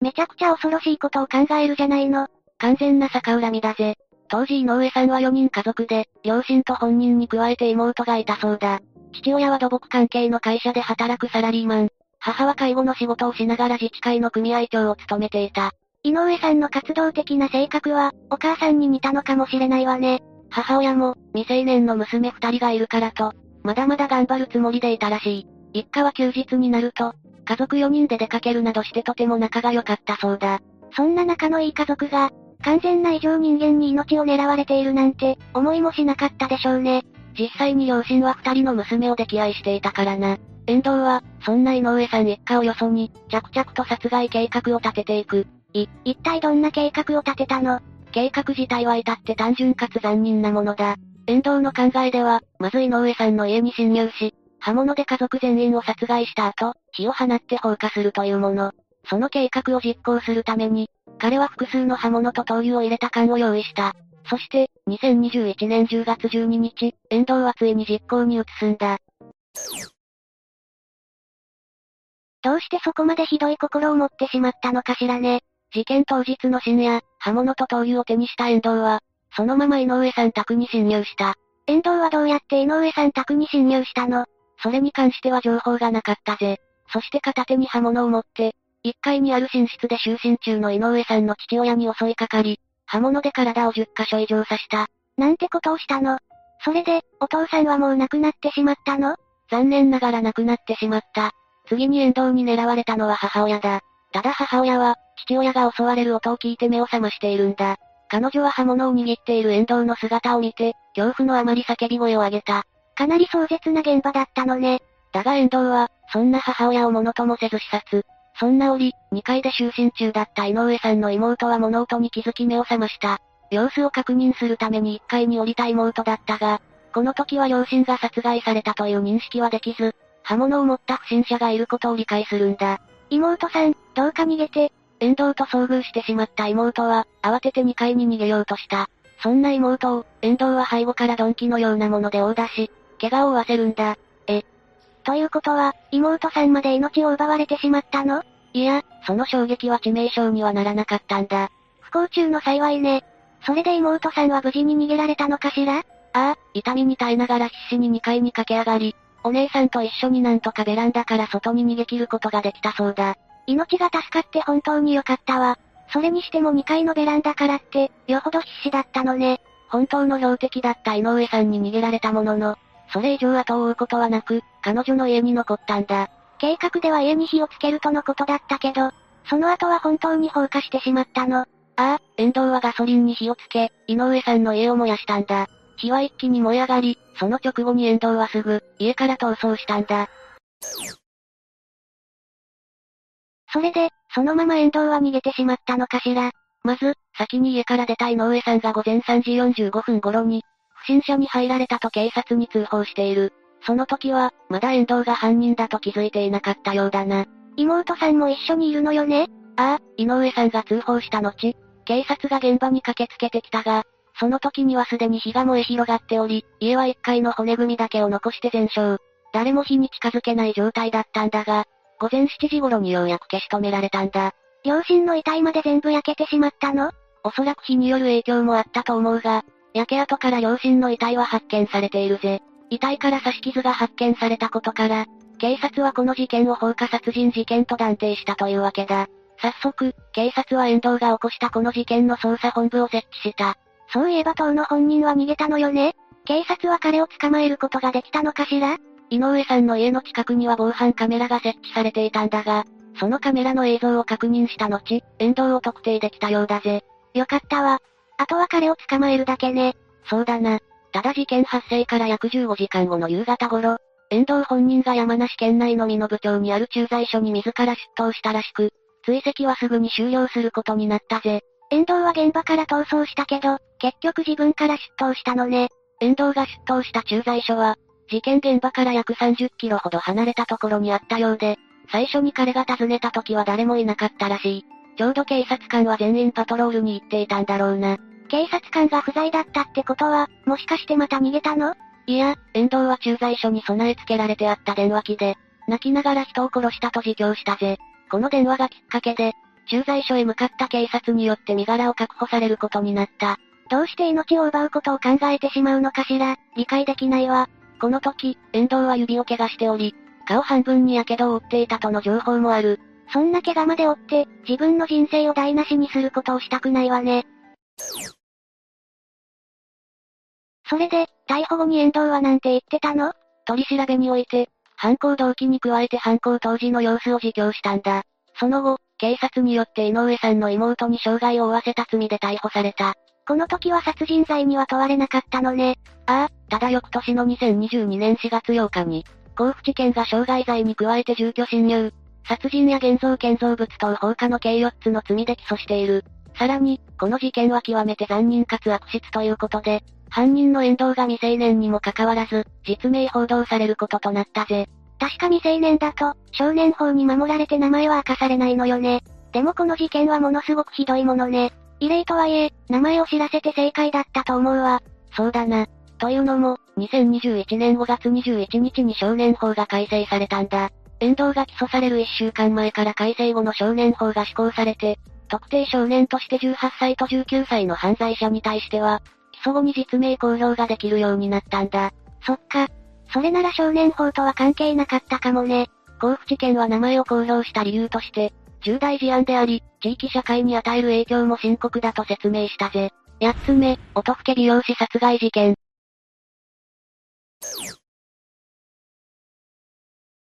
めちゃくちゃ恐ろしいことを考えるじゃないの。完全な逆恨みだぜ。当時井上さんは4人家族で、両親と本人に加えて妹がいたそうだ。父親は土木関係の会社で働くサラリーマン。母は介護の仕事をしながら自治会の組合長を務めていた。井上さんの活動的な性格は、お母さんに似たのかもしれないわね。母親も、未成年の娘二人がいるからと、まだまだ頑張るつもりでいたらしい。一家は休日になると、家族4人で出かけるなどしてとても仲が良かったそうだ。そんな仲のいい家族が、完全な異常人間に命を狙われているなんて、思いもしなかったでしょうね。実際に両親は二人の娘を溺愛していたからな。遠藤は、そんな井上さん一家をよそに、着々と殺害計画を立てていく。い、一体どんな計画を立てたの？計画自体は至って単純かつ残忍なものだ。遠藤の考えでは、まず井上さんの家に侵入し、刃物で家族全員を殺害した後、火を放って放火するというもの。その計画を実行するために、彼は複数の刃物と灯油を入れた缶を用意した。そして、2021年10月12日、遠藤はついに実行に移すんだ。どうしてそこまでひどい心を持ってしまったのかしらね。事件当日の深夜、刃物と灯油を手にした遠藤は、そのまま井上さん宅に侵入した。遠藤はどうやって井上さん宅に侵入したの？それに関しては情報がなかったぜ。そして片手に刃物を持って、1階にある寝室で就寝中の井上さんの父親に襲いかかり、刃物で体を10箇所以上刺した。なんてことをしたの？それで、お父さんはもう亡くなってしまったの？残念ながら亡くなってしまった。次に遠藤に狙われたのは母親だ。ただ母親は、父親が襲われる音を聞いて目を覚ましているんだ。彼女は刃物を握っている遠藤の姿を見て、恐怖のあまり叫び声を上げた。かなり壮絶な現場だったのね。だが遠藤は、そんな母親をものともせず視察。そんな折、2階で就寝中だった井上さんの妹は物音に気づき目を覚ました。様子を確認するために1階に降りた妹だったが、この時は両親が殺害されたという認識はできず、刃物を持った不審者がいることを理解するんだ。妹さん、どうか逃げて。遠藤と遭遇してしまった妹は、慌てて2階に逃げようとした。そんな妹を、遠藤は背後から鈍器のようなもので殴打し、怪我を負わせるんだ。え。ということは、妹さんまで命を奪われてしまったの？いや、その衝撃は致命傷にはならなかったんだ。不幸中の幸いね。それで妹さんは無事に逃げられたのかしら？ああ、痛みに耐えながら必死に2階に駆け上がり、お姉さんと一緒になんとかベランダから外に逃げ切ることができたそうだ。命が助かって本当に良かったわ。それにしても2階のベランダからって、よほど必死だったのね。本当の標的だった井上さんに逃げられたものの、それ以上後を追うことはなく、彼女の家に残ったんだ。計画では家に火をつけるとのことだったけど、その後は本当に放火してしまったの。ああ、遠藤はガソリンに火をつけ、井上さんの家を燃やしたんだ。火は一気に燃え上がり、その直後に遠藤はすぐ、家から逃走したんだ。それで、そのまま遠藤は逃げてしまったのかしら。まず、先に家から出た井上さんが午前3時45分頃に、不審者に入られたと警察に通報している。その時は、まだ遠藤が犯人だと気づいていなかったようだな。妹さんも一緒にいるのよね？ああ、井上さんが通報した後、警察が現場に駆けつけてきたが、その時にはすでに火が燃え広がっており、家は1階の骨組みだけを残して全焼。誰も火に近づけない状態だったんだが、午前7時頃にようやく消し止められたんだ。両親の遺体まで全部焼けてしまったの？おそらく火による影響もあったと思うが、焼け跡から両親の遺体は発見されているぜ。遺体から刺し傷が発見されたことから、警察はこの事件を放火殺人事件と断定したというわけだ。早速、警察は遠藤が起こしたこの事件の捜査本部を設置した。そういえば当の本人は逃げたのよね？警察は彼を捕まえることができたのかしら？井上さんの家の近くには防犯カメラが設置されていたんだが、そのカメラの映像を確認した後、遠藤を特定できたようだぜ。よかったわ。あとは彼を捕まえるだけね。そうだな。ただ事件発生から約15時間後の夕方頃、遠藤本人が山梨県内の美濃部町にある駐在所に自ら出頭したらしく、追跡はすぐに終了することになったぜ。遠藤は現場から逃走したけど、結局自分から出頭したのね。遠藤が出頭した駐在所は、事件現場から約30キロほど離れたところにあったようで、最初に彼が訪ねた時は誰もいなかったらしい。ちょうど警察官は全員パトロールに行っていたんだろうな。警察官が不在だったってことは、もしかしてまた逃げたの？いや、遠藤は駐在所に備え付けられてあった電話機で、泣きながら人を殺したと自供したぜ。この電話がきっかけで、駐在所へ向かった警察によって身柄を確保されることになった。どうして命を奪うことを考えてしまうのかしら、理解できないわ。この時、遠藤は指を怪我しており、顔半分に火傷を負っていたとの情報もある。そんな怪我まで負って、自分の人生を台無しにすることをしたくないわね。それで、逮捕後に遠藤はなんて言ってたの？取り調べにおいて、犯行動機に加えて犯行当時の様子を自供したんだ。その後、警察によって井上さんの妹に傷害を負わせた罪で逮捕された。この時は殺人罪には問われなかったのね。ああ、ただ翌年の2022年4月8日に、甲府地検が傷害罪に加えて住居侵入、殺人や現像建造物等放火の計4つの罪で起訴している。さらに、この事件は極めて残忍かつ悪質ということで、犯人の遠藤が未成年にもかかわらず、実名報道されることとなったぜ。確か未成年だと、少年法に守られて名前は明かされないのよね。でもこの事件はものすごくひどいものね。異例とはいえ、名前を知らせて正解だったと思うわ。そうだな。というのも、2021年5月21日に少年法が改正されたんだ。遠藤が起訴される1週間前から改正後の少年法が施行されて、特定少年として18歳と19歳の犯罪者に対しては、起訴後に実名公表ができるようになったんだ。そっか。それなら少年法とは関係なかったかもね。甲府地検は名前を公表した理由として、重大事案であり、地域社会に与える影響も深刻だと説明したぜ。八つ目、音更美容師殺害事件。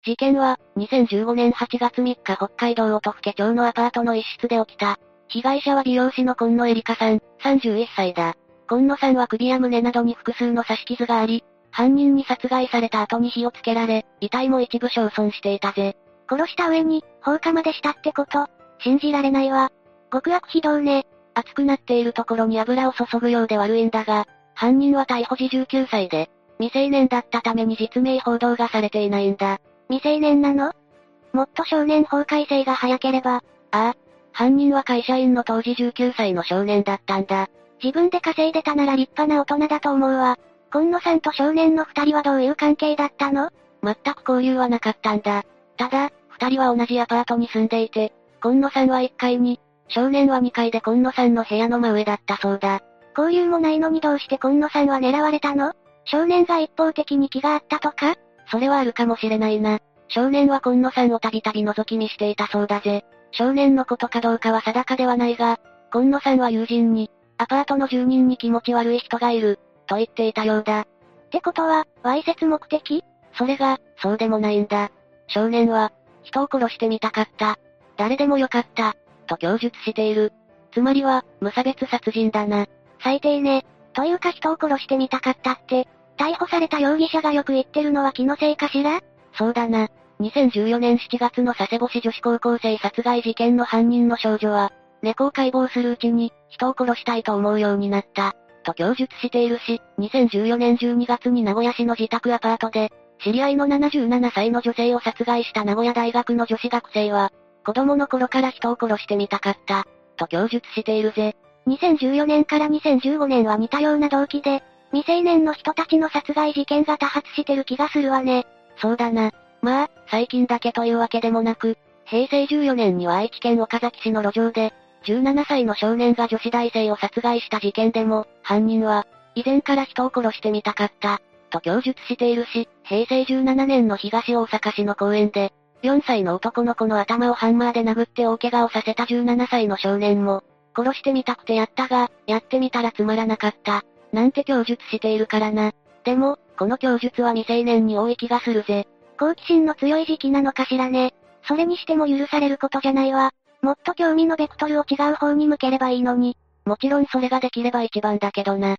事件は、2015年8月3日北海道音更町のアパートの一室で起きた。被害者は美容師の今野エリカさん、31歳だ。今野さんは首や胸などに複数の刺し傷があり、犯人に殺害された後に火をつけられ、遺体も一部焼損していたぜ。殺した上に、放火までしたってこと信じられないわ。極悪非道ね。熱くなっているところに油を注ぐようで悪いんだが、犯人は逮捕時19歳で、未成年だったために実名報道がされていないんだ。未成年なの？もっと少年法改正が早ければ。ああ。犯人は会社員の当時19歳の少年だったんだ。自分で稼いでたなら立派な大人だと思うわ。今野さんと少年の二人はどういう関係だったの？全く交流はなかったんだ。ただ、二人は同じアパートに住んでいて、今野さんは1階に、少年は2階で今野さんの部屋の真上だったそうだ。交流もないのにどうして今野さんは狙われたの？少年が一方的に気があったとか？それはあるかもしれないな。少年は今野さんをたびたび覗き見していたそうだぜ。少年のことかどうかは定かではないが、今野さんは友人に、アパートの住人に気持ち悪い人がいる、と言っていたようだ。ってことは、わいせつ目的？それが、そうでもないんだ。少年は、人を殺してみたかった。誰でもよかった、と供述している。つまりは、無差別殺人だな。最低ね。というか人を殺してみたかったって、逮捕された容疑者がよく言ってるのは気のせいかしら？そうだな。2014年7月の佐世保市女子高校生殺害事件の犯人の少女は、猫を解剖するうちに、人を殺したいと思うようになった、と供述しているし、2014年12月に名古屋市の自宅アパートで、知り合いの77歳の女性を殺害した名古屋大学の女子学生は、子供の頃から人を殺してみたかった、と供述しているぜ。2014年から2015年は似たような動機で、未成年の人たちの殺害事件が多発してる気がするわね。そうだな。まあ、最近だけというわけでもなく、平成14年には愛知県岡崎市の路上で、17歳の少年が女子大生を殺害した事件でも、犯人は、以前から人を殺してみたかった、と供述しているし、平成17年の東大阪市の公園で、4歳の男の子の頭をハンマーで殴って大怪我をさせた17歳の少年も、殺してみたくてやったが、やってみたらつまらなかった、なんて供述しているからな。でも、この供述は未成年に多い気がするぜ。好奇心の強い時期なのかしらね。それにしても許されることじゃないわ。もっと興味のベクトルを違う方に向ければいいのに。もちろんそれができれば一番だけどな。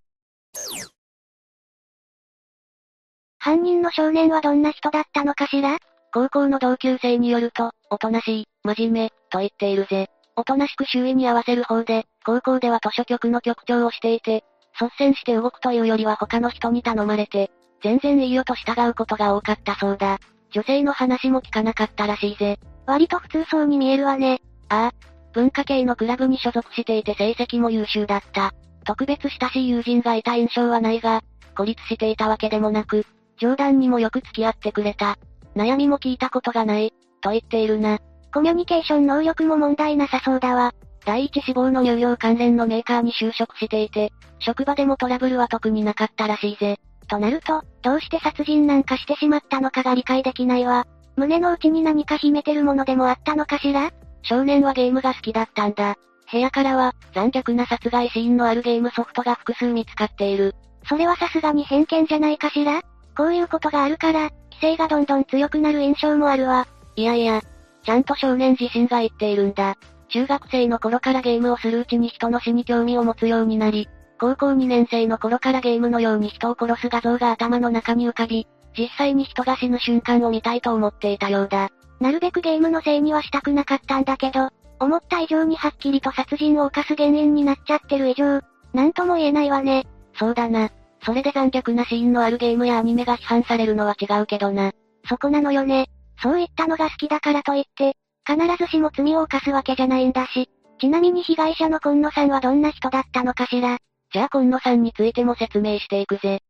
犯人の少年はどんな人だったのかしら？高校の同級生によると、おとなしい、真面目、と言っているぜ。おとなしく周囲に合わせる方で、高校では図書局の局長をしていて、率先して動くというよりは他の人に頼まれて、全然いいよと従うことが多かったそうだ。女性の話も聞かなかったらしいぜ。割と普通そうに見えるわね。ああ。文化系のクラブに所属していて成績も優秀だった。特別親しい友人がいた印象はないが、孤立していたわけでもなく、冗談にもよく付き合ってくれた。悩みも聞いたことがない、と言っているな。コミュニケーション能力も問題なさそうだわ。第一志望の乳業関連のメーカーに就職していて、職場でもトラブルは特になかったらしいぜ。となると、どうして殺人なんかしてしまったのかが理解できないわ。胸の内に何か秘めてるものでもあったのかしら？少年はゲームが好きだったんだ。部屋からは、残虐な殺害シーンのあるゲームソフトが複数見つかっている。それはさすがに偏見じゃないかしら？こういうことがあるから、規制がどんどん強くなる印象もあるわ。いやいや、ちゃんと少年自身が言っているんだ。中学生の頃からゲームをするうちに人の死に興味を持つようになり、高校2年生の頃からゲームのように人を殺す画像が頭の中に浮かび、実際に人が死ぬ瞬間を見たいと思っていたようだ。なるべくゲームのせいにはしたくなかったんだけど、思った以上にはっきりと殺人を犯す原因になっちゃってる以上、なんとも言えないわね。そうだな。それで残虐なシーンのあるゲームやアニメが批判されるのは違うけどな。そこなのよね。そういったのが好きだからといって、必ずしも罪を犯すわけじゃないんだし。ちなみに被害者の今野さんはどんな人だったのかしら。じゃあ今野さんについても説明していくぜ。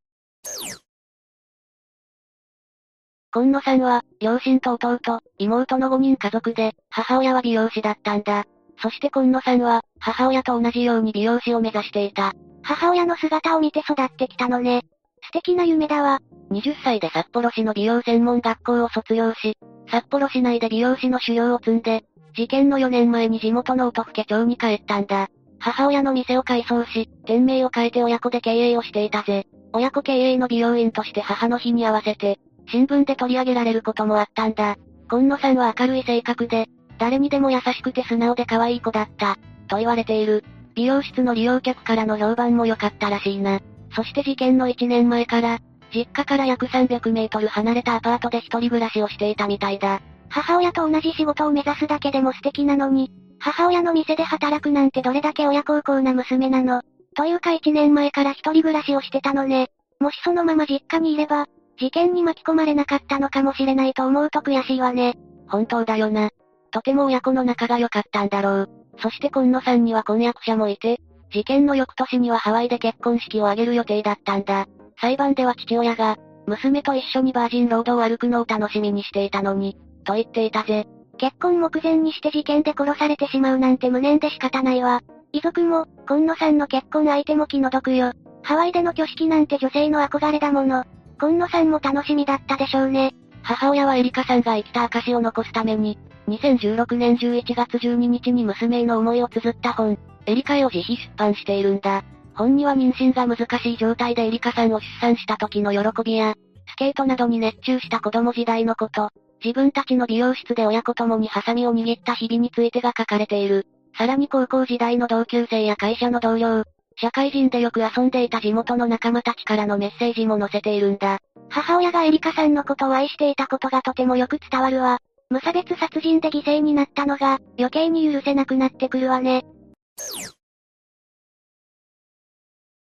今野さんは、両親と弟、妹の5人家族で、母親は美容師だったんだ。そして今野さんは、母親と同じように美容師を目指していた。母親の姿を見て育ってきたのね。素敵な夢だわ。20歳で札幌市の美容専門学校を卒業し、札幌市内で美容師の修行を積んで、事件の4年前に地元の音更町に帰ったんだ。母親の店を改装し、店名を変えて親子で経営をしていたぜ。親子経営の美容院として母の日に合わせて、新聞で取り上げられることもあったんだ。今野さんは明るい性格で、誰にでも優しくて素直で可愛い子だった、と言われている。美容室の利用客からの評判も良かったらしいな。そして事件の1年前から、実家から約300メートル離れたアパートで一人暮らしをしていたみたいだ。母親と同じ仕事を目指すだけでも素敵なのに、母親の店で働くなんてどれだけ親孝行な娘なの。というか1年前から一人暮らしをしてたのね。もしそのまま実家にいれば、事件に巻き込まれなかったのかもしれないと思うと悔しいわね。本当だよな。とても親子の仲が良かったんだろう。そして今野さんには婚約者もいて、事件の翌年にはハワイで結婚式を挙げる予定だったんだ。裁判では父親が、娘と一緒にバージンロードを歩くのを楽しみにしていたのに、と言っていたぜ。結婚目前にして事件で殺されてしまうなんて無念で仕方ないわ。遺族も、今野さんの結婚相手も気の毒よ。ハワイでの挙式なんて女性の憧れだもの。今野さんも楽しみだったでしょうね。母親はエリカさんが生きた証を残すために、2016年11月12日に娘への思いを綴った本、エリカへを自費出版しているんだ。本には妊娠が難しい状態でエリカさんを出産した時の喜びや、スケートなどに熱中した子供時代のこと、自分たちの美容室で親子共にハサミを握った日々についてが書かれている。さらに高校時代の同級生や会社の同僚、社会人でよく遊んでいた地元の仲間たちからのメッセージも載せているんだ。母親がエリカさんのことを愛していたことがとてもよく伝わるわ。無差別殺人で犠牲になったのが、余計に許せなくなってくるわね。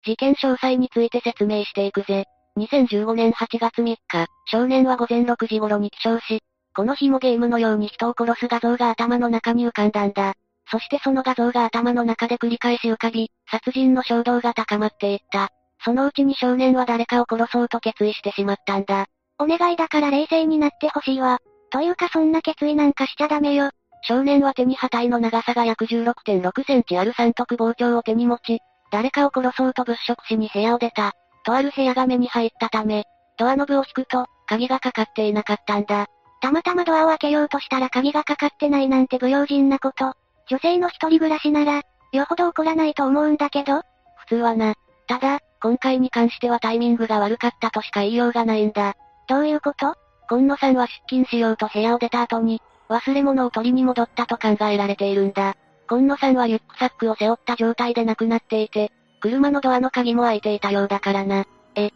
事件詳細について説明していくぜ。2015年8月3日、少年は午前6時頃に起床し、この日もゲームのように人を殺す画像が頭の中に浮かんだんだ。そしてその画像が頭の中で繰り返し浮かび、殺人の衝動が高まっていった。そのうちに少年は誰かを殺そうと決意してしまったんだ。お願いだから冷静になってほしいわ。というかそんな決意なんかしちゃダメよ。少年は手に旗の長さが約16.6センチある三徳包丁を手に持ち、誰かを殺そうと物色しに部屋を出た。とある部屋が目に入ったため、ドアノブを引くと、鍵がかかっていなかったんだ。たまたまドアを開けようとしたら鍵がかかってないなんて不用心なこと。女性の一人暮らしなら、よほど怒らないと思うんだけど？普通はな。ただ、今回に関してはタイミングが悪かったとしか言いようがないんだ。どういうこと？今野さんは出勤しようと部屋を出た後に、忘れ物を取りに戻ったと考えられているんだ。今野さんはリュックサックを背負った状態で亡くなっていて、車のドアの鍵も開いていたようだからな。え？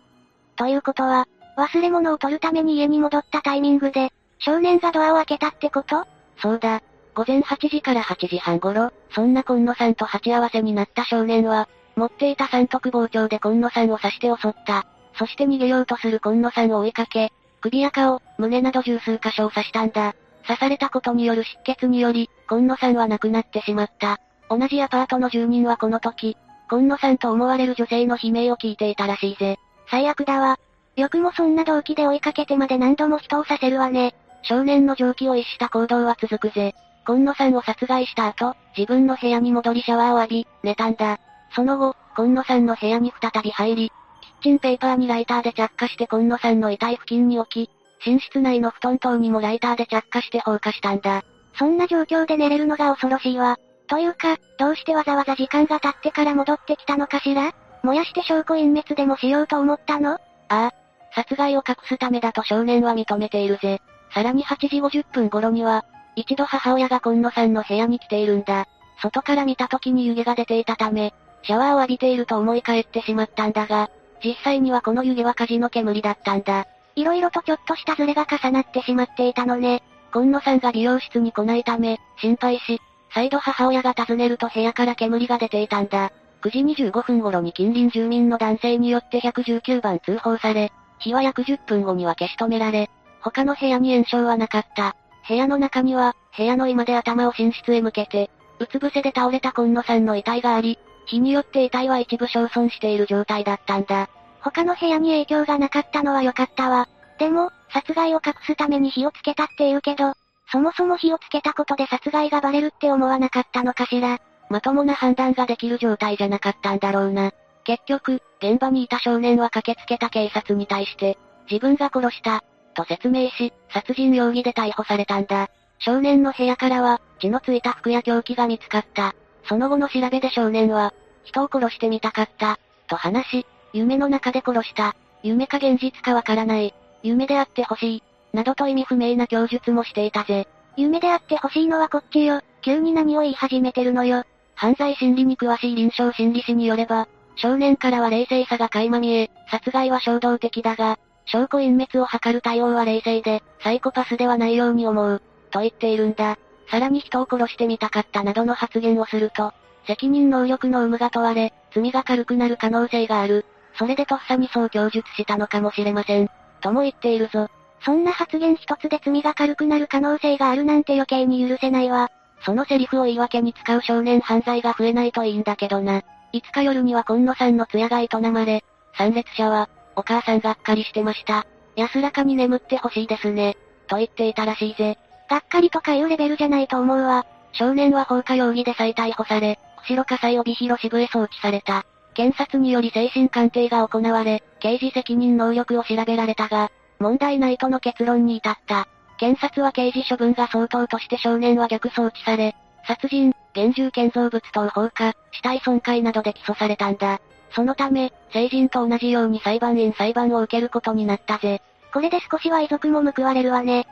ということは、忘れ物を取るために家に戻ったタイミングで、少年がドアを開けたってこと？そうだ。午前8時から8時半頃、そんな今野さんと鉢合わせになった少年は、持っていた三徳包丁で今野さんを刺して襲った。そして逃げようとする今野さんを追いかけ、首や顔、胸など十数箇所を刺したんだ。刺されたことによる失血により、今野さんは亡くなってしまった。同じアパートの住人はこの時、今野さんと思われる女性の悲鳴を聞いていたらしいぜ。最悪だわ。よくもそんな動機で追いかけてまで何度も人を刺せるわね。少年の常軌を逸した行動は続くぜ。今野さんを殺害した後、自分の部屋に戻りシャワーを浴び、寝たんだ。その後、今野さんの部屋に再び入り、キッチンペーパーにライターで着火して今野さんの遺体付近に置き、寝室内の布団等にもライターで着火して放火したんだ。そんな状況で寝れるのが恐ろしいわ。というか、どうしてわざわざ時間が経ってから戻ってきたのかしら？燃やして証拠隠滅でもしようと思ったの？ああ。殺害を隠すためだと少年は認めているぜ。さらに8時50分頃には、一度母親が今野さんの部屋に来ているんだ。外から見た時に湯気が出ていたため、シャワーを浴びていると思い返ってしまったんだが、実際にはこの湯気は火事の煙だったんだ。色々とちょっとしたズレが重なってしまっていたのね。今野さんが美容室に来ないため、心配し、再度母親が訪ねると部屋から煙が出ていたんだ。9時25分頃に近隣住民の男性によって119番通報され、火は約10分後には消し止められ、他の部屋に炎症はなかった。部屋の中には、部屋の居間で頭を寝室へ向けて、うつ伏せで倒れた今野さんの遺体があり、火によって遺体は一部焼損している状態だったんだ。他の部屋に影響がなかったのは良かったわ。でも、殺害を隠すために火をつけたって言うけど、そもそも火をつけたことで殺害がバレるって思わなかったのかしら。まともな判断ができる状態じゃなかったんだろうな。結局、現場にいた少年は駆けつけた警察に対して、自分が殺した、と説明し、殺人容疑で逮捕されたんだ。少年の部屋からは、血のついた服や凶器が見つかった。その後の調べで少年は、人を殺してみたかった、と話し、夢の中で殺した。夢か現実かわからない。夢であってほしい。などと意味不明な供述もしていたぜ。夢であってほしいのはこっちよ。急に何を言い始めてるのよ。犯罪心理に詳しい臨床心理士によれば、少年からは冷静さが垣間見え、殺害は衝動的だが、証拠隠滅を図る対応は冷静で、サイコパスではないように思う、と言っているんだ。さらに人を殺してみたかったなどの発言をすると、責任能力の有無が問われ、罪が軽くなる可能性がある。それでとっさにそう供述したのかもしれません。とも言っているぞ。そんな発言一つで罪が軽くなる可能性があるなんて余計に許せないわ。そのセリフを言い訳に使う少年犯罪が増えないといいんだけどな。5日夜には今野さんの通夜が営まれ、参列者は、お母さんがっかりしてました。安らかに眠ってほしいですね。と言っていたらしいぜ。がっかりとかいうレベルじゃないと思うわ。少年は放火容疑で再逮捕され、釧路火災帯広支部へ送致された。検察により精神鑑定が行われ、刑事責任能力を調べられたが、問題ないとの結論に至った。検察は刑事処分が相当として少年は逆送致され、殺人、現住建造物等放火、死体損壊などで起訴されたんだ。そのため、成人と同じように裁判員裁判を受けることになったぜ。これで少しは遺族も報われるわね。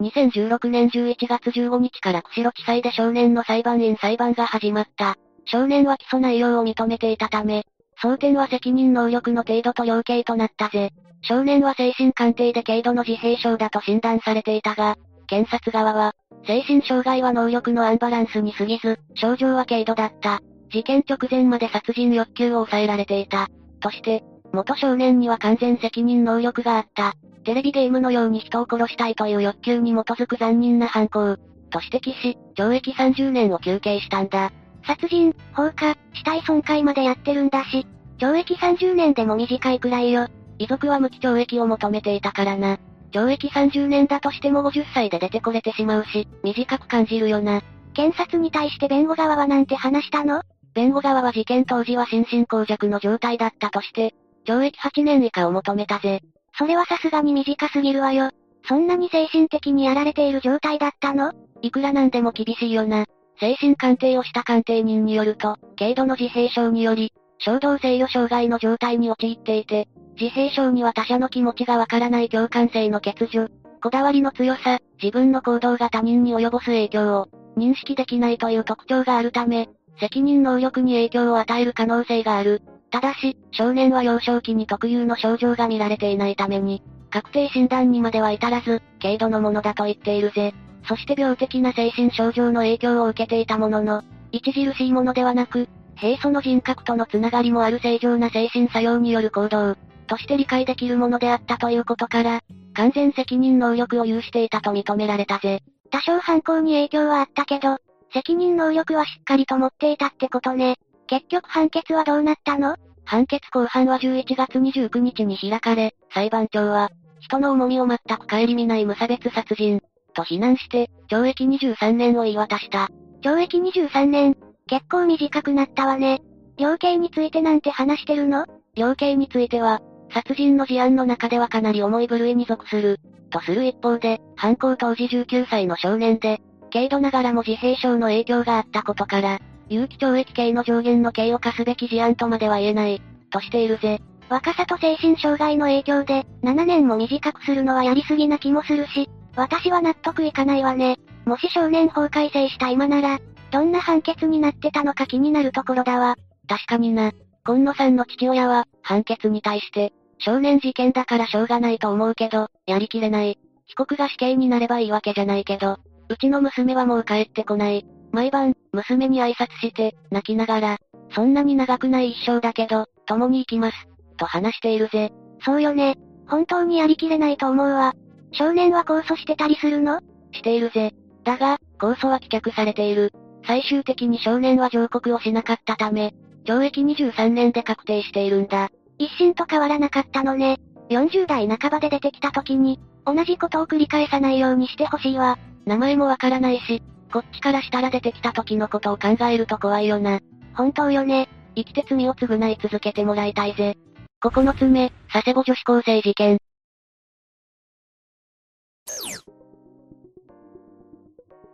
2016年11月15日から釧路地裁で少年の裁判員裁判が始まった。少年は起訴内容を認めていたため、争点は責任能力の程度と量刑となったぜ。少年は精神鑑定で軽度の自閉症だと診断されていたが、検察側は、精神障害は能力のアンバランスに過ぎず、症状は軽度だった。事件直前まで殺人欲求を抑えられていた。として、元少年には完全責任能力があった。テレビゲームのように人を殺したいという欲求に基づく残忍な犯行。と指摘し、懲役30年を求刑したんだ。殺人、放火、死体損壊までやってるんだし、懲役30年でも短いくらいよ。遺族は無期懲役を求めていたからな。懲役30年だとしても50歳で出てこれてしまうし、短く感じるよな。検察に対して弁護側はなんて話したの？弁護側は事件当時は心神耗弱の状態だったとして、懲役8年以下を求めたぜ。それはさすがに短すぎるわよ。そんなに精神的にやられている状態だったの？いくらなんでも厳しいよな。精神鑑定をした鑑定人によると、軽度の自閉症により、衝動制御障害の状態に陥っていて、自閉症には他者の気持ちがわからない共感性の欠如、こだわりの強さ、自分の行動が他人に及ぼす影響を認識できないという特徴があるため、責任能力に影響を与える可能性がある。ただし、少年は幼少期に特有の症状が見られていないために、確定診断にまでは至らず、軽度のものだと言っているぜ。そして病的な精神症状の影響を受けていたものの、著しいものではなく、平素の人格とのつながりもある正常な精神作用による行動、として理解できるものであったということから、完全責任能力を有していたと認められたぜ。多少犯行に影響はあったけど、責任能力はしっかりと持っていたってことね。結局判決はどうなったの？判決公判は11月29日に開かれ、裁判長は、人の重みを全く顧みない無差別殺人、と非難して、懲役23年を言い渡した。懲役23年、結構短くなったわね。量刑についてなんて話してるの？量刑については、殺人の事案の中ではかなり重い部類に属する、とする一方で、犯行当時19歳の少年で、軽度ながらも自閉症の影響があったことから、有期懲役刑の上限の刑を課すべき事案とまでは言えない、としているぜ。若さと精神障害の影響で、7年も短くするのはやりすぎな気もするし、私は納得いかないわね。もし少年法改正した今なら、どんな判決になってたのか気になるところだわ。確かにな。今野さんの父親は、判決に対して、少年事件だからしょうがないと思うけど、やりきれない。被告が死刑になればいいわけじゃないけど、うちの娘はもう帰ってこない。毎晩、娘に挨拶して、泣きながら、そんなに長くない一生だけど、共に行きます。と話しているぜ。そうよね。本当にやりきれないと思うわ。少年は控訴してたりするの？しているぜ。だが、控訴は棄却されている。最終的に少年は上告をしなかったため、懲役23年で確定しているんだ。一審と変わらなかったのね。40代半ばで出てきた時に、同じことを繰り返さないようにしてほしいわ。名前もわからないし、こっちからしたら出てきた時のことを考えると怖いよな。本当よね。生きて罪を償い続けてもらいたいぜ。9つ目、佐世保女子高生事件。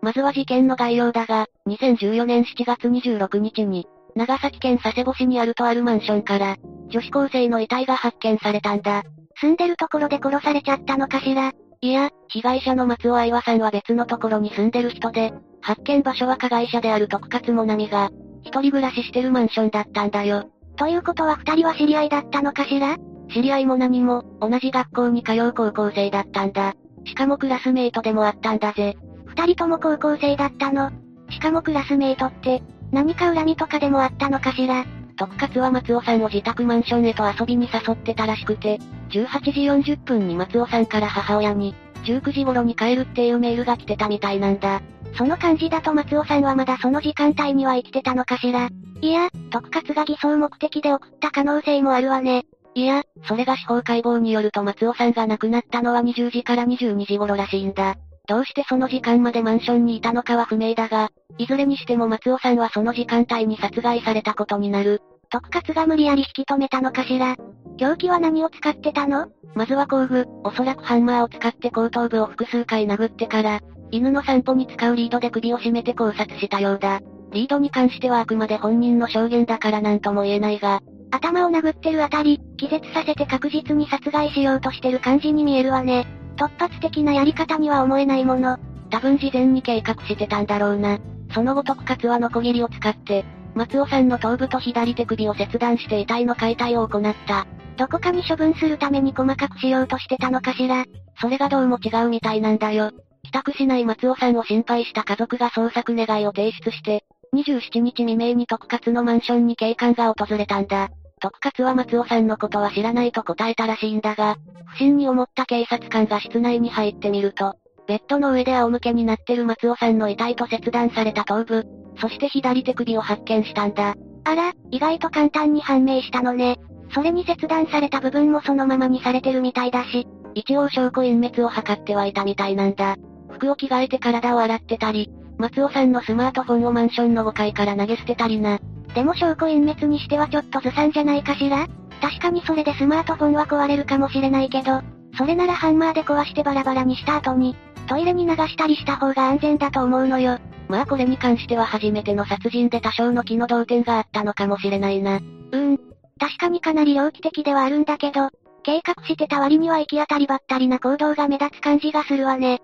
まずは事件の概要だが、2014年7月26日に、長崎県佐世保市にあるとあるマンションから、女子高生の遺体が発見されたんだ。住んでるところで殺されちゃったのかしら？いや、被害者の松尾愛和さんは別のところに住んでる人で、発見場所は加害者である徳勝もなみが、一人暮らししてるマンションだったんだよ。ということは二人は知り合いだったのかしら？知り合いも何も、同じ学校に通う高校生だったんだ。しかもクラスメイトでもあったんだぜ。二人とも高校生だったの。しかもクラスメイトって、何か恨みとかでもあったのかしら？特活は松尾さんを自宅マンションへと遊びに誘ってたらしくて、18時40分に松尾さんから母親に、19時頃に帰るっていうメールが来てたみたいなんだ。その感じだと松尾さんはまだその時間帯には生きてたのかしら？いや、特活が偽装目的で送った可能性もあるわね。いや、それが司法解剖によると松尾さんが亡くなったのは20時から22時頃らしいんだ。どうしてその時間までマンションにいたのかは不明だが、いずれにしても松尾さんはその時間帯に殺害されたことになる。特活が無理やり引き止めたのかしら。凶器は何を使ってたの？まずは工具、おそらくハンマーを使って後頭部を複数回殴ってから、犬の散歩に使うリードで首を絞めて考察したようだ。リードに関してはあくまで本人の証言だから何とも言えないが、頭を殴ってるあたり、気絶させて確実に殺害しようとしてる感じに見えるわね。突発的なやり方には思えないもの。多分事前に計画してたんだろうな。その後特活はノコギリを使って、松尾さんの頭部と左手首を切断して遺体の解体を行った。どこかに処分するために細かくしようとしてたのかしら。それがどうも違うみたいなんだよ。帰宅しない松尾さんを心配した家族が捜索願いを提出して、27日未明に特活のマンションに警官が訪れたんだ。特活は松尾さんのことは知らないと答えたらしいんだが、不審に思った警察官が室内に入ってみると、ベッドの上で仰向けになってる松尾さんの遺体と切断された頭部、そして左手首を発見したんだ。あら、意外と簡単に判明したのね。それに切断された部分もそのままにされてるみたいだし、一応証拠隠滅を図ってはいたみたいなんだ。服を着替えて体を洗ってたり、松尾さんのスマートフォンをマンションの5階から投げ捨てたりな。でも証拠隠滅にしてはちょっとずさんじゃないかしら？確かにそれでスマートフォンは壊れるかもしれないけど、それならハンマーで壊してバラバラにした後に、トイレに流したりした方が安全だと思うのよ。まあこれに関しては初めての殺人で多少の気の動転があったのかもしれないな。うーん。確かにかなり猟奇的ではあるんだけど、計画してた割には行き当たりばったりな行動が目立つ感じがするわね。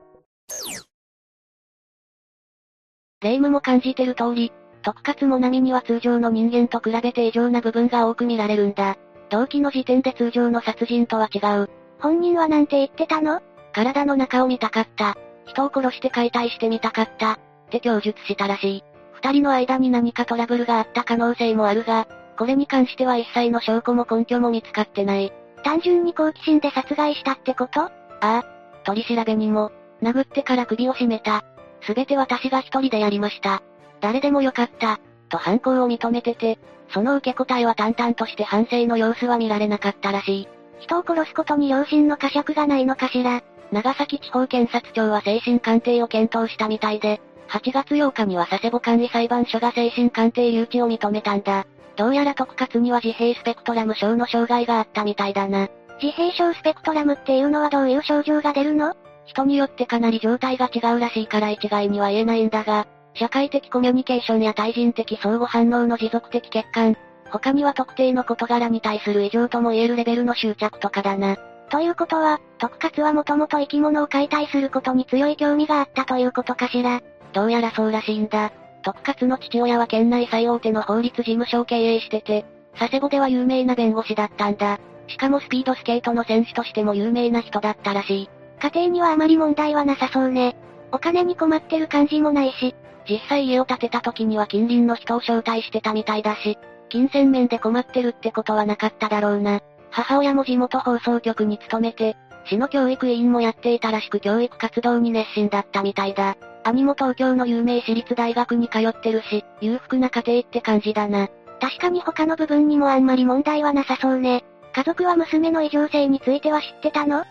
霊夢も感じてる通り、特活も波には通常の人間と比べて異常な部分が多く見られるんだ。動機の時点で通常の殺人とは違う。本人はなんて言ってたの？体の中を見たかった。人を殺して解体してみたかった。って供述したらしい。二人の間に何かトラブルがあった可能性もあるが、これに関しては一切の証拠も根拠も見つかってない。単純に好奇心で殺害したってこと？ああ。取り調べにも、殴ってから首を絞めた。すべて私が一人でやりました。誰でもよかった、と犯行を認めてて、その受け答えは淡々として反省の様子は見られなかったらしい。人を殺すことに良心の呵責がないのかしら。長崎地方検察庁は精神鑑定を検討したみたいで、8月8日には佐世保管理裁判所が精神鑑定誘致を認めたんだ。どうやら特活には自閉スペクトラム症の障害があったみたいだな。自閉症スペクトラムっていうのはどういう症状が出るの？人によってかなり状態が違うらしいから一概には言えないんだが、社会的コミュニケーションや対人的相互反応の持続的欠陥、他には特定の事柄に対する異常とも言えるレベルの執着とかだな。ということは、特活はもともと生き物を解体することに強い興味があったということかしら。どうやらそうらしいんだ。特活の父親は県内最大手の法律事務所を経営してて、佐世保では有名な弁護士だったんだ。しかもスピードスケートの選手としても有名な人だったらしい。家庭にはあまり問題はなさそうね。お金に困ってる感じもないし。実際家を建てた時には近隣の人を招待してたみたいだし、金銭面で困ってるってことはなかっただろうな。母親も地元放送局に勤めて、市の教育委員もやっていたらしく教育活動に熱心だったみたいだ。兄も東京の有名私立大学に通ってるし、裕福な家庭って感じだな。確かに他の部分にもあんまり問題はなさそうね。家族は娘の異常性については知ってたの？知っ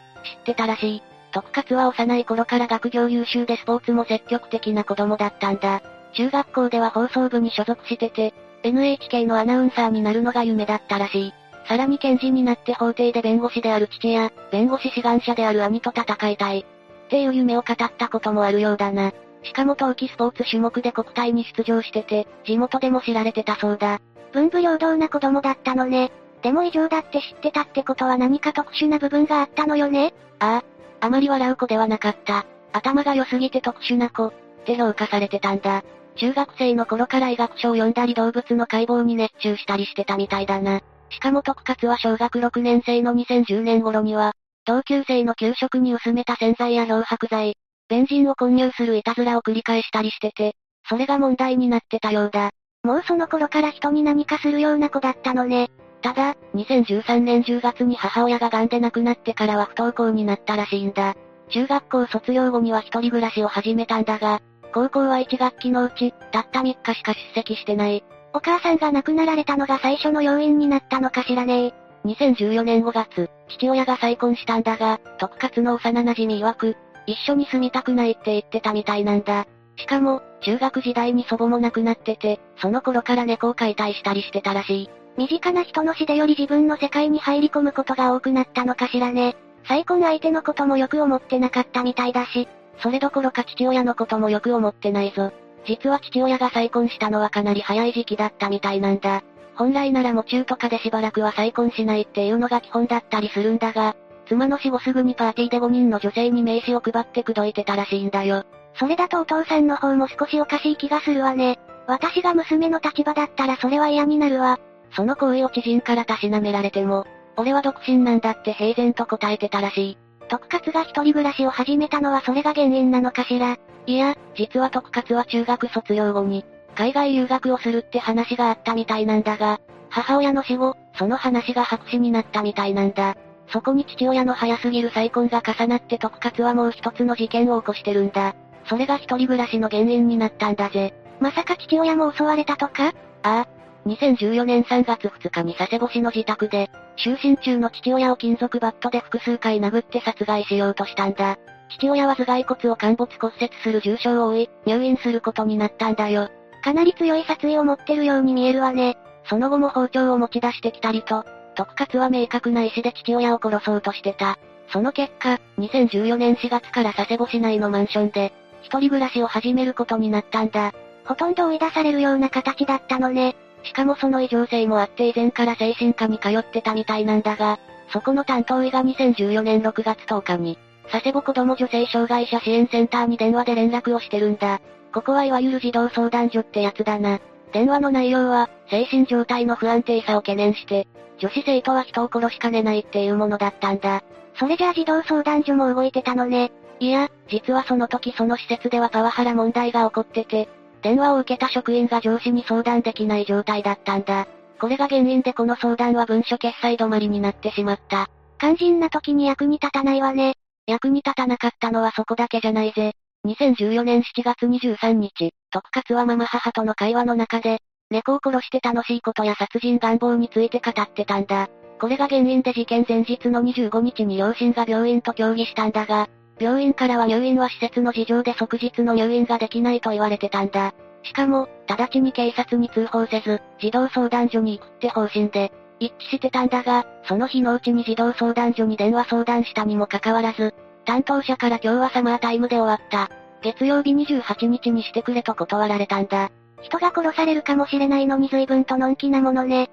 てたらしい。特活は幼い頃から学業優秀でスポーツも積極的な子供だったんだ。中学校では放送部に所属してて、NHK のアナウンサーになるのが夢だったらしい。さらに検事になって法廷で弁護士である父や、弁護士志願者である兄と戦いたい。っていう夢を語ったこともあるようだな。しかも冬季スポーツ種目で国体に出場してて、地元でも知られてたそうだ。文武両道な子供だったのね。でも異常だって知ってたってことは何か特殊な部分があったのよねああ。あまり笑う子ではなかった。頭が良すぎて特殊な子。って評価されてたんだ。中学生の頃から医学書を読んだり動物の解剖に熱中したりしてたみたいだな。しかも特活は小学6年生の2010年頃には、同級生の給食に薄めた洗剤や漂白剤、ベンジンを混入するいたずらを繰り返したりしてて、それが問題になってたようだ。もうその頃から人に何かするような子だったのね。ただ、2013年10月に母親が癌で亡くなってからは不登校になったらしいんだ。中学校卒業後には一人暮らしを始めたんだが、高校は1学期のうち、たった3日しか出席してない。お母さんが亡くなられたのが最初の要因になったのかしらね2014年5月、父親が再婚したんだが、特活の幼馴染曰く、一緒に住みたくないって言ってたみたいなんだ。しかも、中学時代に祖母も亡くなってて、その頃から猫を解体したりしてたらしい。身近な人の死でより自分の世界に入り込むことが多くなったのかしらね。再婚相手のこともよく思ってなかったみたいだし。それどころか父親のこともよく思ってないぞ。実は父親が再婚したのはかなり早い時期だったみたいなんだ。本来ならも中とかでしばらくは再婚しないっていうのが基本だったりするんだが、妻の死後すぐにパーティーで5人の女性に名刺を配って口説いてたらしいんだよ。それだとお父さんの方も少しおかしい気がするわね。私が娘の立場だったらそれは嫌になるわ。その行為を知人からたしなめられても、俺は独身なんだって平然と答えてたらしい。特活が一人暮らしを始めたのはそれが原因なのかしら。いや、実は特活は中学卒業後に、海外留学をするって話があったみたいなんだが、母親の死後、その話が白紙になったみたいなんだ。そこに父親の早すぎる再婚が重なって特活はもう一つの事件を起こしてるんだ。それが一人暮らしの原因になったんだぜ。まさか父親も襲われたとか？ああ、2014年3月2日に佐世保市の自宅で、就寝中の父親を金属バットで複数回殴って殺害しようとしたんだ。父親は頭蓋骨を陥没骨折する重傷を負い、入院することになったんだよ。かなり強い殺意を持ってるように見えるわね。その後も包丁を持ち出してきたりと、特活は明確な意思で父親を殺そうとしてた。その結果、2014年4月から佐世保市内のマンションで、一人暮らしを始めることになったんだ。ほとんど追い出されるような形だったのね。しかもその異常性もあって以前から精神科に通ってたみたいなんだが、そこの担当医が2014年6月10日に、佐世保子供女性障害者支援センターに電話で連絡をしてるんだ。ここはいわゆる児童相談所ってやつだな。電話の内容は、精神状態の不安定さを懸念して、女子生徒は人を殺しかねないっていうものだったんだ。それじゃあ児童相談所も動いてたのね。いや、実はその時その施設ではパワハラ問題が起こってて、電話を受けた職員が上司に相談できない状態だったんだ。これが原因でこの相談は文書決済止まりになってしまった。肝心な時に役に立たないわね。役に立たなかったのはそこだけじゃないぜ。2014年7月23日、特活はママ母との会話の中で、猫を殺して楽しいことや殺人願望について語ってたんだ。これが原因で事件前日の25日に両親が病院と協議したんだが、病院からは入院は施設の事情で即日の入院ができないと言われてたんだ。しかも、直ちに警察に通報せず、児童相談所に行くって方針で、一致してたんだが、その日のうちに児童相談所に電話相談したにもかかわらず、担当者から今日はサマータイムで終わった。月曜日28日にしてくれと断られたんだ。人が殺されるかもしれないのに随分とのんきなものね。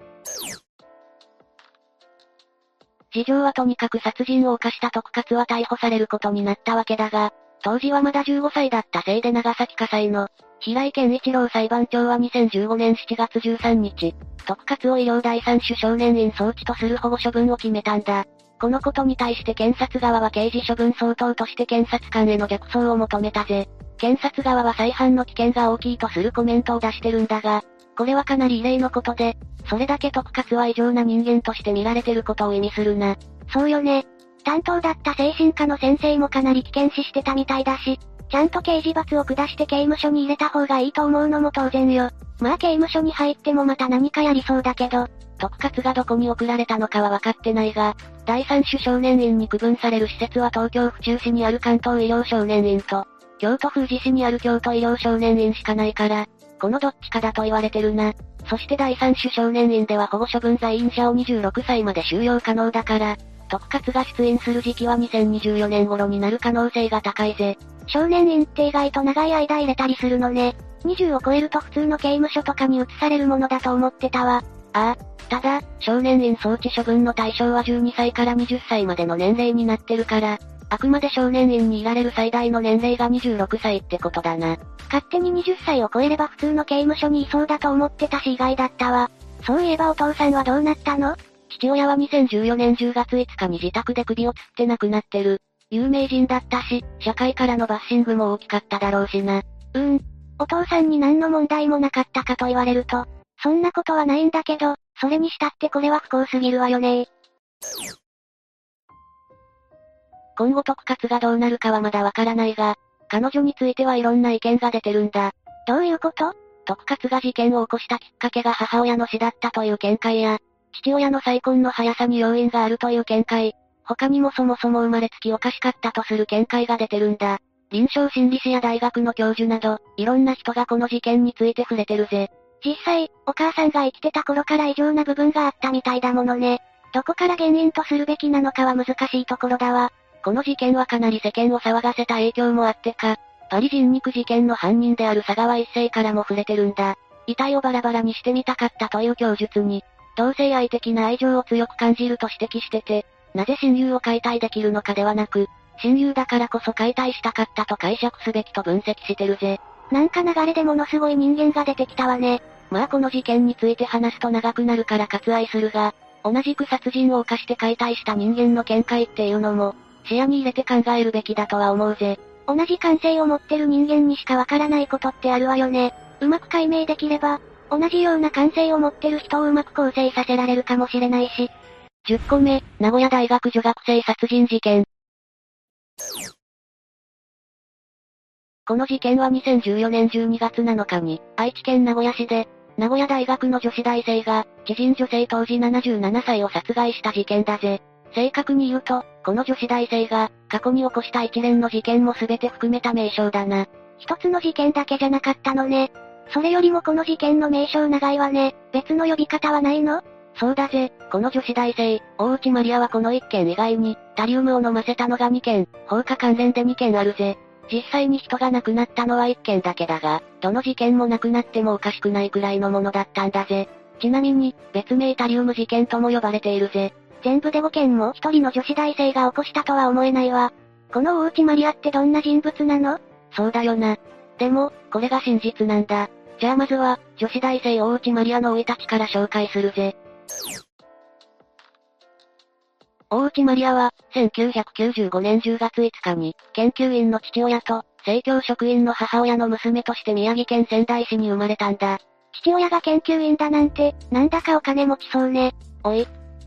事情はとにかく殺人を犯した特活は逮捕されることになったわけだが、当時はまだ15歳だったせいで長崎火災の、平井健一郎裁判長は2015年7月13日、特活を医療第三種少年院送致とする保護処分を決めたんだ。このことに対して検察側は刑事処分相当として検察官への逆走を求めたぜ。検察側は再犯の危険が大きいとするコメントを出してるんだが、これはかなり異例のことで、それだけ特活は異常な人間として見られてることを意味するな。そうよね。担当だった精神科の先生もかなり危険視してたみたいだし、ちゃんと刑事罰を下して刑務所に入れた方がいいと思うのも当然よ。まあ刑務所に入ってもまた何かやりそうだけど、特活がどこに送られたのかは分かってないが、第三種少年院に区分される施設は東京府中市にある関東医療少年院と、京都府宇治市にある京都医療少年院しかないから、このどっちかだと言われてるな。そして第三種少年院では保護処分在院者を26歳まで収容可能だから、特活が出院する時期は2024年頃になる可能性が高いぜ。少年院って意外と長い間入れたりするのね。20を超えると普通の刑務所とかに移されるものだと思ってたわ。ああ。ただ、少年院送致処分の対象は12歳から20歳までの年齢になってるから、あくまで少年院にいられる最大の年齢が26歳ってことだな。勝手に20歳を超えれば普通の刑務所にいそうだと思ってたし意外だったわ。そういえばお父さんはどうなったの？父親は2014年10月5日に自宅で首をつって亡くなってる。有名人だったし、社会からのバッシングも大きかっただろうしな。うーん。お父さんに何の問題もなかったかと言われると、そんなことはないんだけど、それにしたってこれは不幸すぎるわよね今後特活がどうなるかはまだわからないが、彼女についてはいろんな意見が出てるんだ。どういうこと？特活が事件を起こしたきっかけが母親の死だったという見解や、父親の再婚の速さに要因があるという見解、他にもそもそも生まれつきおかしかったとする見解が出てるんだ。臨床心理士や大学の教授など、いろんな人がこの事件について触れてるぜ。実際、お母さんが生きてた頃から異常な部分があったみたいだものね。どこから原因とするべきなのかは難しいところだわ。この事件はかなり世間を騒がせた影響もあってか、パリ人肉事件の犯人である佐川一世からも触れてるんだ。遺体をバラバラにしてみたかったという供述に、同性愛的な愛情を強く感じると指摘してて、なぜ親友を解体できるのかではなく、親友だからこそ解体したかったと解釈すべきと分析してるぜ。なんか流れでものすごい人間が出てきたわね。まあこの事件について話すと長くなるから割愛するが、同じく殺人を犯して解体した人間の見解っていうのも、視野に入れて考えるべきだとは思うぜ。同じ感性を持ってる人間にしかわからないことってあるわよね。うまく解明できれば、同じような感性を持ってる人をうまく構成させられるかもしれないし。10個目、名古屋大学女学生殺人事件。この事件は2014年12月7日に、愛知県名古屋市で、名古屋大学の女子大生が、知人女性当時77歳を殺害した事件だぜ。正確に言うと、この女子大生が、過去に起こした一連の事件も全て含めた名称だな。一つの事件だけじゃなかったのね。それよりもこの事件の名称長いわね。別の呼び方はないの？そうだぜ、この女子大生、大内マリアはこの1件以外に、タリウムを飲ませたのが2件、放火関連で2件あるぜ。実際に人が亡くなったのは1件だけだが、どの事件も亡くなってもおかしくないくらいのものだったんだぜ。ちなみに、別名タリウム事件とも呼ばれているぜ。全部で5件も一人の女子大生が起こしたとは思えないわ。この大内マリアってどんな人物なの？そうだよな。でも、これが真実なんだ。じゃあまずは、女子大生大内マリアの生い立ちから紹介するぜ。大内マリアは、1995年10月5日に、研究員の父親と、政教職員の母親の娘として宮城県仙台市に生まれたんだ。父親が研究員だなんて、なんだかお金持ちそうね。おい、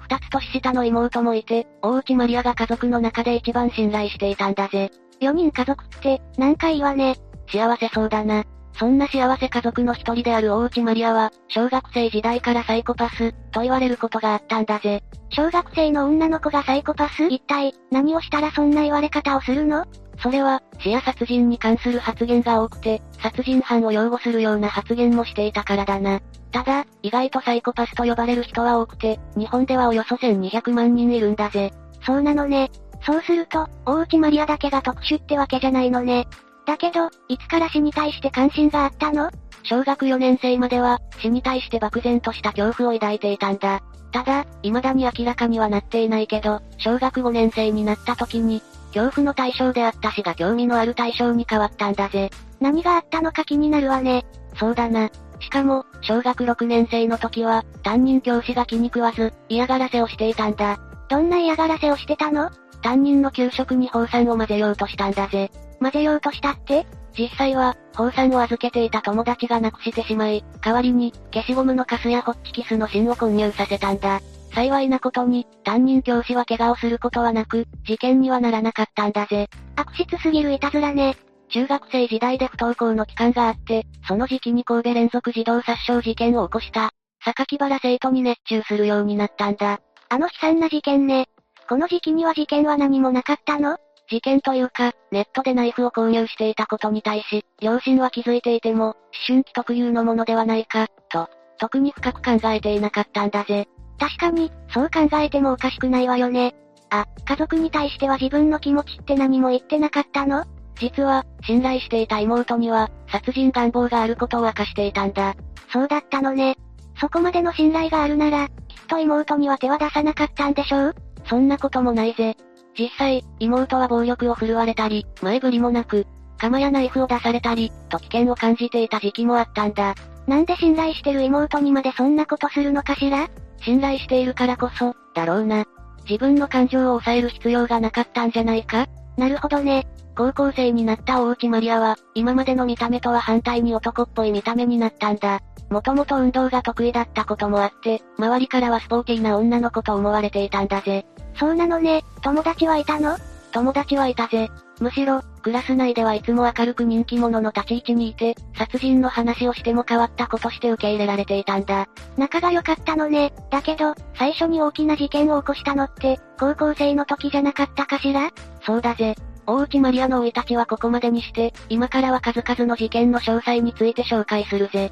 二つ年下の妹もいて、大内マリアが家族の中で一番信頼していたんだぜ。4人家族って、なんかいいわね。幸せそうだな。そんな幸せ家族の一人である大内マリアは、小学生時代からサイコパス、と言われることがあったんだぜ。小学生の女の子がサイコパス？一体、何をしたらそんな言われ方をするの？それは、死や殺人に関する発言が多くて、殺人犯を擁護するような発言もしていたからだな。ただ、意外とサイコパスと呼ばれる人は多くて、日本ではおよそ1200万人いるんだぜ。そうなのね。そうすると、大内マリアだけが特殊ってわけじゃないのね。だけど、いつから死に対して関心があったの？小学4年生までは、死に対して漠然とした恐怖を抱いていたんだ。ただ、未だに明らかにはなっていないけど、小学5年生になった時に、恐怖の対象であった死が興味のある対象に変わったんだぜ。何があったのか気になるわね。そうだな。しかも、小学6年生の時は、担任教師が気に食わず、嫌がらせをしていたんだ。どんな嫌がらせをしてたの？担任の給食に放酸を混ぜようとしたんだぜ。混ぜようとしたって？実際は、放酸を預けていた友達がなくしてしまい、代わりに、消しゴムのカスやホッチキスの芯を混入させたんだ。幸いなことに、担任教師は怪我をすることはなく、事件にはならなかったんだぜ。悪質すぎるいたずらね。中学生時代で不登校の期間があって、その時期に神戸連続児童殺傷事件を起こした、榊原生徒に熱中するようになったんだ。あの悲惨な事件ね。この時期には事件は何もなかったの？事件というか、ネットでナイフを購入していたことに対し、両親は気づいていても、思春期特有のものではないか、と、特に深く考えていなかったんだぜ。確かに、そう考えてもおかしくないわよね。あ、家族に対しては自分の気持ちって何も言ってなかったの？実は、信頼していた妹には、殺人願望があることを明かしていたんだ。そうだったのね。そこまでの信頼があるなら、きっと妹には手は出さなかったんでしょう？そんなこともないぜ。実際、妹は暴力を振るわれたり、前振りもなく、鎌やナイフを出されたり、と危険を感じていた時期もあったんだ。なんで信頼してる妹にまでそんなことするのかしら？信頼しているからこそ、だろうな。自分の感情を抑える必要がなかったんじゃないか？なるほどね。高校生になった大内マリアは、今までの見た目とは反対に男っぽい見た目になったんだ。もともと運動が得意だったこともあって、周りからはスポーティーな女の子と思われていたんだぜ。そうなのね、友達はいたの？友達はいたぜ。むしろ、クラス内ではいつも明るく人気者の立ち位置にいて、殺人の話をしても変わった子として受け入れられていたんだ。仲が良かったのね。だけど、最初に大きな事件を起こしたのって、高校生の時じゃなかったかしら？そうだぜ。大内マリアの生い立ちはここまでにして、今からは数々の事件の詳細について紹介するぜ。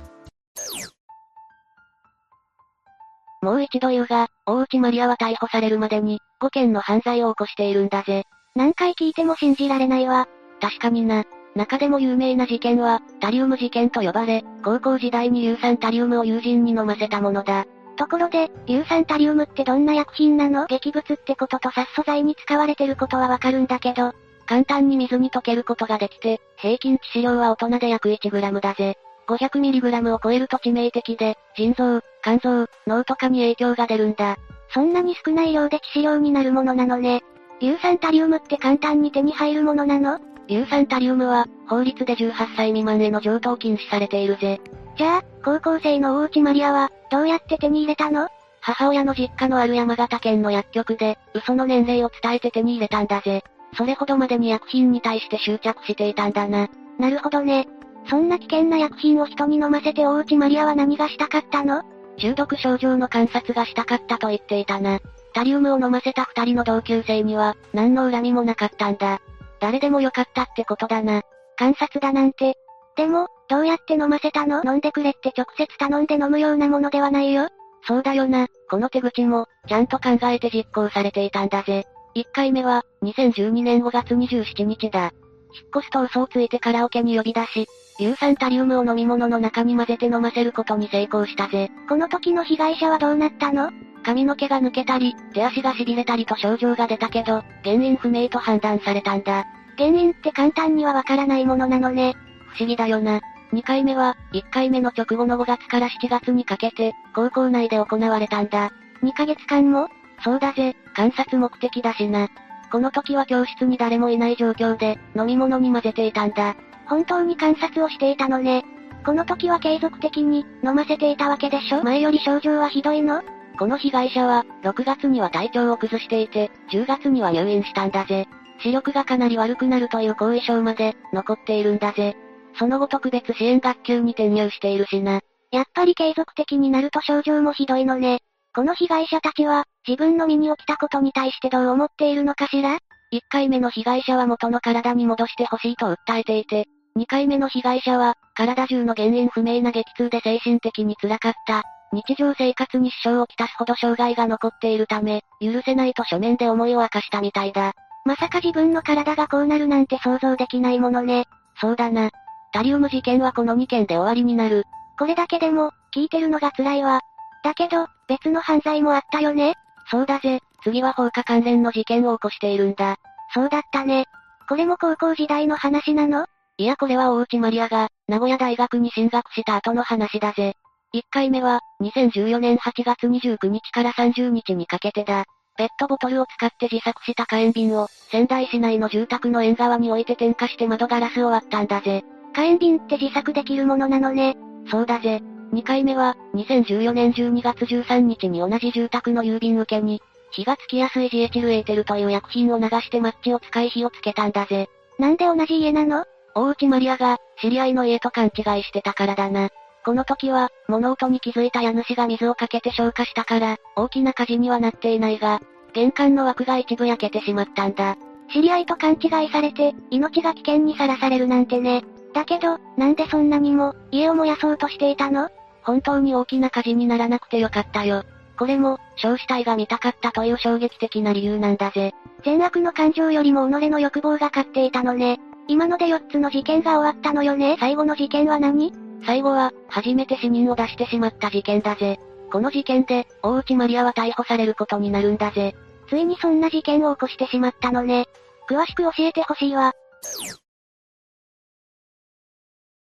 もう一度言うが、大内マリアは逮捕されるまでに、5件の犯罪を起こしているんだぜ。何回聞いても信じられないわ。確かにな。中でも有名な事件は、タリウム事件と呼ばれ、高校時代に硫酸タリウムを友人に飲ませたものだ。ところで、硫酸タリウムってどんな薬品なの？劇物ってことと殺素剤に使われてることはわかるんだけど、簡単に水に溶けることができて、平均致死量は大人で約 1g だぜ。500mg を超えると致命的で、腎臓、肝臓、脳とかに影響が出るんだ。そんなに少ない量で致死量になるものなのね。硫酸タリウムって簡単に手に入るものなの？硫酸タリウムは、法律で18歳未満への上等禁止されているぜ。じゃあ、高校生の大内マリアは、どうやって手に入れたの？母親の実家のある山形県の薬局で、嘘の年齢を伝えて手に入れたんだぜ。それほどまでに薬品に対して執着していたんだな。なるほどね。そんな危険な薬品を人に飲ませて大内マリアは何がしたかったの？中毒症状の観察がしたかったと言っていたな。タリウムを飲ませた二人の同級生には、何の恨みもなかったんだ。誰でもよかったってことだな。観察だなんて。でも、どうやって飲ませたの？飲んでくれって直接頼んで飲むようなものではないよ。そうだよな。この手口も、ちゃんと考えて実行されていたんだぜ。1回目は、2012年5月27日だ。引っ越すと嘘をついてカラオケに呼び出し、硫酸タリウムを飲み物の中に混ぜて飲ませることに成功したぜ。この時の被害者はどうなったの？髪の毛が抜けたり、手足が痺れたりと症状が出たけど、原因不明と判断されたんだ。原因って簡単にはわからないものなのね。不思議だよな。2回目は、1回目の直後の5月から7月にかけて、高校内で行われたんだ。2ヶ月間も？そうだぜ、観察目的だしな。この時は教室に誰もいない状況で、飲み物に混ぜていたんだ。本当に観察をしていたのね。この時は継続的に、飲ませていたわけでしょ？前より症状はひどいの？この被害者は、6月には体調を崩していて、10月には入院したんだぜ。視力がかなり悪くなるという後遺症まで、残っているんだぜ。その後特別支援学級に転入しているしな。やっぱり継続的になると症状もひどいのね。この被害者たちは、自分の身に起きたことに対してどう思っているのかしら ?1 回目の被害者は元の体に戻してほしいと訴えていて、2回目の被害者は、体中の原因不明な激痛で精神的に辛かった。日常生活に支障をきたすほど障害が残っているため、許せないと書面で思いを明かしたみたいだ。まさか自分の体がこうなるなんて想像できないものね。そうだな。タリウム事件はこの2件で終わりになる。これだけでも、聞いてるのが辛いわ。だけど、別の犯罪もあったよねそうだぜ、次は放火関連の事件を起こしているんだ。そうだったね。これも高校時代の話なの？いやこれは大内マリアが、名古屋大学に進学した後の話だぜ。1回目は、2014年8月29日から30日にかけてだ。ペットボトルを使って自作した火炎瓶を、仙台市内の住宅の縁側に置いて点火して窓ガラスを割ったんだぜ。火炎瓶って自作できるものなのね。そうだぜ。2回目は、2014年12月13日に同じ住宅の郵便受けに、火がつきやすいジエチルエーテルという薬品を流してマッチを使い火をつけたんだぜ。なんで同じ家なの？大内マリアが、知り合いの家と勘違いしてたからだな。この時は、物音に気づいた家主が水をかけて消火したから、大きな火事にはなっていないが、玄関の枠が一部焼けてしまったんだ。知り合いと勘違いされて、命が危険にさらされるなんてね。だけど、なんでそんなにも、家を燃やそうとしていたの？本当に大きな火事にならなくてよかったよ。これも、焼死体が見たかったという衝撃的な理由なんだぜ。善悪の感情よりも己の欲望が勝っていたのね。今ので4つの事件が終わったのよね。最後の事件は何最後は、初めて死人を出してしまった事件だぜ。この事件で、大内マリアは逮捕されることになるんだぜ。ついにそんな事件を起こしてしまったのね。詳しく教えてほしいわ。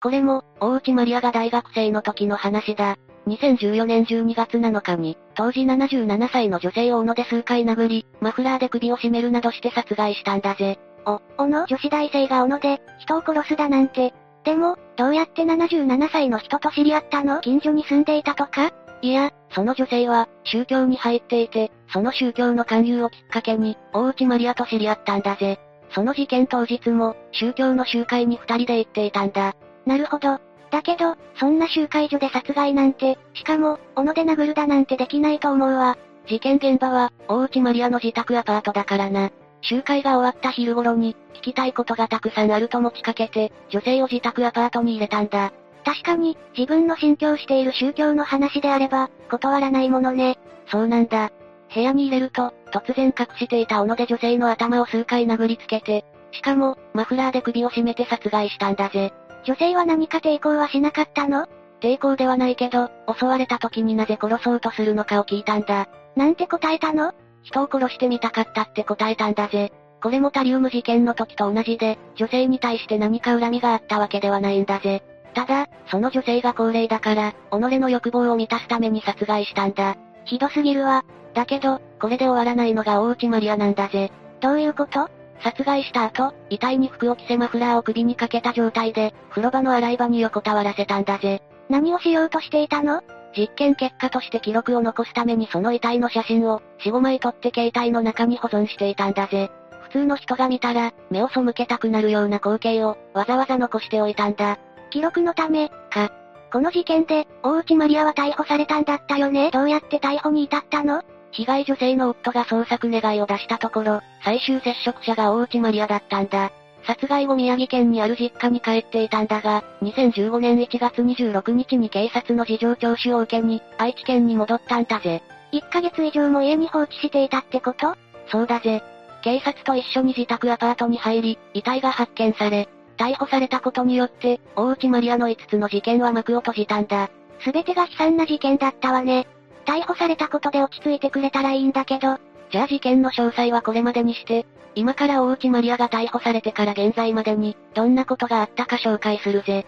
これも、大内マリアが大学生の時の話だ。2014年12月7日に、当時77歳の女性を斧で数回殴り、マフラーで首を絞めるなどして殺害したんだぜ。お、斧女子大生が斧で、人を殺すだなんて。でも、どうやって77歳の人と知り合ったの？近所に住んでいたとか？いや、その女性は、宗教に入っていて、その宗教の勧誘をきっかけに、大内マリアと知り合ったんだぜ。その事件当日も、宗教の集会に二人で行っていたんだ。なるほど。だけど、そんな集会所で殺害なんて、しかも、斧で殴るだなんてできないと思うわ。事件現場は、大内マリアの自宅アパートだからな。集会が終わった昼頃に、聞きたいことがたくさんあると持ちかけて、女性を自宅アパートに入れたんだ。確かに、自分の信教している宗教の話であれば、断らないものね。そうなんだ。部屋に入れると、突然隠していた斧で女性の頭を数回殴りつけて、しかも、マフラーで首を絞めて殺害したんだぜ。女性は何か抵抗はしなかったの？抵抗ではないけど、襲われた時になぜ殺そうとするのかを聞いたんだ。なんて答えたの？人を殺してみたかったって答えたんだぜ。これもタリウム事件の時と同じで、女性に対して何か恨みがあったわけではないんだぜ。ただ、その女性が高齢だから、己の欲望を満たすために殺害したんだ。ひどすぎるわ。だけど、これで終わらないのが大内マリアなんだぜ。どういうこと？殺害した後、遺体に服を着せマフラーを首にかけた状態で、風呂場の洗い場に横たわらせたんだぜ。何をしようとしていたの？実験結果として記録を残すためにその遺体の写真を、4、5枚撮って携帯の中に保存していたんだぜ。普通の人が見たら、目を背けたくなるような光景を、わざわざ残しておいたんだ。記録のため、か。この事件で、大内マリアは逮捕されたんだったよねどうやって逮捕に至ったの？被害女性の夫が捜索願いを出したところ、最終接触者が大内マリアだったんだ。殺害後宮城県にある実家に帰っていたんだが、2015年1月26日に警察の事情聴取を受けに、愛知県に戻ったんだぜ。1ヶ月以上も家に放置していたってこと？そうだぜ。警察と一緒に自宅アパートに入り、遺体が発見され、逮捕されたことによって、大内マリアの5つの事件は幕を閉じたんだ。すべてが悲惨な事件だったわね。逮捕されたことで落ち着いてくれたらいいんだけど。じゃあ事件の詳細はこれまでにして、今から大内マリアが逮捕されてから現在までに、どんなことがあったか紹介するぜ。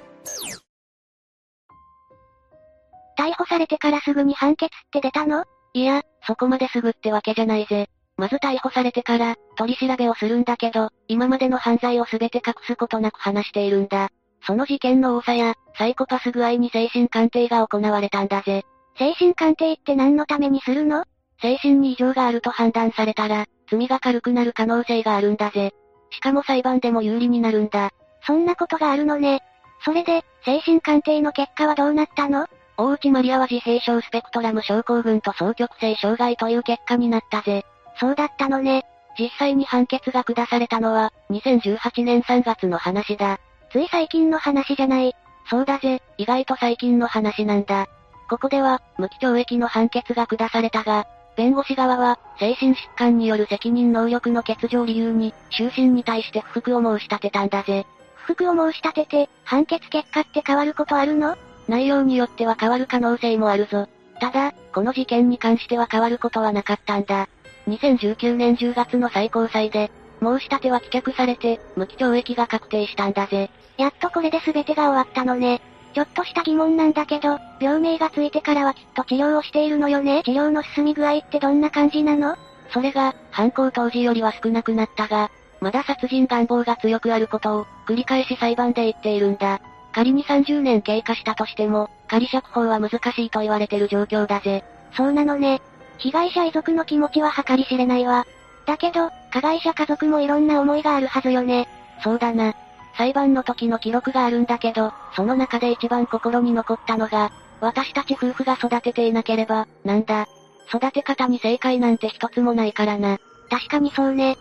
逮捕されてからすぐに判決って出たの？いや、そこまですぐってわけじゃないぜ。まず逮捕されてから、取り調べをするんだけど、今までの犯罪をすべて隠すことなく話しているんだ。その事件の多さや、サイコパス具合に精神鑑定が行われたんだぜ。精神鑑定って何のためにするの？精神に異常があると判断されたら、罪が軽くなる可能性があるんだぜ。しかも裁判でも有利になるんだ。そんなことがあるのね。それで、精神鑑定の結果はどうなったの？大内マリアは自閉症スペクトラム症候群と双極性障害という結果になったぜ。そうだったのね。実際に判決が下されたのは、2018年3月の話だ。つい最近の話じゃない。そうだぜ、意外と最近の話なんだ。ここでは、無期懲役の判決が下されたが、弁護士側は、精神疾患による責任能力の欠如を理由に、終身に対して不服を申し立てたんだぜ。不服を申し立てて、判決結果って変わることあるの？内容によっては変わる可能性もあるぞ。ただ、この事件に関しては変わることはなかったんだ。2019年10月の最高裁で、申し立ては棄却されて、無期懲役が確定したんだぜ。やっとこれで全てが終わったのね。ちょっとした疑問なんだけど、病名がついてからはきっと治療をしているのよね治療の進み具合ってどんな感じなの？それが、犯行当時よりは少なくなったが、まだ殺人願望が強くあることを、繰り返し裁判で言っているんだ。仮に30年経過したとしても、仮釈放は難しいと言われてる状況だぜ。そうなのね。被害者遺族の気持ちは計り知れないわ。だけど、加害者家族もいろんな思いがあるはずよね。そうだな。裁判の時の記録があるんだけど、その中で一番心に残ったのが、私たち夫婦が育てていなければ、なんだ。育て方に正解なんて一つもないからな。確かにそうね。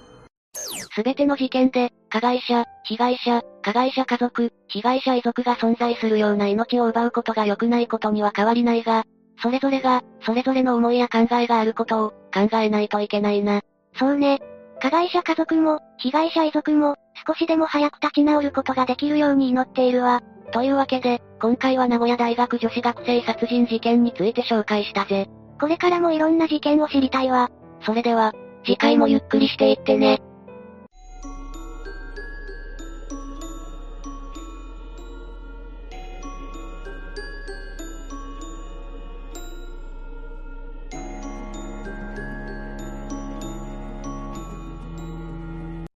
すべての事件で、加害者、被害者、加害者家族、被害者遺族が存在するような命を奪うことが良くないことには変わりないが、それぞれが、それぞれの思いや考えがあることを、考えないといけないな。そうね。加害者家族も、被害者遺族も、少しでも早く立ち直ることができるように祈っているわ。というわけで、今回は名古屋大学女子学生殺人事件について紹介したぜ。これからもいろんな事件を知りたいわ。それでは、次回もゆっくりしていってね。